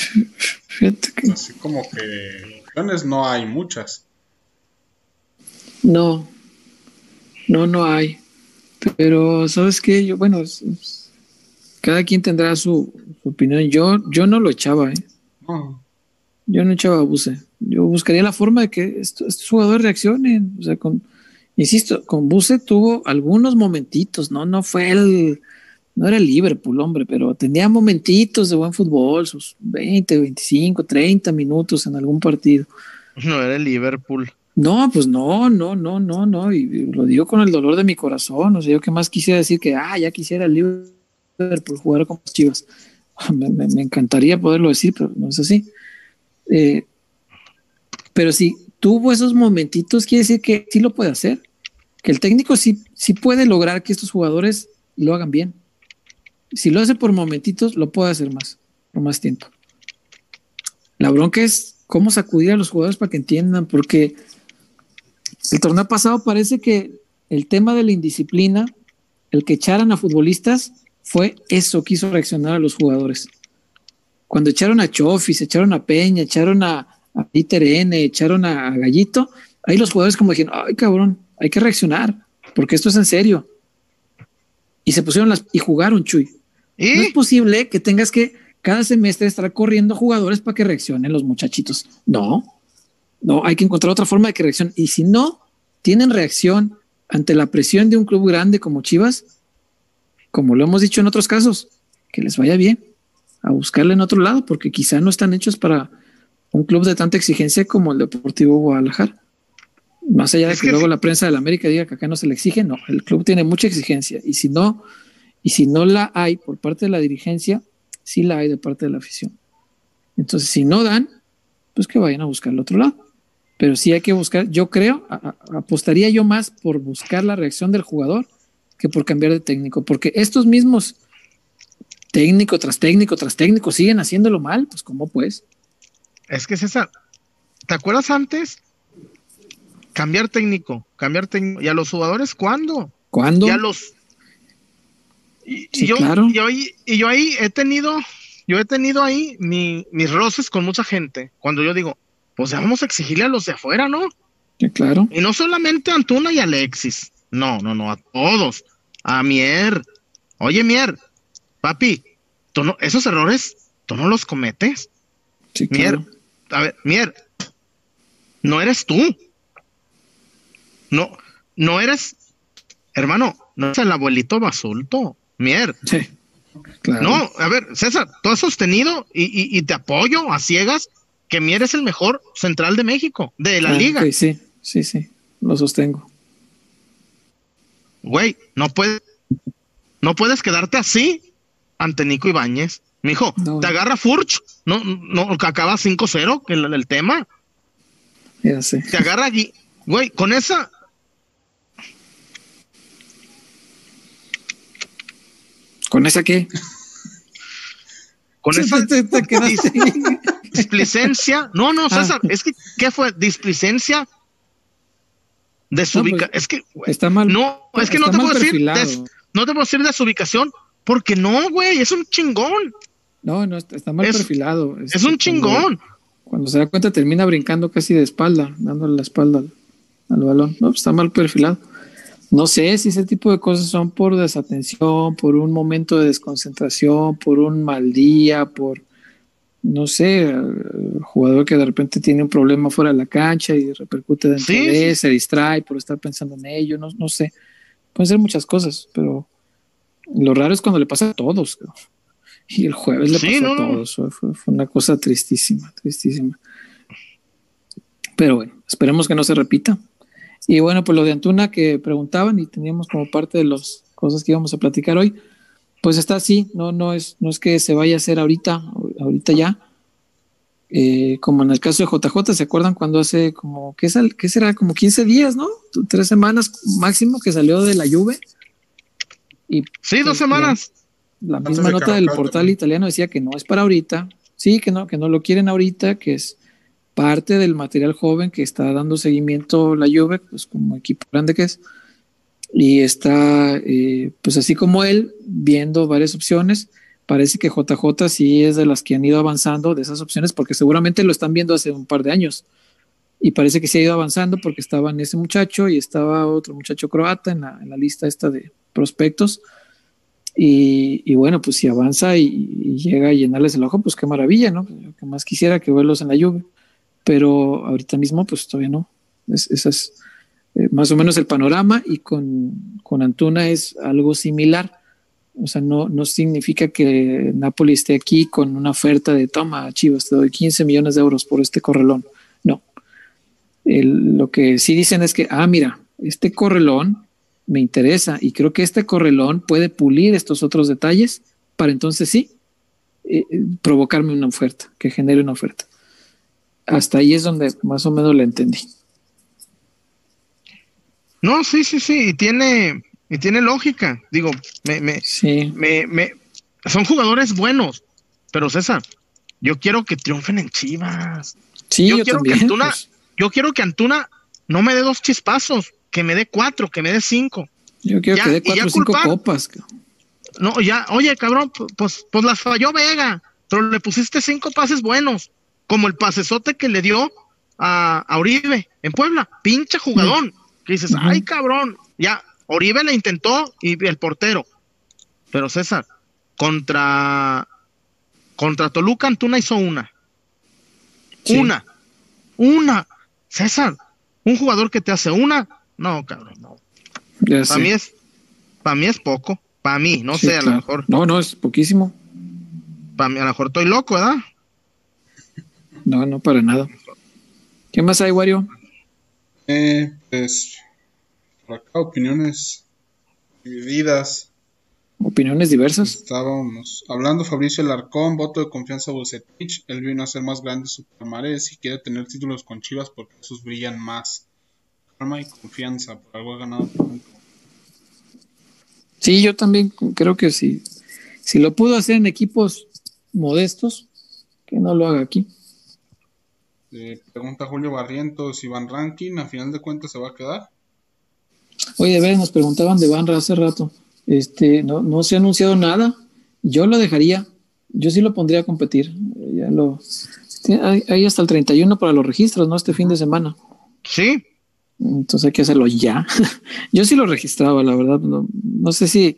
así como que opciones no hay muchas. No, no, no hay. Pero, ¿sabes qué? Yo, bueno, cada quien tendrá su, opinión. Yo, yo no lo echaba, ¿eh? Yo no echaba abuse. Yo buscaría la forma de que estos jugadores reaccionen. O sea, con, Insisto, con Buse tuvo algunos momentitos, ¿no? No fue el, no era el Liverpool, hombre, pero tenía momentitos de buen fútbol, sus 20, 25, 30 minutos en algún partido. No era el Liverpool. No, pues no, no, no, no, no, y lo digo con el dolor de mi corazón, o sea, yo que más quisiera decir que, ah, ya quisiera el Liverpool jugar con los Chivas. Me, encantaría poderlo decir, pero no es así. Eh, pero sí, tuvo esos momentitos, quiere decir que sí lo puede hacer que el técnico sí, sí puede lograr que estos jugadores lo hagan bien. Si lo hace por momentitos, lo puede hacer más, por más tiempo. La bronca es cómo sacudir a los jugadores para que entiendan, porque el torneo pasado parece que el tema de la indisciplina, el que echaran a futbolistas, fue eso que hizo reaccionar a los jugadores. Cuando echaron a Chofis, echaron a Peña, echaron a, a Peter N, echaron a Gallito, ahí los jugadores como dijeron, ay cabrón, hay que reaccionar, porque esto es en serio. Y se pusieron las y jugaron, Chuy. No es posible que tengas que cada semestre estar corriendo jugadores para que reaccionen los muchachitos. No, no, hay que encontrar otra forma de que reaccionen. Y si no tienen reacción ante la presión de un club grande como Chivas, como lo hemos dicho en otros casos, que les vaya bien, a buscarle en otro lado, porque quizá no están hechos para un club de tanta exigencia como el Deportivo Guadalajara. Más allá de que, luego la prensa de la América diga que acá no se le exige, no, el club tiene mucha exigencia y si no, y si no la hay por parte de la dirigencia, sí la hay de parte de la afición. Entonces, si no dan, pues que vayan a buscar el otro lado. Pero sí hay que buscar, yo creo, apostaría yo más por buscar la reacción del jugador que por cambiar de técnico, porque estos mismos técnico tras técnico tras técnico siguen haciéndolo mal, pues ¿cómo pues? Es que César, ¿te acuerdas antes? Cambiar técnico, cambiar técnico. ¿Y a los jugadores cuándo? ¿Cuándo? Y a los... Y, yo, y, ahí, y yo ahí he tenido, yo he tenido ahí mis roces con mucha gente. Cuando yo digo, pues vamos a exigirle a los de afuera, ¿no? Sí, claro. Y no solamente a Antuna y Alexis. No, no, no, a todos. A Mier. Oye, Mier, papi, ¿tú no, esos errores, tú no los cometes. Sí, Mier, a ver, Mier, no eres tú. No, no eres, hermano, no eres el abuelito basulto. Mier. Sí. Claro. No, a ver, César, tú has sostenido y, y te apoyo a ciegas que Mier es el mejor central de México, de la ah, liga. sí, sí, sí, lo sostengo. Güey, no puedes, no puedes quedarte así ante Nico Ibáñez. Mijo, te agarra Furch, no, no, que acaba 5-0 el, el tema. Ya sé. Te agarra allí, güey, con esa. ¿Con esa qué? Con esa displicencia. No, no, César, ah. es que, ¿qué fue? Displicencia. Desubica. No, pues, es que. Está mal. No, es que no te puedo decir. no te puedo decir desubicación porque no, güey, es un chingón. No, no, está, mal perfilado. Es, un chingón. Cuando, se da cuenta, termina brincando casi de espalda, dándole la espalda al, al balón. No, pues, está mal perfilado. No sé si ese tipo de cosas son por desatención, por un momento de desconcentración, por un mal día, por, no sé, jugador que de repente tiene un problema fuera de la cancha y repercute dentro de, se distrae por estar pensando en ello, no, no sé. Pueden ser muchas cosas, pero lo raro es cuando le pasa a todos. Y el jueves le pasó a todos. Fue, fue una cosa tristísima, tristísima. Pero bueno, esperemos que no se repita. Y bueno, pues lo de Antuna que preguntaban y teníamos como parte de las cosas que íbamos a platicar hoy, pues está así, no, no, es, no es que se vaya a hacer ahorita, ahorita ya. Eh, como en el caso de JJ, ¿se acuerdan cuando hace como, ¿qué, sal, qué será? Como 15 días, ¿no? Tres semanas máximo que salió de la lluvia. Y, sí, dos pues, semanas. La, misma nota del portal italiano decía que no es para ahorita, sí, que no, que no lo quieren ahorita, que es parte del material joven que está dando seguimiento la Juve, pues como equipo grande que es, y está, eh, pues así como él, viendo varias opciones. Parece que JJ sí es de las que han ido avanzando de esas opciones, porque seguramente lo están viendo hace un par de años. Y parece que se ha ido avanzando porque estaba en ese muchacho y estaba otro muchacho croata en la, en la lista esta de prospectos. Y, y, bueno, pues si avanza y, llega a llenarles el ojo, pues qué maravilla, ¿no? Yo que más quisiera que verlos en la lluvia pero ahorita mismo pues todavía no. Es, ese es eh, más o menos el panorama y con, con, Antuna es algo similar. O sea, no, no significa que Napoli esté aquí con una oferta de toma, Chivas, te doy 15 millones de euros por este correlón. No. lo que sí dicen es que, ah, mira, este correlón me interesa y creo que este correlón puede pulir estos otros detalles para entonces sí eh, provocarme una oferta, que genere una oferta hasta ahí es donde más o menos le entendí. No, sí, sí, sí, y tiene, y tiene lógica. Digo, me, me, sí. me, me, son jugadores buenos, pero César, yo quiero que triunfen en Chivas. Sí, yo, quiero que Antuna, pues. yo quiero que Antuna no me dé dos chispazos, que me dé cuatro, que me dé cinco. Yo quiero que dé cuatro o cinco copas. No, ya, oye, cabrón, pues, pues las falló Vega, pero le pusiste cinco pases buenos como el pasesote que le dio a, a Oribe en Puebla, pinche jugadón, que dices, ay cabrón, ya, Oribe le intentó y el portero, pero César, contra, contra Toluca Antuna hizo una, una, una, César, un jugador que te hace una, no cabrón, no. Para mí es, para mí es poco, Para mí, no Sí, sé, a lo mejor. No, no, es poquísimo. Para mí, a lo mejor estoy loco, ¿verdad? No, no, para nada. ¿Qué más hay, Wario? Eh, pues, por acá opiniones divididas. Opiniones diversas. Estábamos hablando Fabricio Larcón, voto de confianza a Bucetich. Él vino a ser más grande su palmarés y quiere tener títulos con Chivas porque esos brillan más. Calma y confianza, por algo ha ganado tanto. Sí, yo también creo que sí. Si lo pudo hacer en equipos modestos, que no lo haga aquí. Eh, pregunta Julio Barrientos, Iván Rankin, a final de cuentas se va a quedar. Oye, ver, nos preguntaban de Banra hace rato. Este, no, no se ha anunciado nada. Yo lo dejaría. Yo sí lo pondría a competir. Eh, Ya lo. Hay, hay hasta el 31 para los registros, ¿no? Este fin de semana. Sí, Entonces hay que hacerlo ya. Yo sí lo registraba, la verdad. No, no sé si.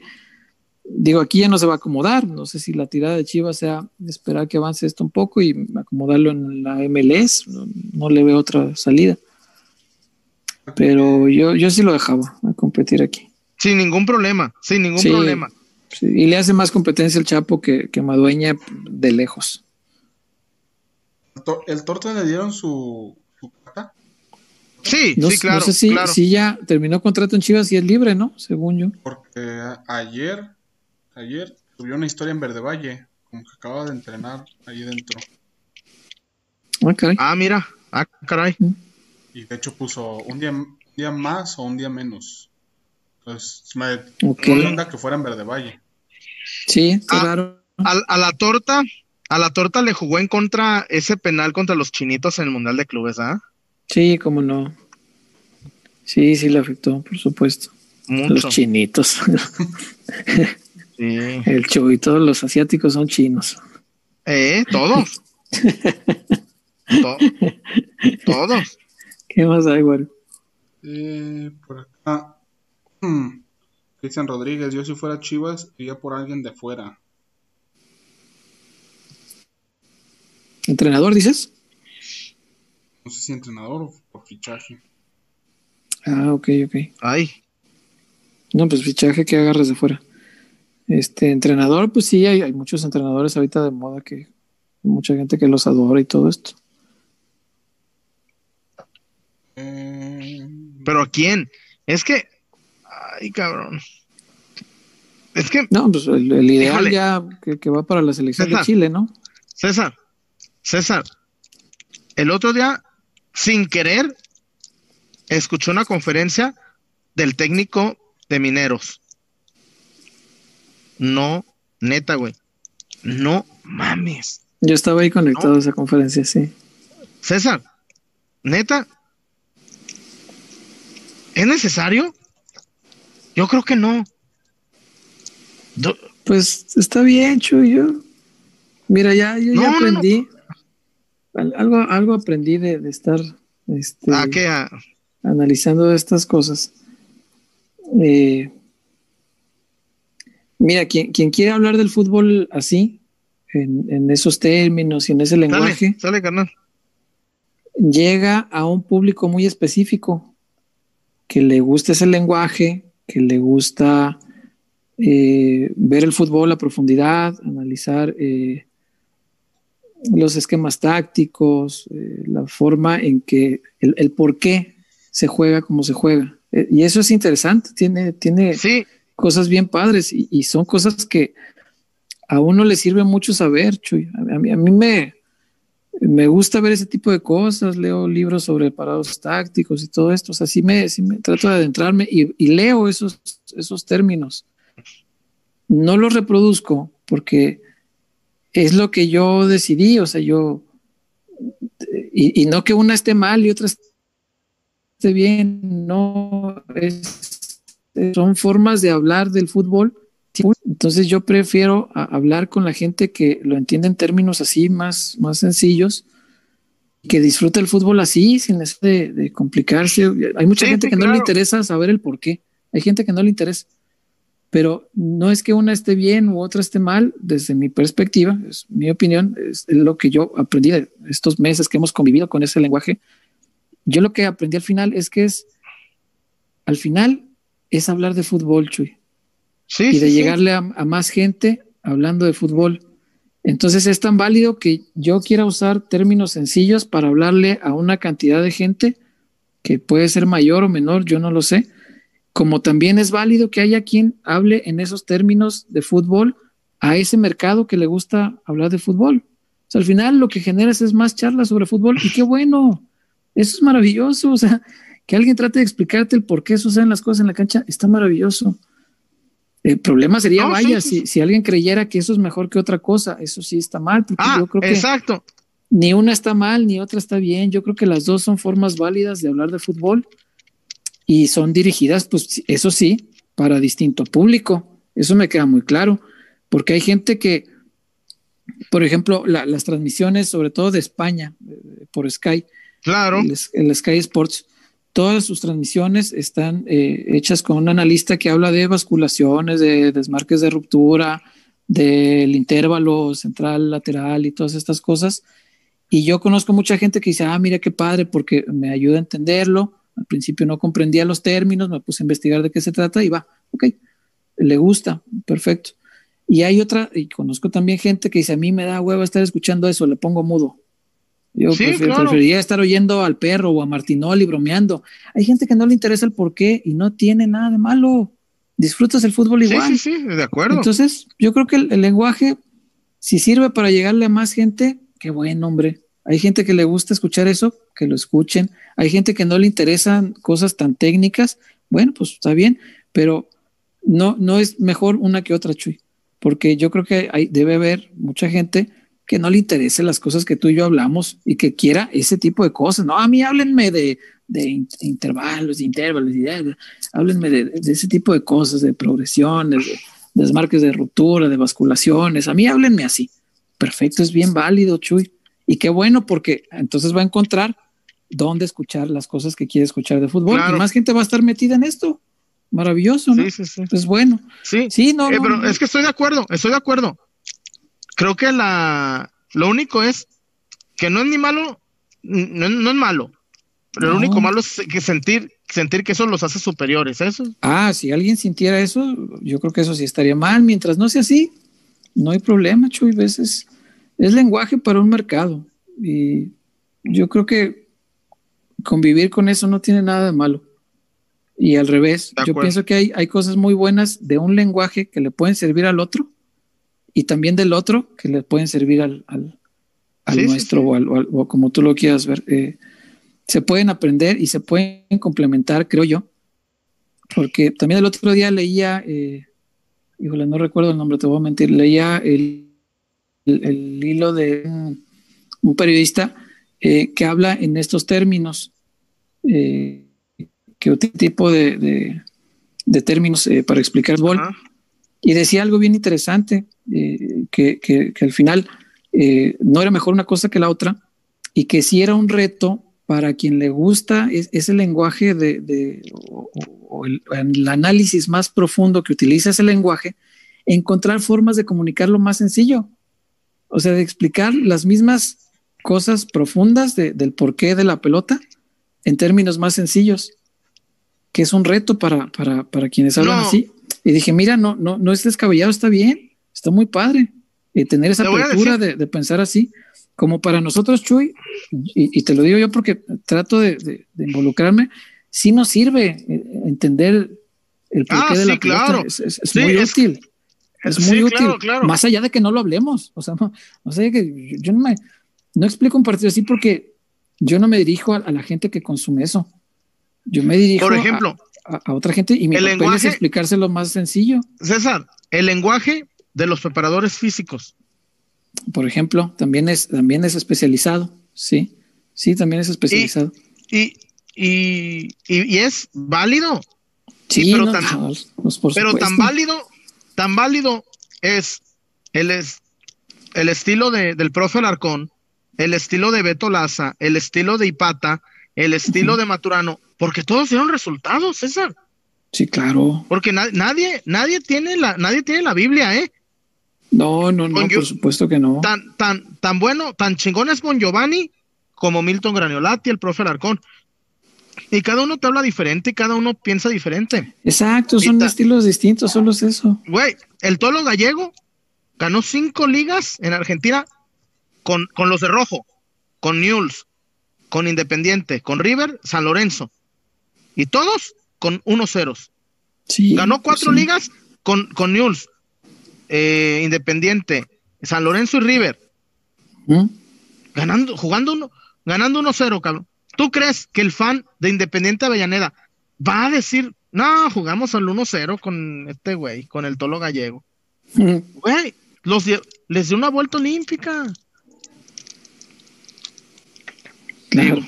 Digo, aquí ya no se va a acomodar. No sé si la tirada de Chivas sea esperar que avance esto un poco y acomodarlo en la MLS. No, no le veo otra salida. Pero yo, yo sí lo dejaba a competir aquí. Sin ningún problema, sin ningún Sí. problema. Sí, y le hace más competencia el Chapo que, que Madueña de lejos. El, Tor- el Torta le dieron su, su carta. Sí, No, sí, claro, no sé si, claro. si ya terminó contrato en Chivas y es libre, ¿no? Según yo. Porque ayer, ayer subió una historia en Verde Valle, como que acaba de entrenar ahí dentro. Ah, caray. Ah, mira, ah, caray. Y de hecho puso un día, un día más o un día menos. Entonces me Ok. me onda que fuera en Verde Valle. Sí, está Ah. A, a la torta, a la torta le jugó en contra ese penal contra los chinitos en el Mundial de Clubes, ¿ah? Sí, cómo no. Sí, sí le afectó, por supuesto. Mucho. Los chinitos. Sí. el show y todos los asiáticos son chinos. Eh, todos. To- todos. ¿Qué más hay, güey? Eh, por acá. Hmm, Cristian Rodríguez, yo si fuera Chivas, iría por alguien de fuera. ¿Entrenador, dices? No sé si entrenador o por fichaje. Ah, ok, ok. Ay, No, pues fichaje que agarras de fuera. Este, entrenador, pues sí, hay, hay muchos entrenadores ahorita de moda que mucha gente que los adora y todo esto. Eh, pero ¿a quién? Es que, ay, cabrón. Es que, No, pues el, el ideal ya que, que va para la selección de. Chile, ¿no? César, César, el otro día, sin querer, escuché una conferencia del técnico de Mineros. No, neta, güey. No mames. Yo estaba ahí conectado No. a esa conferencia, sí. César, neta. ¿Es necesario? Yo creo que no. Do- Pues está bien, Chuy. Yo, mira, ya, yo No, ya no, no. aprendí. Al- Algo, algo aprendí de, de estar este, ¿A qué? ¿A- analizando estas cosas. Eh, mira, quien, quien quiere hablar del fútbol así, en, en esos términos y en ese lenguaje, Sale, sale, carnal. llega a un público muy específico que le gusta ese lenguaje, que le gusta eh, ver el fútbol a profundidad, analizar eh, los esquemas tácticos, eh, la forma en que el, el por qué se juega como se juega. Eh, y eso es interesante, tiene, tiene Sí, cosas bien padres y, y son cosas que a uno le sirve mucho saber, Chuy. A, a mí, a mí me, me gusta ver ese tipo de cosas, leo libros sobre parados tácticos y todo esto, o sea, sí me, trato de adentrarme y, leo esos, esos términos. No los reproduzco porque es lo que yo decidí, o sea, yo, y, no que una esté mal y otra esté bien, no, son formas de hablar del fútbol. Entonces yo prefiero hablar con la gente que lo entiende en términos así más, más sencillos, que disfruta el fútbol así, sin necesidad de, de complicarse. Hay mucha Sí, gente sí, que no claro. le interesa saber el por qué. Hay gente que no le interesa. Pero no es que una esté bien u otra esté mal, desde mi perspectiva, es mi opinión, es lo que yo aprendí de estos meses que hemos convivido con ese lenguaje. Yo lo que aprendí al final es que es, al final, es hablar de fútbol, Chuy. Y de llegarle a, más gente hablando de fútbol. Entonces es tan válido que yo quiera usar términos sencillos para hablarle a una cantidad de gente que puede ser mayor o menor, yo no lo sé, como también es válido que haya quien hable en esos términos de fútbol a ese mercado que le gusta hablar de fútbol. O sea, al final lo que generas es más charlas sobre fútbol y qué bueno, eso es maravilloso, o sea, que alguien trate de explicarte el por qué suceden las cosas en la cancha, está maravilloso. El problema sería, vaya, Si, alguien creyera que eso es mejor que otra cosa, eso sí está mal. ah, yo creo exacto. ni una está mal, ni otra está bien. Yo creo que las dos son formas válidas de hablar de fútbol y son dirigidas, pues eso sí, para distinto público. Eso me queda muy claro, porque hay gente que, por ejemplo, las transmisiones, sobre todo de España, eh, por Sky, claro, el Sky Sports, Todas sus transmisiones están eh, hechas con un analista que habla de basculaciones, de desmarques de ruptura, del intervalo central, lateral y todas estas cosas. Y yo conozco mucha gente que dice, ah, mira qué padre, porque me ayuda a entenderlo. Al principio no comprendía los términos, me puse a investigar de qué se trata y va, ok, le gusta, perfecto. Y hay otra, y conozco también gente que dice, a mí me da huevo estar escuchando eso, le pongo mudo. Yo preferiría estar oyendo al perro o a Martinoli bromeando. Hay gente que no le interesa el porqué y no tiene nada de malo. Disfrutas el fútbol igual. Sí, sí, sí, de acuerdo. Entonces, yo creo que el, lenguaje, si sirve para llegarle a más gente, qué buen hombre. Hay gente que le gusta escuchar eso, que lo escuchen. Hay gente que no le interesan cosas tan técnicas. Bueno, pues está bien, pero no, no es mejor una que otra, Chuy. Porque yo creo que hay, debe haber mucha gente que no le interese las cosas que tú y yo hablamos y que quiera ese tipo de cosas. No, a mí háblenme de, intervalos, de intervalos, de, háblenme de, ese tipo de cosas, de progresiones, de, desmarques de ruptura, de basculaciones. A mí háblenme así. Perfecto, es bien válido, Chuy. Y qué bueno, porque entonces va a encontrar dónde escuchar las cosas que quiere escuchar de fútbol. Y más gente va a estar metida en esto. Maravilloso, ¿no? Sí, sí, sí. Es bueno. Sí, sí, no, eh, pero es que estoy de acuerdo, estoy de acuerdo creo que la lo único es que no es ni malo, no, es malo, pero lo único malo es que sentir, sentir que eso los hace superiores, eso. Ah, si alguien sintiera eso, yo creo que eso sí estaría mal. Mientras no sea así, no hay problema, Chuy. Veces es lenguaje para un mercado. Y yo creo que convivir con eso no tiene nada de malo. Y al revés, yo pienso que hay, hay cosas muy buenas de un lenguaje que le pueden servir al otro y también del otro que le pueden servir al, al, nuestro O, como tú lo quieras ver. Eh, se pueden aprender y se pueden complementar, creo yo, porque también el otro día leía, eh, híjole, no recuerdo el nombre, te voy a mentir, leía el, el, hilo de un, periodista eh, que habla en estos términos, eh, que otro tipo de, de, términos para explicar el y decía algo bien interesante, eh, que, que, al final eh, no era mejor una cosa que la otra y que sí era un reto para quien le gusta ese lenguaje de, de o, el, análisis más profundo que utiliza ese lenguaje, encontrar formas de comunicarlo más sencillo. O sea, de explicar las mismas cosas profundas del porqué de la pelota en términos más sencillos, que es un reto para, para, para quienes hablan así. Y dije, mira, no, no, no es descabellado, está bien, está muy padre eh, tener esa apertura de, pensar así. Como para nosotros, Chuy, y, te lo digo yo porque trato de, involucrarme, sí nos sirve eh, entender el porqué ah, de la claro. Es, muy útil. Es muy útil. Más allá de que no lo hablemos. O sea, no, sé que yo no me no explico un partido así porque yo no me dirijo a, la gente que consume eso. Yo me dirijo Por ejemplo, a, otra gente y mi el papel es explicárselo más sencillo. César, el lenguaje de los preparadores físicos. Por ejemplo, también es, también es especializado, sí, sí, también es especializado. Y, y, y, es válido. Sí, pero, tan, pues, pero tan válido, tan válido es el, es, el estilo de, del profe Alarcón, el estilo de Beto Laza, el estilo de Ipata, el estilo de Maturano, porque todos dieron resultados, César. Sí, claro. Porque nadie, nadie tiene la, nadie tiene la Biblia, ¿eh? No, no, no, por supuesto que no. Tan, tan, tan bueno, tan chingón es Bon Giovanni como Milton Graniolati, el profe Alarcón. Y cada uno te habla diferente y cada uno piensa diferente. Exacto, son estilos distintos, solo es eso. Güey, el Tolo Gallego ganó cinco ligas en Argentina con, con los de rojo, con Newell's, con Independiente, con River, San Lorenzo. Y todos con unos ceros. Sí, Ganó cuatro sí. ligas con, con Newell's, eh, Independiente, San Lorenzo y River. ¿Mm? Ganando, jugando uno, ganando 1-0, cabrón. ¿Tú crees que el fan de Independiente Avellaneda va a decir, no, jugamos al 1-0 con este güey, con el Tolo Gallego? Mm. Güey, los les dio una vuelta olímpica. Claro.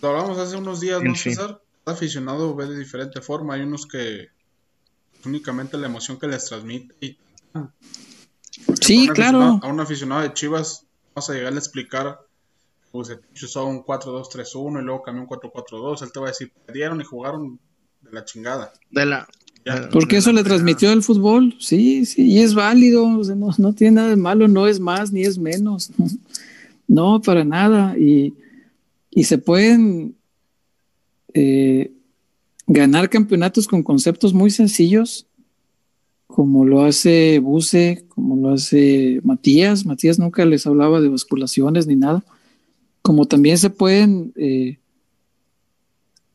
Lo hablamos hace unos días, En ¿no, fin. César? Cada aficionado ve de diferente forma. Hay unos que únicamente la emoción que les transmite. Y Sí, claro. A un aficionado de Chivas, vamos a llegarle a explicar. Pues el pinche usaba un 4-2-3-1 y luego cambió un 4-4-2. Él te va a decir, perdieron y jugaron de la chingada. De la, Ya. Porque eso le transmitió el fútbol, sí, sí, y es válido, o sea, no, no tiene nada de malo, no es más ni es menos, no, para nada, y, y se pueden eh, ganar campeonatos con conceptos muy sencillos, como lo hace Buse, como lo hace Matías, Matías nunca les hablaba de basculaciones ni nada, como también se pueden eh,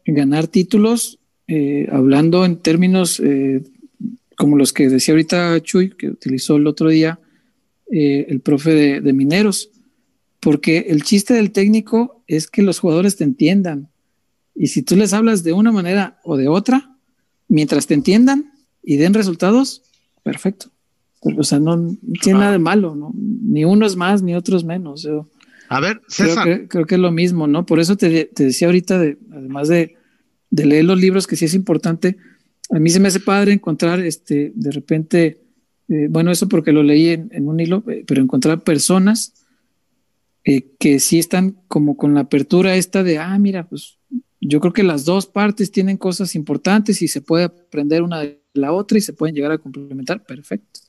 ganar títulos eh, hablando en términos eh, como los que decía ahorita Chuy, que utilizó el otro día el profe de Mineros, porque el chiste del técnico es que los jugadores te entiendan. Y si tú les hablas de una manera o de otra, mientras te entiendan y den resultados, perfecto. O sea, no, no tiene nada de malo, ¿no? Ni uno es más, ni otro es menos. Yo, A ver, creo, César, que, creo que es lo mismo, ¿no? Por eso te, te decía ahorita, de, además de, de leer los libros, que sí es importante, a mí se me hace padre encontrar, este, de repente, eh, bueno, eso porque lo leí en, en un hilo, eh, pero encontrar personas eh, que sí están como con la apertura esta de, ah, mira, pues yo creo que las dos partes tienen cosas importantes y se puede aprender una de la otra y se pueden llegar a complementar, perfecto.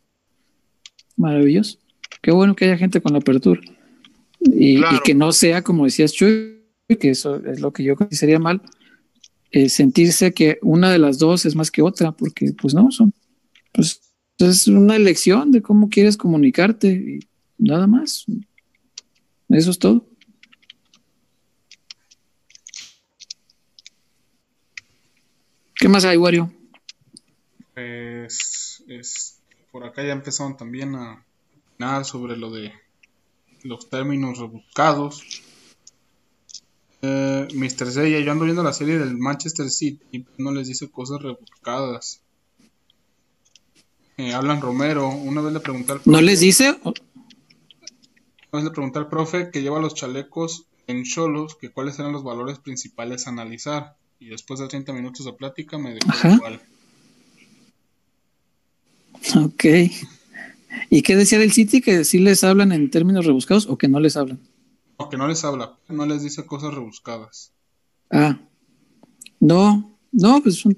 Maravilloso. Qué bueno que haya gente con la apertura. Y, Claro. y que no sea, como decías Chuy, que eso es lo que yo creo que sería mal, eh, sentirse que una de las dos es más que otra, porque pues no, son, pues es una elección de cómo quieres comunicarte y nada más. Eso es todo. ¿Qué más hay, Wario? Pues, es- por acá ya empezaron también a opinar sobre lo de los términos rebuscados. Eh, Mr. Zeya, yo ando viendo la serie del Manchester City y no les dice cosas rebuscadas. Eh, Alan Romero, una vez le pregunté al ¿No les dice? una vez le pregunté al profe que lleva los chalecos en Cholos que cuáles eran los valores principales a analizar. Y después de 30 minutos de plática me dejó Ajá. igual. Ok. ¿Y qué decía del City? ¿Que sí les hablan en términos rebuscados o que no les hablan? No, que no les habla, no les dice cosas rebuscadas. Ah, no, no, pues son-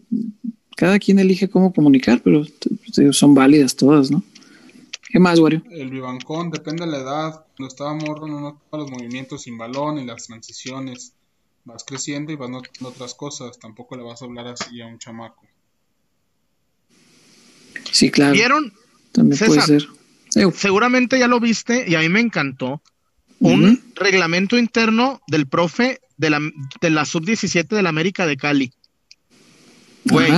cada quien elige cómo comunicar, pero t- son válidas todas, ¿no? ¿Qué más, Wario? El vivancón depende de la edad. Cuando estaba morro no notaba los movimientos sin balón y las transiciones. Vas creciendo y vas notando otras cosas. Tampoco le vas a hablar así a un chamaco. Sí, claro, ¿vieron? también puede César? ser. Eu, Seguramente ya lo viste y a mí me encantó. Un reglamento interno del profe de la, de la sub-17 de la América de Cali. Güey,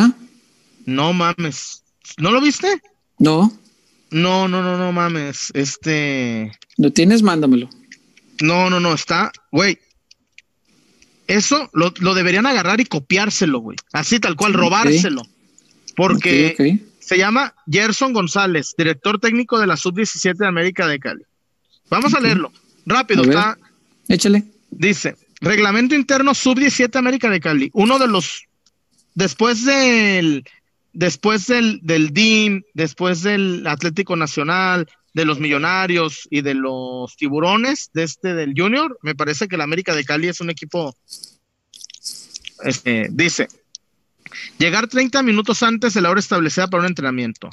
no mames. ¿No lo viste? No, No, no, no, no mames. Este. lo tienes, mándamelo. No, no, no, está. Güey. Eso lo, lo deberían agarrar y copiárselo, güey. Así tal cual, robárselo. Porque se llama Gerson González, director técnico de la sub-17 de América de Cali. Vamos a leerlo. Rápido, A está. Échale. Dice, reglamento interno sub-17 América de Cali. Uno de los, después del, después del, del DIM, después del Atlético Nacional, de los Millonarios y de los Tiburones, de este del Junior, me parece que el América de Cali es un equipo, este, dice, llegar 30 minutos antes de la hora establecida para un entrenamiento.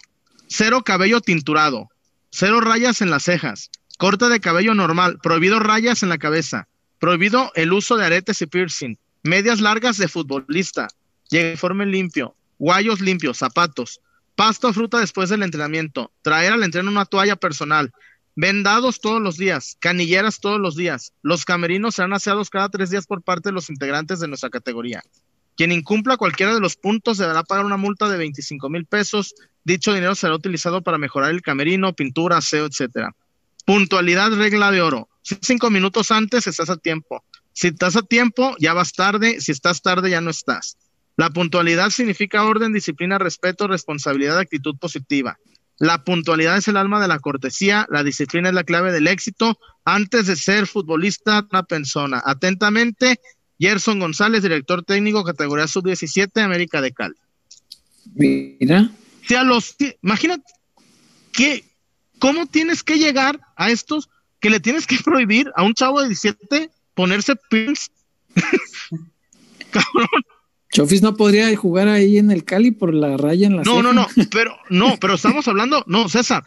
Cero cabello tinturado. Cero rayas en las cejas. Corte de cabello normal. Prohibido rayas en la cabeza. Prohibido el uso de aretes y piercing. medias largas de futbolista, uniforme limpio, guayos limpios, zapatos, pasto fruta después del entrenamiento, traer al entreno una toalla personal, vendados todos los días, canilleras todos los días. Los camerinos serán aseados cada tres días por parte de los integrantes de nuestra categoría. Quien incumpla cualquiera de los puntos deberá pagar una multa de 25 mil pesos. Dicho dinero será utilizado para mejorar el camerino, pintura, aseo, etcétera. Puntualidad, regla de oro. Si cinco minutos antes, estás a tiempo. Si estás a tiempo, ya vas tarde. Si estás tarde, ya no estás. La puntualidad significa orden, disciplina, respeto, responsabilidad, actitud positiva. La puntualidad es el alma de la cortesía, la disciplina es la clave del éxito. Antes de ser futbolista, una persona. Atentamente, Gerson González, director técnico, categoría sub-17, América de Cali. Mira. Si a los, imagínate, que, ¿cómo tienes que llegar a estos que le tienes que prohibir a un chavo de 17 ponerse pins? Cabrón. Chofis no podría jugar ahí en el Cali por la raya en la No, ceja. no, no, pero no, pero estamos hablando, no, César.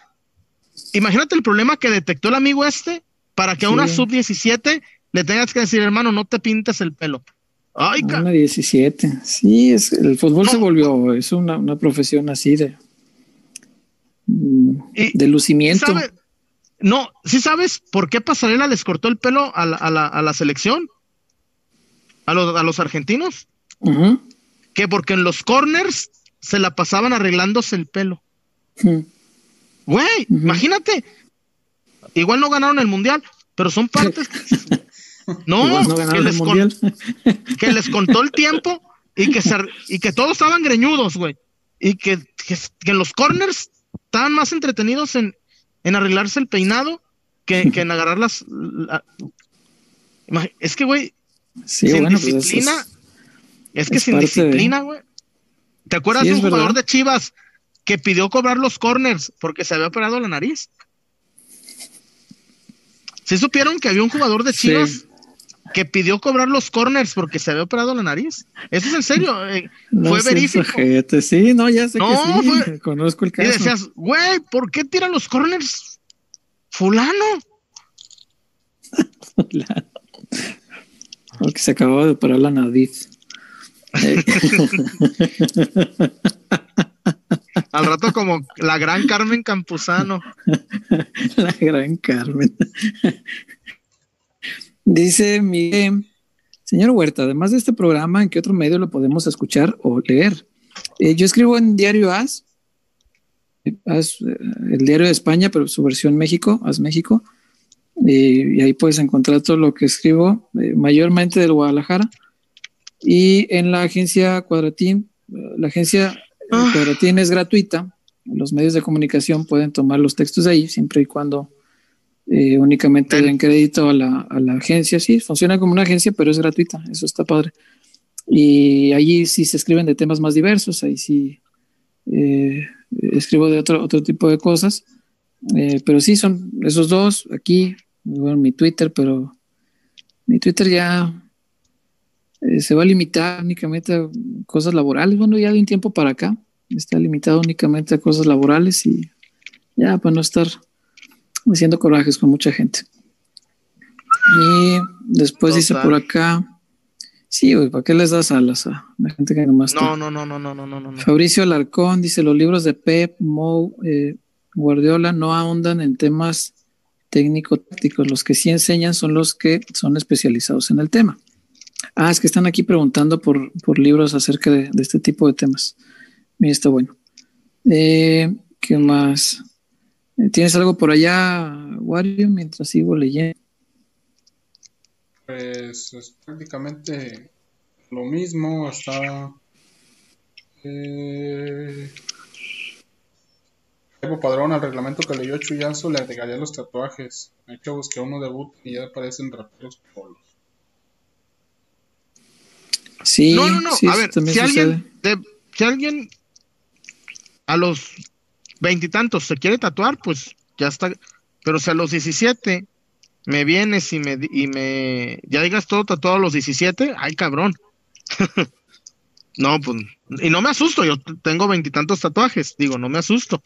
Imagínate el problema que detectó el amigo este para que a una Sí. sub-17 le tengas que decir, hermano, no te pintes el pelo. Ay, Una 17. Sí, es, el fútbol No. se volvió, es una, una profesión así de, de lucimiento. ¿sabe- No, ¿sí sabes por qué Pasarela les cortó el pelo a la, a la, a la selección? A los, a los argentinos. Que porque en los corners se la pasaban arreglándose el pelo. Güey, imagínate. Igual no ganaron el mundial, pero son partes. No, Igual no que, les con- mundial. que les contó el tiempo y que, se, y que todos estaban greñudos, güey. Y que, que, que en los corners estaban más entretenidos en, en arreglarse el peinado que, que en agarrar las. la- es que, güey, Sí, sin bueno, pues disciplina. Es, que es sin disciplina, güey. ¿Te acuerdas Sí, de un jugador de Chivas que pidió cobrar los corners porque se había operado la nariz? ¿Sí supieron que había un jugador de Sí. Chivas que pidió cobrar los corners porque se había operado la nariz? Eso es en serio. eh, no fue verífico. Sí, no, ya sé No, que sí. fue- Conozco el Y caso. decías, güey, ¿por qué tira los corners fulano? Porque se acababa de operar la nariz. Al rato como la gran Carmen Campuzano. la gran Carmen. Dice Miguel, señor Huerta, además de este programa, ¿en qué otro medio lo podemos escuchar o leer? Eh, yo escribo en Diario As, eh, el Diario de España, pero su versión México, As México, Eh, y ahí puedes encontrar todo lo que escribo, mayormente del Guadalajara. Y en la agencia Cuadratín, eh, la agencia eh, Ah. Cuadratín es gratuita. Los medios de comunicación pueden tomar los textos de ahí siempre y cuando eh, únicamente Den. den crédito a la, a la agencia. Sí, funciona como una agencia, pero es gratuita. Eso está padre. Y allí sí se escriben de temas más diversos. Ahí sí eh, escribo de otro, otro tipo de cosas. Eh, pero sí, son esos dos aquí. Bueno, mi Twitter, pero mi Twitter ya eh, se va a limitar únicamente a cosas laborales. Bueno, ya de un tiempo para acá está limitado únicamente a cosas laborales y ya para no estar haciendo corajes con mucha gente. Y después dice por acá, sí, güey, ¿para qué les das alas a la gente que nomás? No, no, no, no, no, no, no, no. Fabricio Alarcón dice, los libros de Pep, Mou, eh, Guardiola no ahondan en temas técnico-tácticos. Los que sí enseñan son los que son especializados en el tema. Ah, es que están aquí preguntando por, por libros acerca de, de este tipo de temas. Mira, está bueno. Eh, ¿Qué más? Eh, ¿Tienes algo por allá, Wario, mientras sigo leyendo? Pues es prácticamente lo mismo. Está. Eh, Evo Padrón, al reglamento que leyó Chuyazo, le agregaría los tatuajes. Hay que buscar uno debut y ya aparecen raperos polos. Sí, no, no, no. sí, a ver, si sucede. alguien, de- si alguien a los veintitantos se quiere tatuar, pues ya está. Pero si a los 17 me vienes y me, y me ya digas todo tatuado a los 17, ay cabrón. no, pues, y no me asusto, yo tengo veintitantos tatuajes, digo, no me asusto.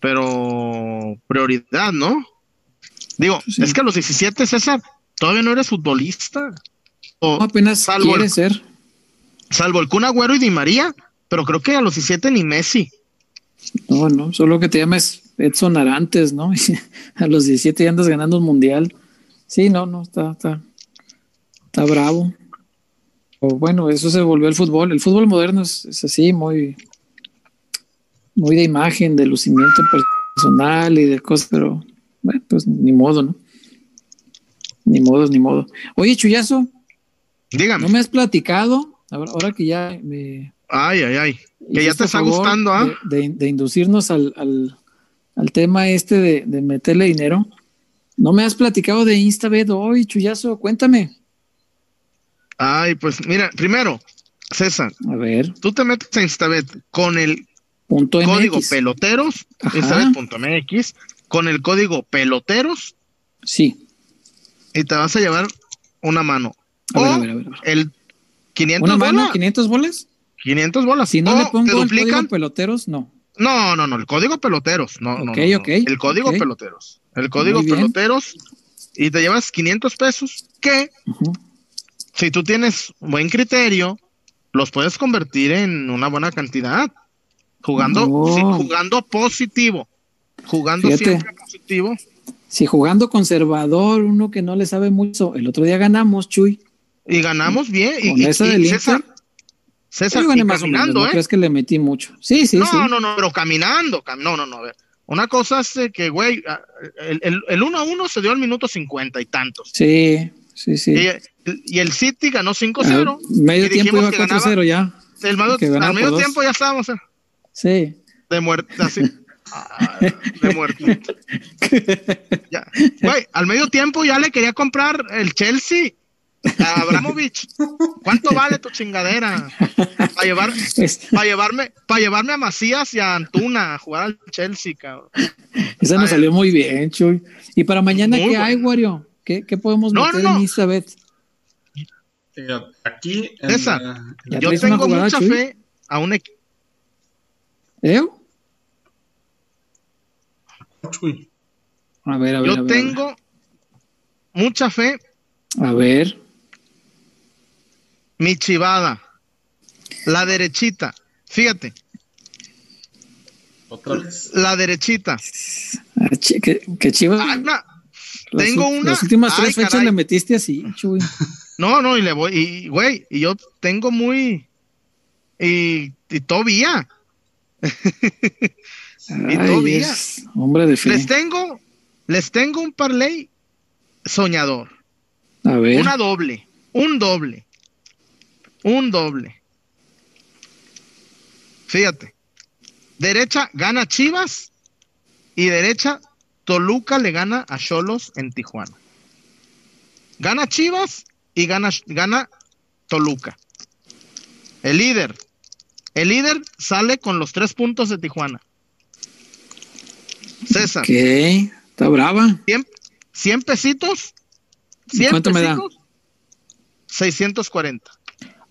Pero prioridad, ¿no? Digo, Sí. es que a los 17, César, todavía no eres futbolista. No, apenas Salvo quiere el- ser. Salvo el Kun Agüero y Di María, pero creo que a los 17 ni Messi. No, no, solo que te llames Edson Arantes, ¿no? a los 17 ya andas ganando un mundial. Sí, no, no, está, está, está bravo. O bueno, eso se volvió el fútbol. El fútbol moderno es, es así, muy, muy de imagen, de lucimiento personal y de cosas, pero bueno, pues ni modo, ¿no? Ni modo, ni modo. Oye, Chuyazo, Dígame. ¿no me has platicado? Ahora, ahora que ya me, Ay, ay, ay. Que ya te está favor gustando, ¿ah? De, de- de inducirnos al, al, al tema este de, de meterle dinero. No me has platicado de Instabet hoy, Chuyazo, cuéntame. Ay, pues mira, primero, César, A ver, tú te metes a Instabet con el punto código MX. peloteros, instabet.mx, con el código peloteros Sí. y te vas a llevar una mano. A O ver, a ver. a ver. el 500 ¿Una mano, bolas. 500 bolas? 500 bolas. Si no O le pongo el duplican. código peloteros, no. No, no, no, el código peloteros. No, no, Ok, no, no. ok, El código peloteros. El código peloteros y te llevas 500 pesos que si tú tienes buen criterio, los puedes convertir en una buena cantidad. Jugando, Oh. jugando positivo. Jugando Fíjate. siempre positivo. Si jugando conservador, uno que no le sabe mucho, el otro día ganamos, Chuy. Y ganamos bien. Y, Con y- esa y del César, Inter. César, Yo gané más o menos, caminando, no ¿eh? crees que le metí mucho. Sí, sí, no, sí. no, no, pero caminando. cam- no, no, no. a ver. Una cosa es eh, que, güey, el, el, el 1 a 1 se dio al minuto 50 y tantos. Sí, sí, sí. Y, y el City ganó 5-0. Ah, medio y tiempo iba que ganaba- 4-0 ya. El medio, ganaba al medio tiempo ya estábamos eh, Sí. de muerte, así. Ah, de muerte. Ya. Güey, al medio tiempo ya le quería comprar el Chelsea a Abramovich. ¿Cuánto vale tu chingadera? Para llevar, llevarme, para llevarme a Macías y a Antuna a jugar al Chelsea, cabrón. esa nos salió muy bien, Chuy. ¿Y para mañana Muy qué hay. Wario? ¿Qué, qué podemos No, meter no, no. en Instabet? Eh, aquí en Ya Yo tengo jugada, mucha Chuy. fe a un equipo. ¿Eh? Chuy, A ver, a ver. a Yo ver, tengo mucha fe, A ver. Mi chivada. La derechita. Fíjate, otra vez. la derechita. Ah, chi- que, que Chivas. Ah, una- las tengo una. Las últimas Ay, tres fechas caray. le metiste así, Chuy. No, no, y le voy, y güey, y yo tengo muy. Y, y todavía. Ay, todavía. hombre de fe. Les tengo, les tengo un parlay soñador. A ver. Una doble, un doble, un doble. Fíjate, derecha gana Chivas y derecha Toluca le gana a Cholos en Tijuana. Gana Chivas y gana, gana Toluca. El líder, el líder sale con los tres puntos de Tijuana. César, Ok, está brava. 100, 100 pesitos. 100 ¿Cuánto me da? pesitos, 640.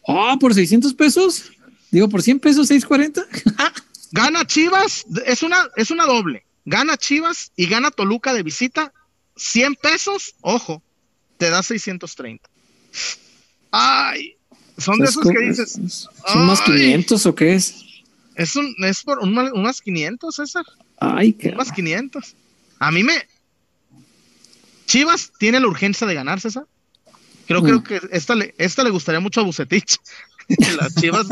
Oh, por 600 pesos. Digo, por 100 pesos, 640. Gana Chivas, es una, es una doble. Gana Chivas y gana Toluca de visita. 100 pesos, ojo, te da 630. Ay, son de Es esos que es- dices, es- ¿Son más Ay. 500 o qué es? es, un, es por un, unas 500, César. Ay, qué. Unas 500. A mí me. Chivas tiene la urgencia de ganar, César. Creo, Mm. creo que esta le, esta le gustaría mucho a Bucetich. Las Chivas.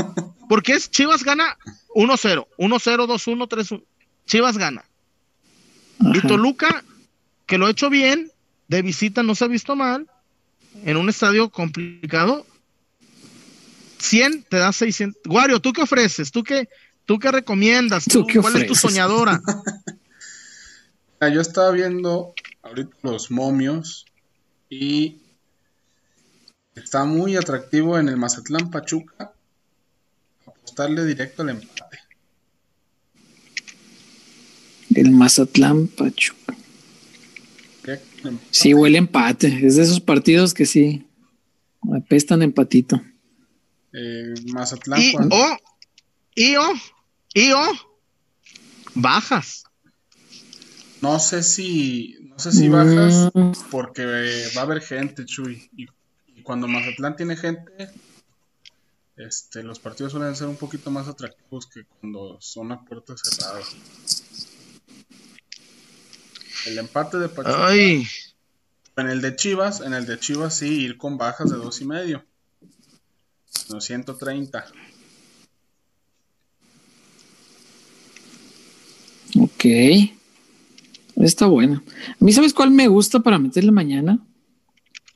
Porque es Chivas gana 1-0, 1-0, 2-1, 3-1. Chivas gana. Y Ajá. Toluca, que lo ha hecho bien, de visita no se ha visto mal, en un estadio complicado. 100 te da 600. Wario, ¿tú qué ofreces? ¿Tú qué, tú qué recomiendas? ¿Tú ¿Tú- qué ¿Cuál es tu soñadora? Ah, Yo estaba viendo ahorita los momios y está muy atractivo en el Mazatlán Pachuca apostarle directo al empate. El Mazatlán Pachuca. Al empate. Sí, huele empate. Es de esos partidos que sí apestan empatito. Eh, Mazatlán Y cuando- o, y o, y o, bajas. no sé si no sé si bajas Mm, porque va a haber gente, Chuy. Y cuando Mazatlán tiene gente, este, los partidos suelen ser un poquito más atractivos que cuando son a puerta cerrada. El empate de Pachuca. Ay, En el de Chivas, en el de Chivas sí, ir con bajas de dos y medio. Los 130. Ok. Está bueno. A mí, ¿sabes cuál me gusta para meterle mañana?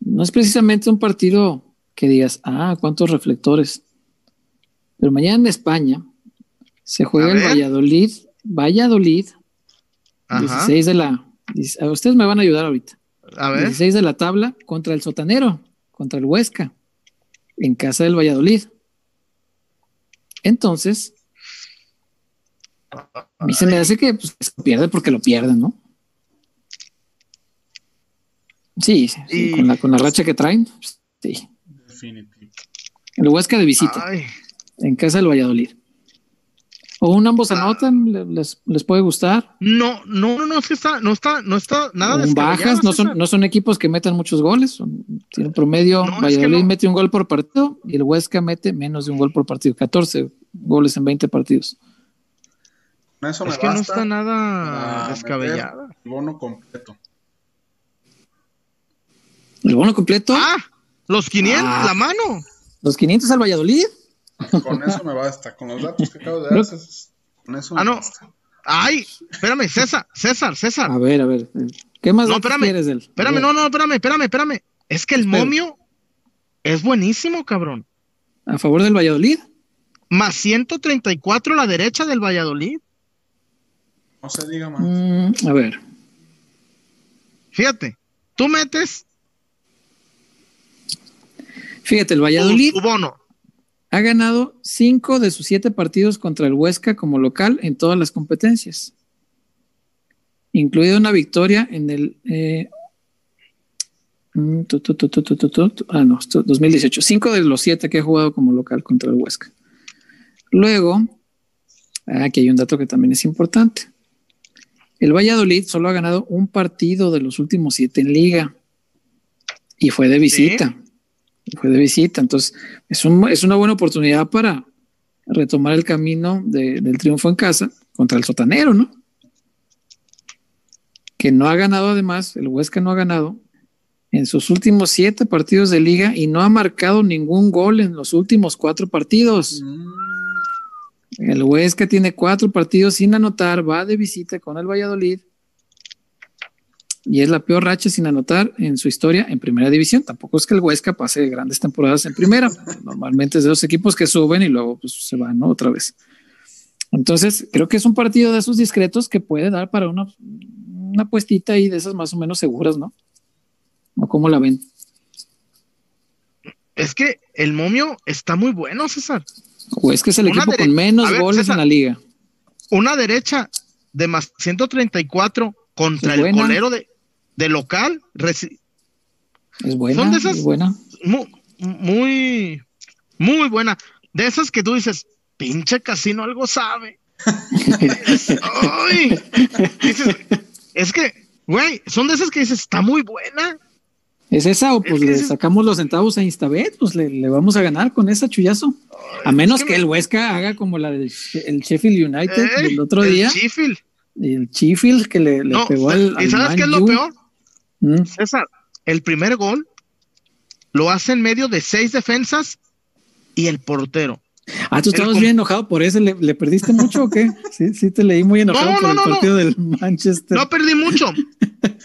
No es precisamente un partido que digas, ah, cuántos reflectores. Pero mañana en España se juega el. Valladolid, Valladolid, ajá. 16 de la. Ustedes me van a ayudar ahorita. A ver. 16 de la tabla contra el Sotanero, contra el Huesca, en casa del Valladolid. Entonces, a mí se me hace que pues, se pierde porque lo pierden, ¿no? Sí, sí, sí, con, la, con la racha que traen, sí. Definitivo. El Huesca de visita, Ay, en casa del Valladolid. O un ambos anotan, le- les, les puede gustar. no, no, no, no, es que está, no está, no está nada descabellado, bajas, no son, no son equipos que metan muchos goles. Son, tienen promedio, No, es que Valladolid no. mete un gol por partido y el Huesca mete menos de un gol por partido. 14 goles en 20 partidos. Es que no está nada meter el bono completo. El bono completo, Ah, los 500, Ah. la mano. los 500 al Valladolid. Con eso me basta. Con los datos que acabo de dar, con eso Ah, me no. basta. Ay, espérame, César, César, César. A ver, a ver. ¿Qué más No, datos espérame, quieres del? Espérame, no, no, espérame, espérame, espérame. Es que el momio es buenísimo, cabrón. A favor del Valladolid. Más 134 a la derecha del Valladolid. No se diga más. Mm, a ver. Fíjate, tú metes Fíjate, el Valladolid ha ganado cinco de sus siete partidos contra el Huesca como local en todas las competencias, incluida una victoria en el... Eh, mm, 2018. Ah, cinco de los siete que ha jugado como local contra el Huesca. Luego, ah, aquí hay un dato que también es importante. El Valladolid solo ha ganado un partido de los últimos siete en liga y fue de visita. Fue de visita. Entonces, es, un- es una buena oportunidad para retomar el camino de- del triunfo en casa contra el sotanero, ¿no? Que no ha ganado además, el Huesca no ha ganado en sus últimos siete partidos de liga y no ha marcado ningún gol en los últimos cuatro partidos. Mm, El Huesca tiene cuatro partidos sin anotar, va de visita con el Valladolid y es la peor racha sin anotar en su historia en primera división. Tampoco es que el Huesca pase grandes temporadas en primera. Normalmente es de los equipos que suben y luego pues, se van ¿no? otra vez. Entonces, creo que es un partido de esos discretos que puede dar para una, una puestita ahí de esas más o menos seguras, ¿no? ¿O cómo la ven? Es que el momio está muy bueno, César. O es que es el Una equipo con menos ver, goles César. en la liga. Una derecha de más 134 contra el colero de, de local. Es buena, Son de esas- es buena. mu- muy, muy buena. De esas que tú dices, pinche casino algo sabe. Ay, dices, es que, güey, son de esas que dices, está muy buena. ¿Es esa o pues Es que le sacamos los centavos a Instabet? Pues le, le vamos a ganar con esa chullazo. A menos es que que, me- el Huesca haga como la del el Sheffield United del otro el día. Sheffield. el Sheffield que le, le No, pegó al, ¿Y al sabes qué es lo U. peor? Mm, César, el primer gol lo hace en medio de seis defensas y el portero. Ah, tú estabas bien enojado por eso. ¿Le, le perdiste mucho o qué? Sí, sí, te leí muy enojado No, por no, el partido del Manchester. No perdí mucho,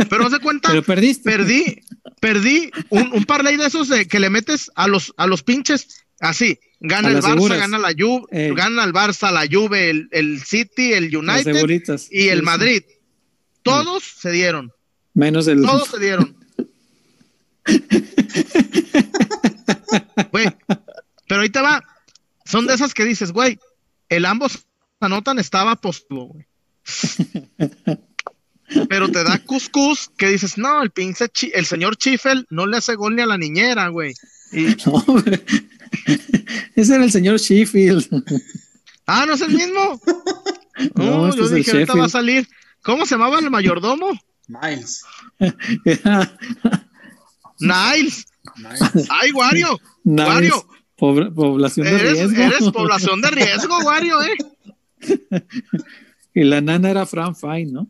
pero haz de cuenta, pero perdiste. perdí, perdí un, un parlay de esos de que le metes a los, a los pinches así. Gana el Barça, seguras. gana la Juve, Ey. gana el Barça, la Juve, el, el City, el United y el Sí. Madrid. Todos se dieron, Menos el. todos se dieron. Güey, pero te va. Son de esas que dices, güey, el ambos anotan estaba positivo, güey. Pero te da cuscús que dices, no, el pinche, el señor Chifel no le hace gol ni a la niñera, güey. Y, No, hombre. Ese era el señor Sheffield. ah, ¿no es el mismo? No, No, este yo dije, ahorita va a salir. ¿Cómo se llamaba el mayordomo? Miles. Niles. Nice. Ay, Wario, Nice. Wario, Pobre- población de eres, riesgo. eres población de riesgo, Wario, eh. Y la nana era Fran Fine, ¿no?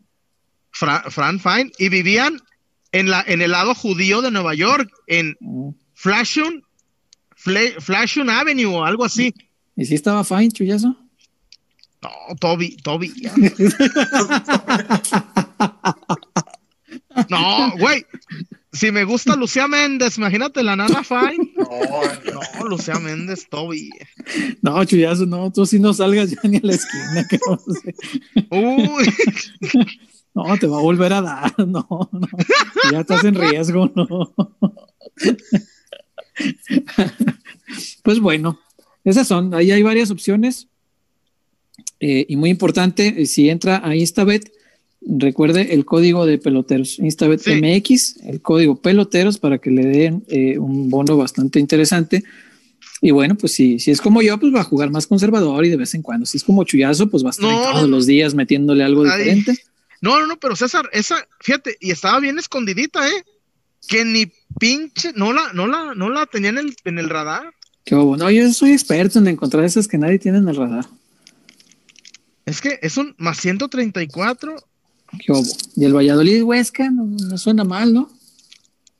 Fra- Fran Fine, y vivían en, la, en el lado judío de Nueva York, en Mm. Flashun, Fle- Flashun Avenue o algo así. ¿Y si estaba Fine, chullazo? No, Toby, Toby. No, güey. Si me gusta Lucía Méndez, imagínate la nana Fine. No, Lucía Méndez, Toby. No, chullazo, no, tú sí no salgas ya ni a la esquina. que hacer. Uy, No, te va a volver a dar, no, no. Ya estás en riesgo, no. Pues bueno, esas son, ahí hay varias opciones. Eh, y muy importante, eh, si entra a Instabet, recuerde el código de peloteros, Instabet Sí. MX, el código peloteros para que le den eh, un bono bastante interesante. Y bueno, pues si, si es como yo, pues va a jugar más conservador y de vez en cuando. Si es como chullazo, pues va a estar No, todos los días metiéndole algo Ay. diferente. no, no, no, pero César, esa, fíjate, y estaba bien escondidita, ¿eh? Que ni pinche, no la, no la, no la tenía en el, en el radar. Qué bobo. No, yo soy experto en encontrar esas que nadie tiene en el radar. Es que es un más 134. Qué. Y el Valladolid Huesca no, no suena mal, ¿no?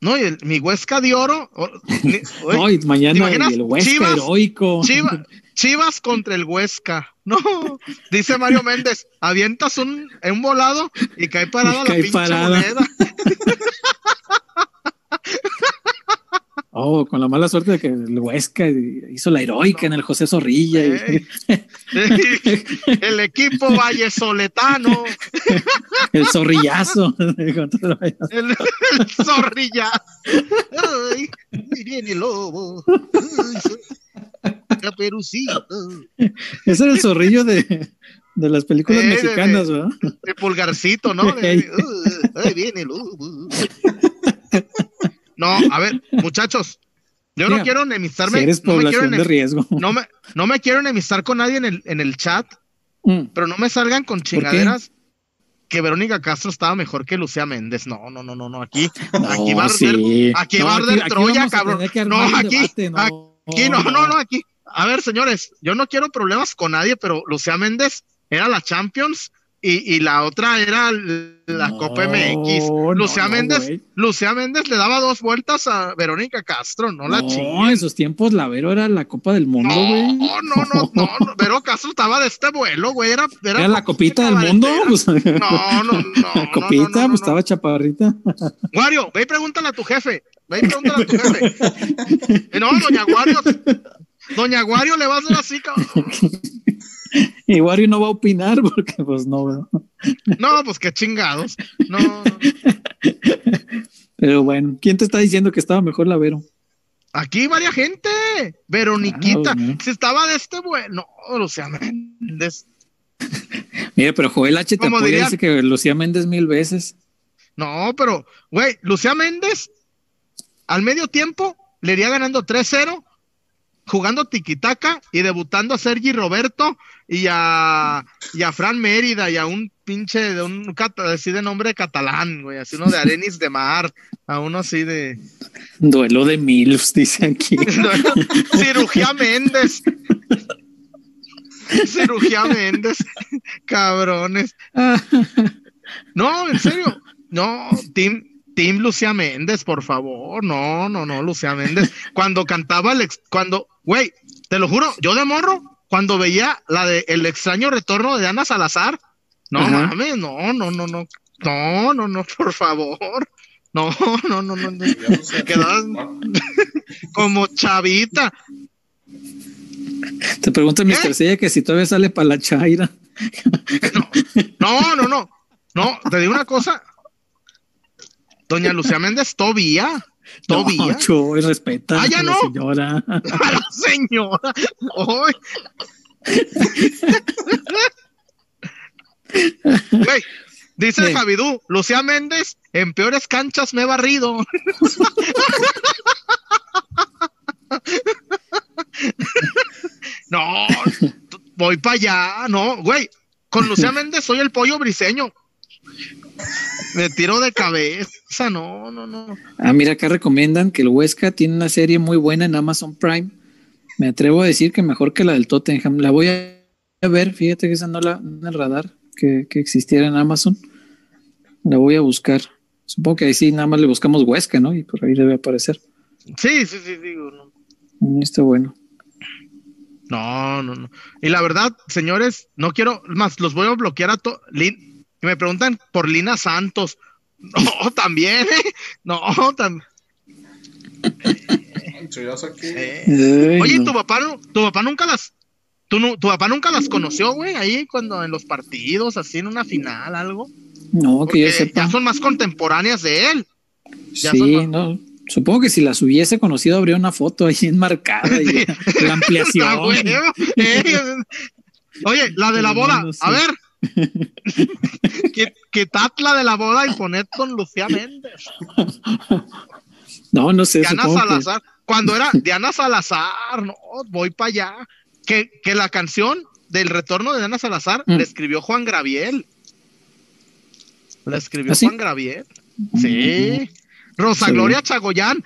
No, y el- mi Huesca de oro. oye, No, y mañana el Huesca Chivas, heroico. Chiva- Chivas contra el Huesca. No, dice Mario Méndez, avientas un, un volado y cae parada Y la cae pinche parada. moneda. Oh, con la mala suerte de que el Huesca hizo la heroica en el José Zorrilla. y- el equipo vallesoletano, el zorrillazo. el el, el zorrilla. Ay, viene el lobo. Ay, Caperucita. Ese era el zorrillo de, de las películas Eh, de- mexicanas, ¿verdad? El pulgarcito, ¿no? De- uh, ahí viene el lobo. No, a ver, muchachos, yo no quiero enemistarme. Si eres no, me quiero de riesgo. no, me, no me quiero enemistar con nadie en el, en el chat, Mm. pero no me salgan con chingaderas que Verónica Castro estaba mejor que Lucía Méndez. No, no, no, no, no. Aquí, aquí va a arder, sí. aquí No, va a arder aquí Troya, cabrón. No, aquí, debate, aquí no, no, no, aquí. A ver, señores, yo no quiero problemas con nadie, pero Lucía Méndez era la Champions y, y la otra era la No, Copa MX. no, Lucía no, Méndez. Lucía Méndez le daba dos vueltas a Verónica Castro, no, la No, chinguen. en sus tiempos la Vero era la Copa del Mundo, No, güey. no, no, no, no, Vero Castro estaba de este vuelo, güey, era, era, Era la copita del mundo. Pues, No, no, no. la no, copita, no, no, no, pues no. estaba chaparrita. Wario, ve y pregúntale a tu jefe. Ve y pregúntale a tu jefe. Eh, No, doña Wario. Doña Wario le va a hacer así, cabrón. Y Wario no va a opinar porque, pues no. No, pues qué chingados. No, no. Pero bueno, ¿quién te está diciendo que estaba mejor la Vero? Aquí varia gente. Veroniquita. Claro, ¿no? Si estaba de este bueno, Lucía Méndez. Mira, pero Joel H. te apoya, dirían- dice que Lucía Méndez mil veces. No, pero, güey, Lucía Méndez al medio tiempo le iría ganando 3-0, jugando tiquitaca y debutando a Sergi Roberto y a, y a Fran Mérida y a un pinche de un así de nombre catalán, güey, así uno de Arenis de Mar, a uno así de Duelo de Milfs, dice aquí. Cirugía Méndez. Cirugía Méndez, cabrones. No, en serio. No, Tim, Tim Lucía Méndez, por favor. No, no, no, Lucía Méndez. Cuando cantaba el ex, cuando, güey, te lo juro, yo de morro, cuando veía la de El extraño retorno de Ana Salazar, no Ajá. mames, no, no, no, no, no, no, no, por favor. No, no, no, no, no. No sé. Quedabas como chavita. Te pregunta ¿Qué? Mr. Sella que si todavía sale para la chaira. No, no, no. No, te digo una cosa. Doña Lucía Méndez, todavía. Todavía. No, Chuy, respeta Ah, ya a la no. señora. A la señora. Ay. Güey, dice Sí. Javidú, Lucía Méndez, en peores canchas me he barrido. no, voy para allá, no, güey. Con Lucía Méndez soy el pollo briseño. Me tiro de cabeza, no, no, no. Ah, mira, acá recomiendan que el Huesca tiene una serie muy buena en Amazon Prime. Me atrevo a decir que mejor que la del Tottenham. La voy a ver, fíjate que esa no la en el radar que, que existiera en Amazon. La voy a buscar. Supongo que ahí sí nada más le buscamos Huesca, ¿no? Y por ahí debe aparecer. Sí, sí, sí, digo, no. Mm, Está bueno. No, no, no. Y la verdad, señores, no quiero más, los voy a bloquear a todos. Y me preguntan por Lina Santos. No, también, ¿eh? No, también. Eh. Oye, tu papá, no- tu papá nunca las, tu, tu papá nunca las conoció, güey, ahí cuando en los partidos, así en una final, algo. No, que Porque yo sepa. ya son más contemporáneas de él. ya Sí, no. Supongo que si las hubiese conocido habría una foto ahí enmarcada y la, la ampliación. Güey, eh. Oye, la de la No, boda, no sé. a ver. Quit- Quitad la de la boda y poned con Lucía Méndez. No, no sé. Diana que- Salazar. Cuando era Diana Salazar, no, voy para allá. Que, que la canción del retorno de Diana Salazar Mm. la escribió Juan Graviel. La escribió ¿Ah, sí? Juan Graviel. Sí. Rosa Sí. Gloria Chagoyán.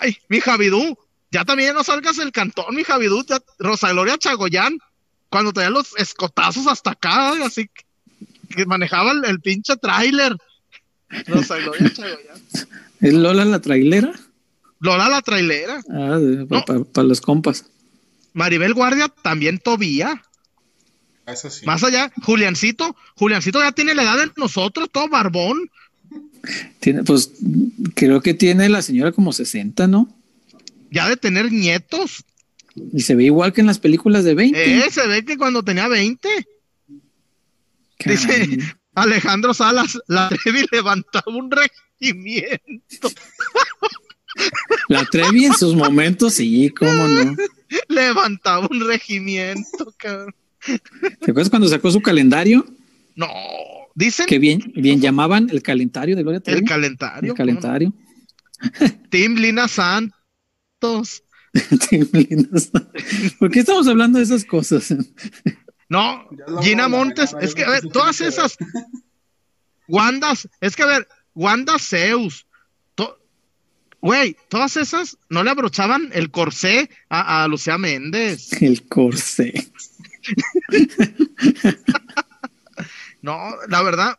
Ay, mi Javidú. Ya también no salgas del cantón, mi Javidú. Ya- Rosa Gloria Chagoyán. Cuando tenía los escotazos hasta acá, así que, manejaba el, el pinche tráiler. Chagoyán. ¿Es Lola la trailera? Lola la trailera. Ah, para No. los compas. Maribel Guardia también Tobía. Eso sí. Más allá, Juliancito, Juliancito ya tiene la edad de nosotros, todo barbón. Tiene, pues creo que tiene la señora como 60, ¿no? Ya de tener nietos. Y se ve igual que en las películas de 20. Eh, se ve que cuando tenía 20, Caray. dice Alejandro Salas, la Trevi levantaba un regimiento. La Trevi en sus momentos, sí, cómo no. Levantaba un regimiento, cabrón. ¿Te acuerdas cuando sacó su calendario? No, dicen Que bien, bien llamaban el calendario de Gloria Trevi. el calendario. El calendario. Tim Lina Santos. ¿Por qué estamos hablando de esas cosas? No, Gina Montes, es que, a ver, todas esas, Wandas, es que, a ver, Wanda Zeus, to- güey, todas esas no le abrochaban el corsé a, a Lucía Méndez. El corsé. No, la verdad,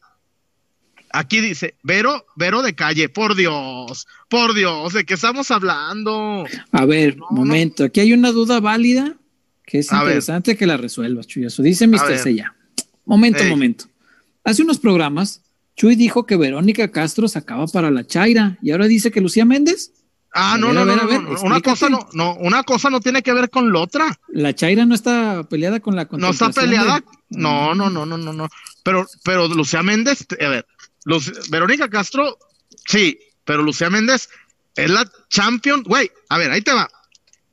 aquí dice, Vero, Vero de calle, por Dios, por Dios, ¿de qué estamos hablando? A ver, No, momento. Aquí hay una duda válida que es A ver. interesante que la resuelvas, Chuyazo. Dice Mr. Sella. Momento, Ey. momento. Hace unos programas, Chuy dijo que Verónica Castro sacaba para la Chaira y ahora dice que Lucía Méndez. Ah, A no, ver, no, a no, a no, ver, no, una cosa no, no, una cosa no tiene que ver con la otra. La Chaira no está peleada con la No está peleada. de- No, no, no, no, no, no. Pero, pero Lucía Méndez, a ver, Luc- Verónica Castro, sí, pero Lucía Méndez es la champion. Güey, a ver, ahí te va.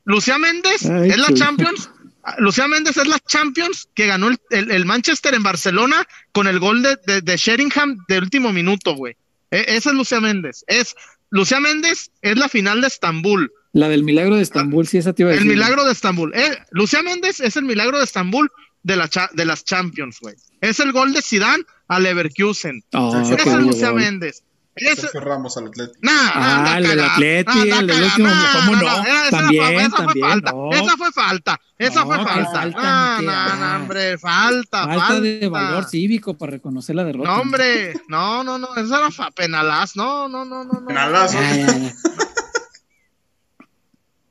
Lucía Méndez Ay, es la champions. Lucía Méndez es la champions que ganó el, el- el Manchester en Barcelona con el gol de, de, de Sheringham de último minuto, güey. E- esa es Lucía Méndez. Es Lucía Méndez es la final de Estambul. La del milagro de Estambul, sí, esa te iba a El milagro de Estambul. Eh, Lucía Méndez es el milagro de Estambul de, la cha- de las Champions, güey. Es el gol de Zidane al Leverkusen. Oh, qué es bello Lucía gol. Méndez. Sergio Ramos al Atlético. nah, Ah, el Atleti, el último, nah, ¿cómo no? nah, esa También, fue- esa fue falta, no. esa fue falta, esa No, fue falta. Ah, no, ah. no, hombre, falta, Falta falta. de valor cívico para reconocer la derrota. No, hombre, no, no, no, esa era fa- penalaz, no, no, no, no, ya.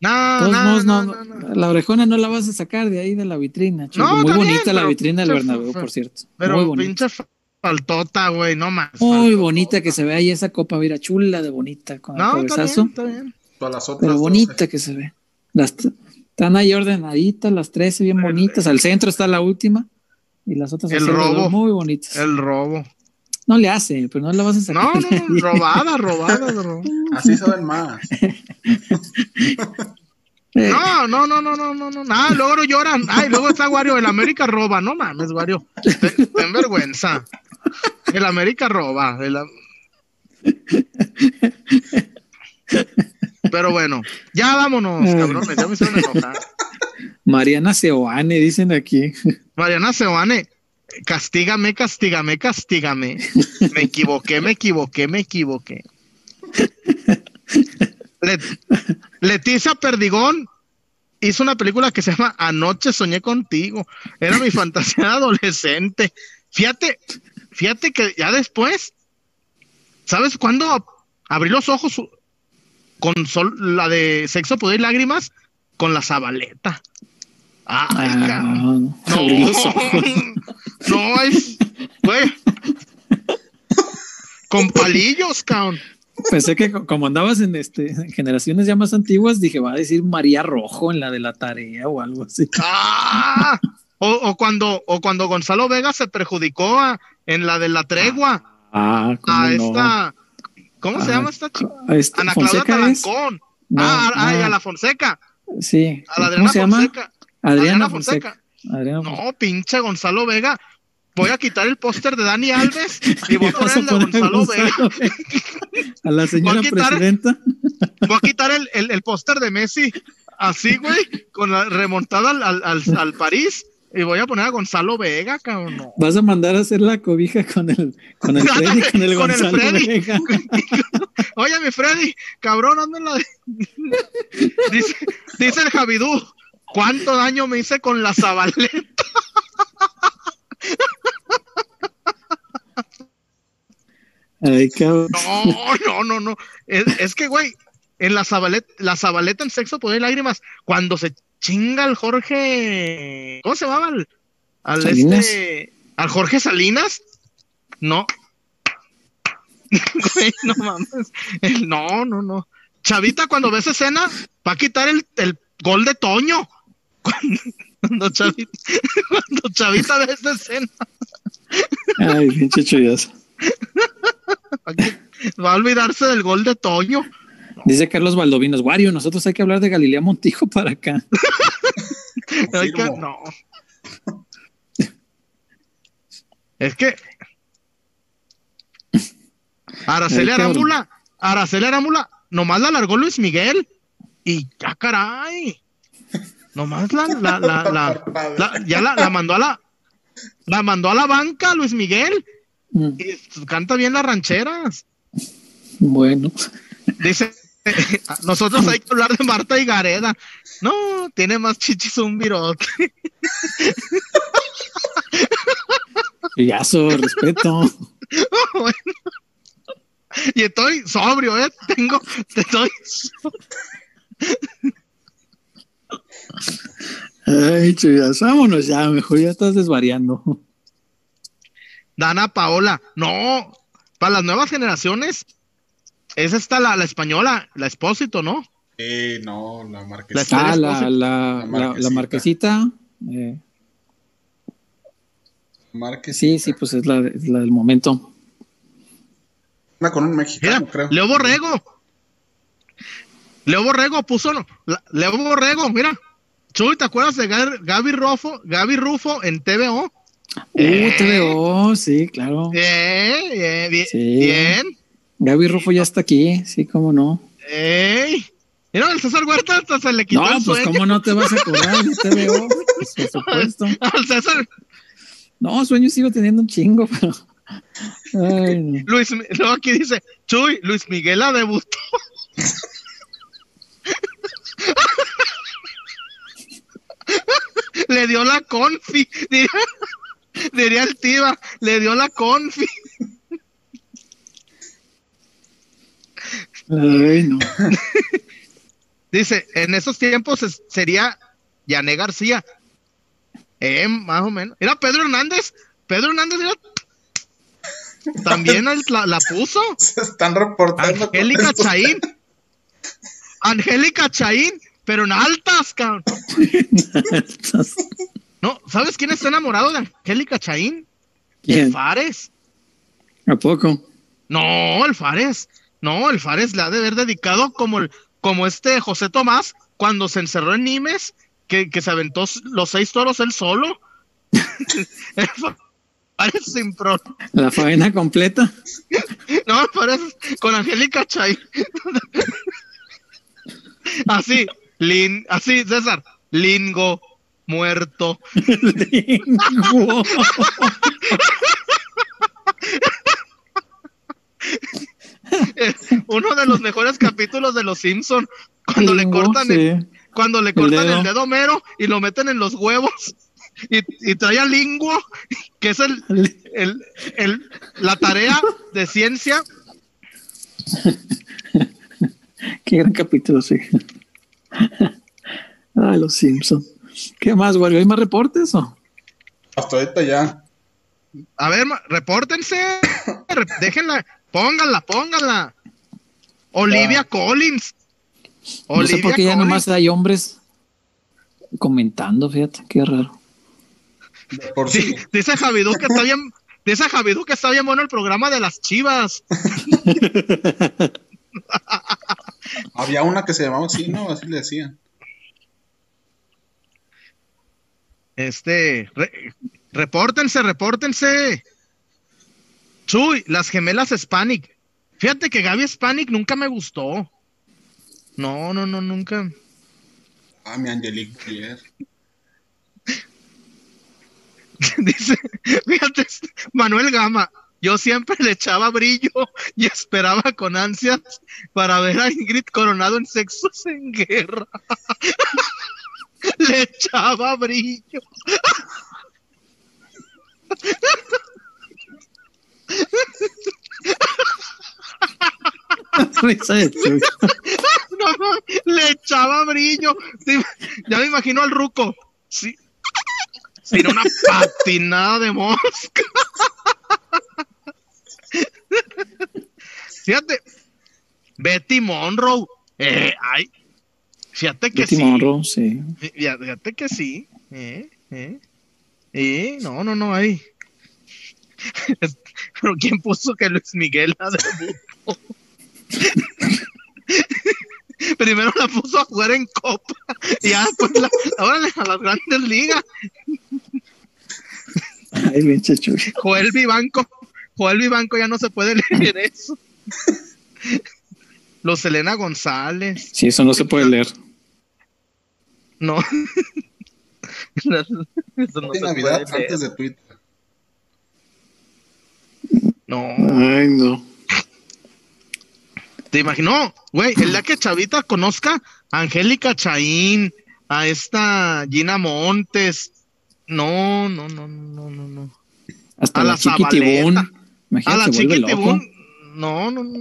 No, no, no, no. La orejona no la vas a sacar de ahí de la vitrina. chico. No, Muy bonita la vitrina del Bernabéu, por cierto. Pero pinche faltota, güey, no más. Muy faltota. bonita que se ve ahí esa copa, mira, chula de bonita con No, el está cabezazo. bien, está bien. Todas las otras. Pero bonita que se ve. Las están ahí ordenaditas, las 13 bien bonitas. Al centro está la última. Y las otras El robo. muy bonitas. El robo. No le hace, pero no la vas a sacar. No, no, robada, robada, robada. Así se ven más. No, no, no, no, no, no, no. Ah, luego no lloran. Ay, luego está Wario, el América roba. No mames, Wario. Ten, ten vergüenza. El América roba. el Pero bueno, ya vámonos, cabrones. Ya me hicieron enojar. Mariana Seoane, dicen aquí. Mariana Seoane, castígame, castígame, castígame. Me equivoqué, me equivoqué, me equivoqué. Let- Leticia Perdigón hizo una película que se llama Anoche soñé contigo. Era mi fantasía de adolescente. Fíjate, fíjate que ya después, ¿sabes cuándo abrí los ojos con sol, la de Sexo, Poder y Lágrimas? Con la Zabaleta. Ay, Ah, cabrón. no. No, es, güey. Con palillos, cabrón. Pensé que co- como andabas en este en generaciones ya más antiguas, dije, va a decir María Rojo en la de la tarea o algo así. Ah, o, o cuando, o cuando Gonzalo Vega se perjudicó a- en la de la tregua Ah, ¿cómo a no? esta, ¿cómo se Ah, llama esta chica? Este, Ana Claudia Fonseca. Talancón. No, ah, ah, no. a la Fonseca, Sí. a la ¿Cómo Adriana se llama? Fonseca. Adriana Fonseca. Adriana Fonseca. No, pinche Gonzalo Vega. Voy a quitar el póster de Dani Alves y voy a poner el de Gonzalo Vega. Gonzalo Vega. A la señora Voy a quitar- presidenta. Voy a quitar el, el, el póster de Messi así, güey, con la remontada al, al, al, París y voy a poner a Gonzalo Vega, cabrón. no. Vas a mandar a hacer la cobija con el, con el Freddy, con el Con el Gonzalo Freddy. Vega. Oye, mi Freddy, cabrón, anda en la dice, dice el Javidú, ¿cuánto daño me hice con la Zabaleta? Ay, cabrón. No, no, no, no. Es, es que, güey, en la Zabaleta, la Zabaleta en Sexo, Poder y Lágrimas, cuando se chinga al Jorge... ¿Cómo se llamaba? Al, al Salinas. este... Al Jorge Salinas. No. Güey, no mames. No, no, no. Chavita, cuando ves escena, va a quitar el, el gol de Toño. Cuando, cuando Chavita, cuando Chavita ve esa escena, Ay, pinche chullazo. Va a olvidarse del gol de Toño. Dice Carlos Valdovinos, Wario, nosotros hay que hablar de Galilea Montijo para acá. Hay que- no. Es que Araceli. Arámbula, Araceli Arámbula, nomás la largó Luis Miguel y ya caray. Nomás la, la, la, la- la- ya la, la mandó a la la mandó a la banca Luis Miguel Mm, y canta bien las rancheras. Bueno, Dice, nosotros hay que hablar de Marta y Gareda. No, tiene más chichis un virote. chullazo, respeto. Bueno. Y estoy sobrio, ¿eh? Tengo, estoy Ay, chullazo, vámonos ya, mejor ya estás desvariando. Dana Paola. No, para las nuevas generaciones, es esta la, la española, la Espósito, ¿no? Eh, no, la marquesita. está- Ah, la, la, La la, la marquesita. eh, Marquesita. sí, sí, pues es la, es la del momento. Una con un Mira, mexicano, creo. Leo Borrego. Leo Borrego puso, Leo Borrego, mira. Chuy, ¿te acuerdas de Gaby, Gaby Rufo, Gaby Rufo en TVO? Uh, TVO, sí, claro. Eh, eh, bien, Sí. bien. Gaby Rufo ya está aquí, sí, cómo no. Ey. Mira, el César Huerta hasta se le quitó No, el pues cómo no te vas a acordar de TVO, Pues, por supuesto. Al César, No, sueño sigo teniendo un chingo, pero. Ay, no. Luis, luego aquí dice, Chuy, Luis Miguel la debutó. le dio la confi, diría, el Tiva, le dio la confi. Ay, no. Dice, en esos tiempos es- sería Yané García. Eh, más o menos. Era Pedro Hernández. Pedro Hernández. También la, la puso. Se están reportando. con Angélica. Chaín. Angélica Chaín, pero en altas, cabrón. No, ¿sabes quién está enamorado de Angélica Chaín? El ¿Quién? Fares. ¿A poco? No, el Fares. No, el Fares le ha de haber dedicado como el, como este José Tomás cuando se encerró en Nimes, que, que se aventó los seis toros él solo. El Fares sin pro. La faena completa. No, el Fares con Angélica Chay. Así, lin, así, César. Lingo, muerto. Linguo. Uno de los mejores capítulos de Los Simpson cuando le cortan el, cuando le cortan dedo. el dedo mero y lo meten en los huevos y, y trae linguo, que es el, el, el- la tarea de ciencia. Qué gran capítulo, sí. Ah, los Simpson. ¿Qué más, Wario? ¿Hay más reportes o? Hasta ahorita ya. A ver, repórtense, Re- déjenla, pónganla, pónganla. Olivia Collins. No sé por qué ya Collins. nomás hay hombres comentando, fíjate, qué raro. Por Sí, sí. dice Javidú que está bien, dice Javidú que está bien bueno el programa de las chivas. Había una que se llamaba así, ¿no? Así le decían. Este, re- repórtense, repórtense. Chuy, las gemelas Hispanic. Fíjate que Gaby Hispanic nunca me gustó. No, no, no, nunca. Ah, mi Angelique Boyer. Dice, fíjate, Manuel Gama. Yo siempre le echaba brillo y esperaba con ansias para ver a Ingrid Coronado en Sexos en Guerra. le echaba brillo. Risa de Chuy. No, no, le echaba brillo. Ya me imagino al ruco. Sí. Sin una patinada de mosca. Fíjate, Betty Monroe. Eh, ay, fíjate que sí. Monroe, sí. Fí- Fíjate que sí. Eh, eh. Eh, no, no, no hay. Pero ¿quién puso que Luis Miguel la debutó? Primero la puso a jugar en Copa y ya después la, órale, a las grandes ligas. Ay, Chuy. Joel Vivanco, Joel Vivanco ya no se puede leer eso. Los Selena González, Sí, eso no se puede leer. no. Eso no de se Navidad puede leer. antes de Twitter. No. Ay, no. ¿Te imaginó? Güey, el día que Chavita conozca a Angélica Chaín, a esta Gina Montes. No, no, no, no, no, no. Hasta A la, la chiquitibún. Zabaleta. A la chiquitibún. No, no, no.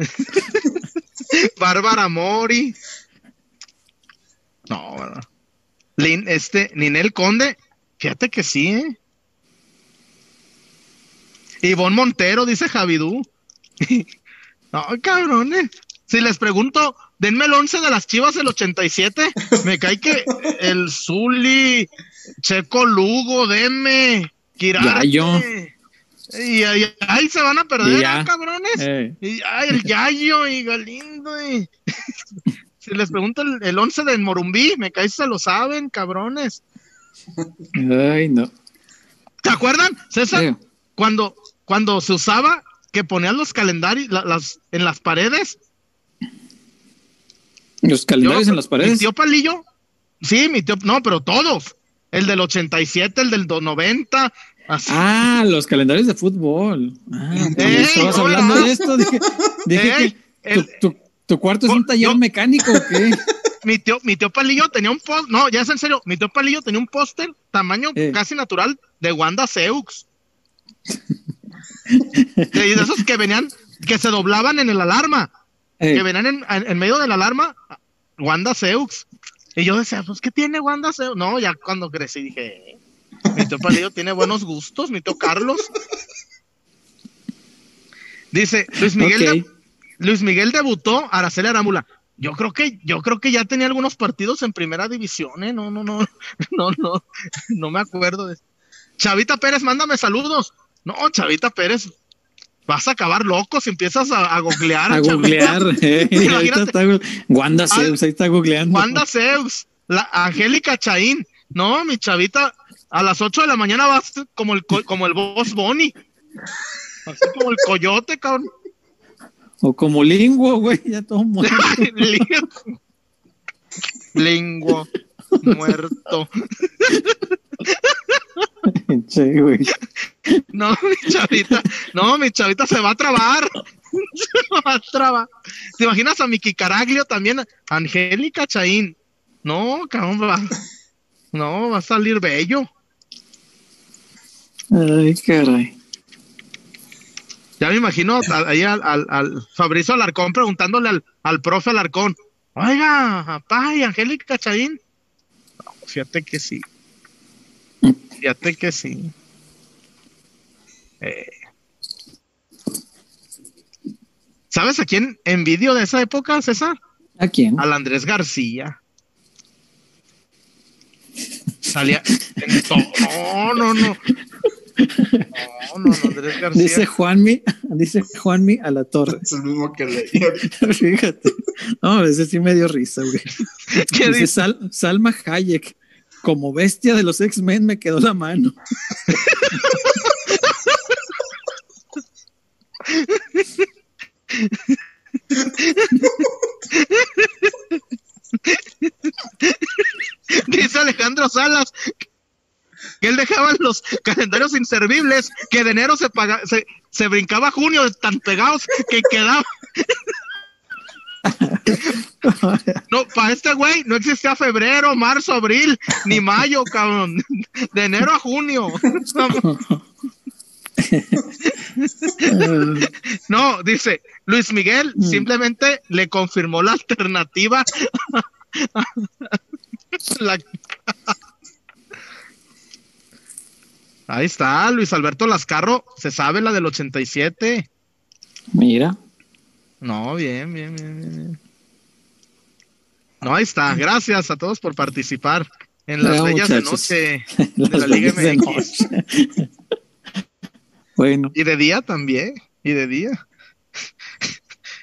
Bárbara Mori. No, ¿verdad? Lin, este, Ninel Conde. Fíjate que sí, ¿eh? Ivonne Montero, dice Javidú. no, cabrones. Si les pregunto, denme el 11 de las chivas del 87, me cae que el Zuli, Checo Lugo, denme, Quirarte. Yayo. Y ahí, ahí se van a perder, Y ya. ¿ah, cabrones. Eh, Y, ay, el Yayo y Galindo. y- si les pregunto el, el 11 de Morumbí, me cae se lo saben, cabrones. Ay, no. ¿Te acuerdan, César? Eh, Cuando, cuando se usaba que ponían los calendarios la- las, en las paredes. Los calendarios Yo- en las Mi paredes. tío Palillo. Sí, mi tío, no, pero todos. El del 87, el del do- 90. Así. Ah, los calendarios de fútbol. Ah, Ey, estabas hablando de esto. Dije, dije Ey, que el- tu, tu- tu cuarto es un Yo- taller mecánico, ¿o ¿qué? mi tío, mi tío Palillo tenía un póster, no, ya es en serio, mi tío Palillo tenía un póster tamaño Eh. casi natural de Wanda Seux. de, esos que venían, que se doblaban en el alarma, Eh, que venían en, en- en medio de la alarma, Wanda Seux. Y yo decía, pues, ¿qué tiene Wanda Seux? No, ya cuando crecí dije, eh, tío Palillo tiene buenos gustos, mi tío Carlos. Dice, Luis Miguel, ok. de- Luis Miguel debutó Araceli Arámbula. Yo creo que, yo creo que ya tenía algunos partidos en primera división, ¿eh? No, no, no, no, no, no me acuerdo de Chavita Pérez, mándame saludos. No, Chavita Pérez, vas a acabar loco si empiezas a, a googlear. a Chavita. googlear. eh, está Wanda Zeus, ahí está googleando. Wanda Zeus, la Angélica Chaín. No, mi chavita, a las 8 de la mañana vas como el, co- como el boss Bonnie. Así como el coyote, cabrón. O como lingüo, güey, ya todo muerto. Lengua. Muerto. Sí, güey. No, mi chavita. No, mi chavita se va a trabar. Se va a trabar. ¿Te imaginas a Miki Caraglio también? Angélica Chaín. No, cabrón, va. No, va a salir bello. Ay, caray. Ya me imagino ahí al, al, al Fabrizio Alarcón preguntándole al, al profe Alarcón, oiga, papá y Angélica Chaín. No, fíjate que sí. Fíjate que sí. Eh. ¿Sabes a quién envidio de esa época, César? ¿A quién? Al Andrés García. Salía. en No, no, no. No, no, Andrés García. Dice Juanmi, dice Juanmi a la torre. Es el mismo que leí. Fíjate. No, ese sí me dio risa, güey. ¿Qué Dice dice? Sal- Salma Hayek. Como bestia de los X-Men me quedó la mano. Dice Alejandro Salas que él dejaba los calendarios inservibles, que de enero se, paga, se, se brincaba junio tan pegados que quedaba. No, para este güey no existía febrero, marzo, abril, ni mayo, cabrón. De enero a junio. No, dice Luis Miguel simplemente le confirmó la alternativa. La- Ahí está, Luis Alberto Lascarro, se sabe la del 87. mira. No, bien, bien, bien, bien. No, ahí está. Gracias a todos por participar en las bellas de noche de la Liga MX. bueno, Y de día también. Y de día.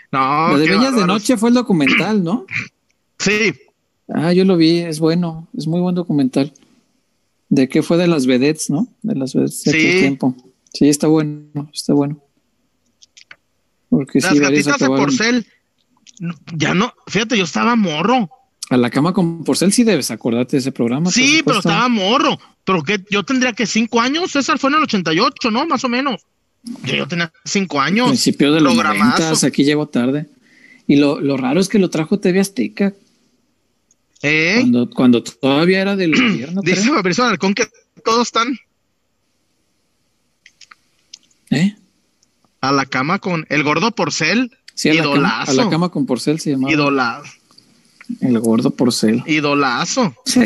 No, lo de Bellas de. Noche fue el documental, ¿no? Sí, Ah, yo lo vi, es bueno, es muy buen documental. ¿De qué fue de las vedettes, no? De las vedettes de Sí. aquel tiempo. Sí, está bueno, está bueno. Porque las sí, gatitas de porcel. Ya no, fíjate, yo estaba morro. A la cama con porcel sí debes acordarte de ese programa. Sí, pero estaba morro. Pero que yo tendría que cinco años. César fue en el 88, ¿no? Más o menos. Yo, tenía cinco años. Principio de los Programazo. 90, aquí llegó tarde. Y lo, lo raro es que lo trajo TV Azteca ¿Eh? cuando, cuando todavía era del gobierno. Dice creo. Fabricio Alarcón que todos están ¿Eh? a la cama con el gordo porcel. Sí, a la, cama, a idolazo. la cama con porcel se llamaba. Idola, El gordo porcel. idolazo. Sí.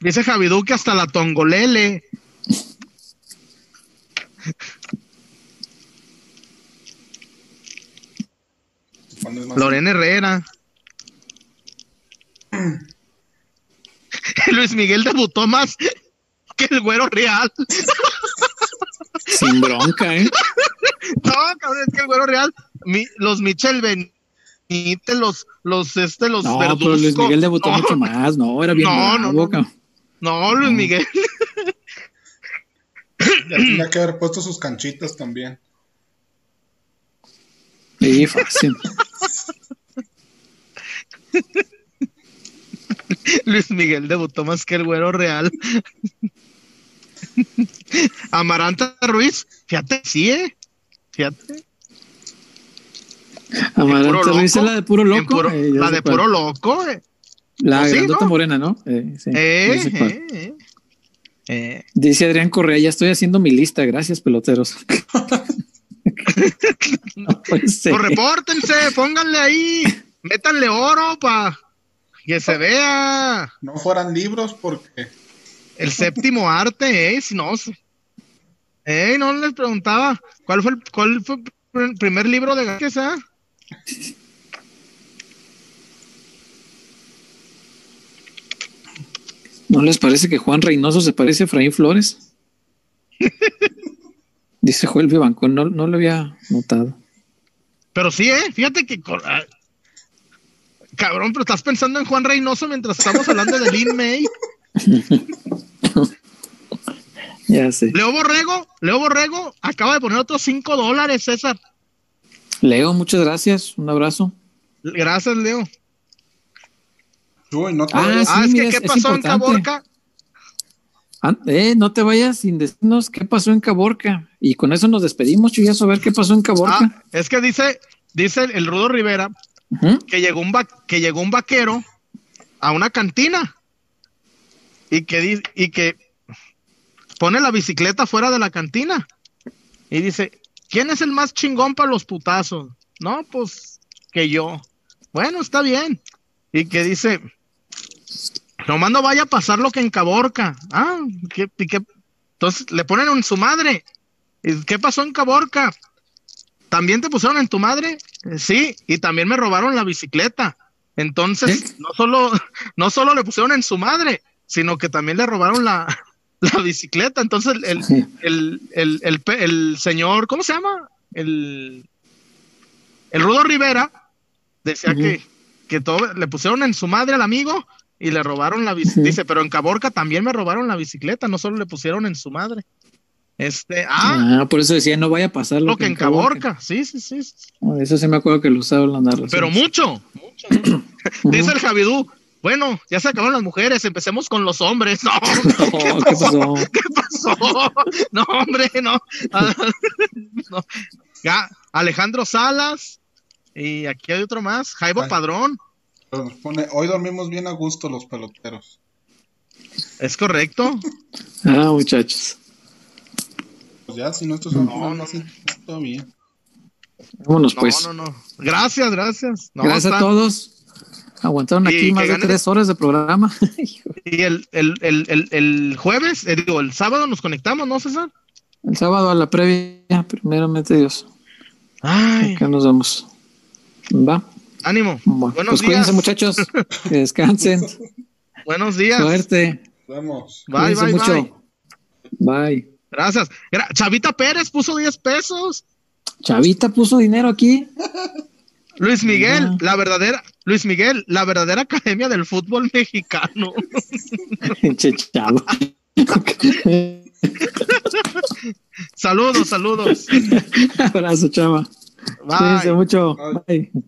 Dice Javi Duque hasta la tongolele. Lorena Herrera. Luis Miguel debutó más que el güero real. Sin bronca, ¿eh? No, cabrón, es que el güero real, mi- los Michel Benítez, los, los, este, los No, Verduzco. pero Luis Miguel debutó no, mucho más. No, era bien No, no, bravo, no. Luis No. Miguel. Ya tenía que haber puesto sus canchitas también. Sí, fácil. Luis Miguel debutó más que el güero real. Amaranta Ruiz, fíjate, sí, eh. Fíjate. Amaranta Ruiz es la de puro loco. puro- eh, la de cuál. puro loco, eh. La ¿Oh, sí, grandota no? morena, ¿no? Eh, sí, Eh, eh, eh. Eh, Dice Adrián Correa, ya estoy haciendo mi lista. Gracias, peloteros. no puede ser. Pues repórtense, pónganle ahí, métanle oro para que se vea No fueran libros porque el séptimo arte, eh, si no, eh, no les preguntaba cuál fue el, cuál fue el primer libro de Gárquez, ah? ¿No les parece que Juan Reynoso se parece a Efraín Flores? Dice Joel Vivancón, no, no lo había notado. Pero sí, eh, fíjate que ah, cabrón, pero estás pensando en Juan Reynoso mientras estamos hablando de Lin May. Ya sé. Leo Borrego, Leo Borrego acaba de poner otros cinco dólares, César. Leo, muchas gracias. Un abrazo. Gracias, Leo. Chuy, no te Ah, sí, ah, es mira, que ¿qué es pasó en importante. Caborca? Ah, eh, no te vayas sin decirnos qué pasó en Caborca. Y con eso nos despedimos, Chuyazo, a ver qué pasó en Caborca. Ah, es que dice, dice el Rudo Rivera Que llegó un va- que llegó un vaquero a una cantina y que y que pone la bicicleta fuera de la cantina y dice quién es el más chingón para los putazos no pues que yo. Bueno está bien. Y que dice nomás no vaya a pasar lo que en Caborca ah ¿qué, y qué? entonces le ponen en su madre. ¿Y qué pasó en Caborca también te pusieron en tu madre Eh, Sí, y también me robaron la bicicleta. Entonces, ¿Eh? no solo, no solo le pusieron en su madre, sino que también le robaron la, la bicicleta. Entonces, el, Sí. el, el, el, señor, ¿cómo se llama? El, el Rudo Rivera decía que, que todo, le pusieron en su madre al amigo y le robaron la bicicleta. Dice, pero en Caborca también me robaron la bicicleta, no solo le pusieron en su madre. Este, ah, Ah, por eso decía, no vaya a pasar lo que en Caborca, sí, sí, sí. Oh, Eso sí me acuerdo que lo usaba en la narración. Pero mucho. Dice el Javidú, bueno, ya se acabaron las mujeres, empecemos con los hombres. No, Oh, ¿Qué pasó? ¿qué pasó? No, hombre, no. Ah, no. Ya, Alejandro Salas, y aquí hay otro más, Jaibo Ay. Padrón, pone, hoy dormimos bien a gusto los peloteros. es correcto. Ah, muchachos. Pues ya, si nuestros son así, todo bien. Vámonos, No, pues. no, no. Gracias, gracias. No, Gracias está- a todos. Aguantaron aquí más de tres horas de programa. Y el, el, el, el, el jueves, eh, digo, el sábado nos conectamos, ¿no, César? El sábado a la previa, primeramente Dios. Ay, Acá nos vemos. Va. ánimo. Bueno, Buenos pues días. cuídense, muchachos. Que descansen. Buenos días. Suerte. Nos vemos. Bye, Cuídense bye, mucho. bye. Bye. Gracias. Gra- Chavita Pérez puso 10 pesos. Chavita puso dinero aquí. Luis Miguel, la verdadera, Luis Miguel, la verdadera academia del fútbol mexicano. Chavo. saludos, saludos. Abrazo, chava. Bye. Cuídense mucho. Bye. Bye.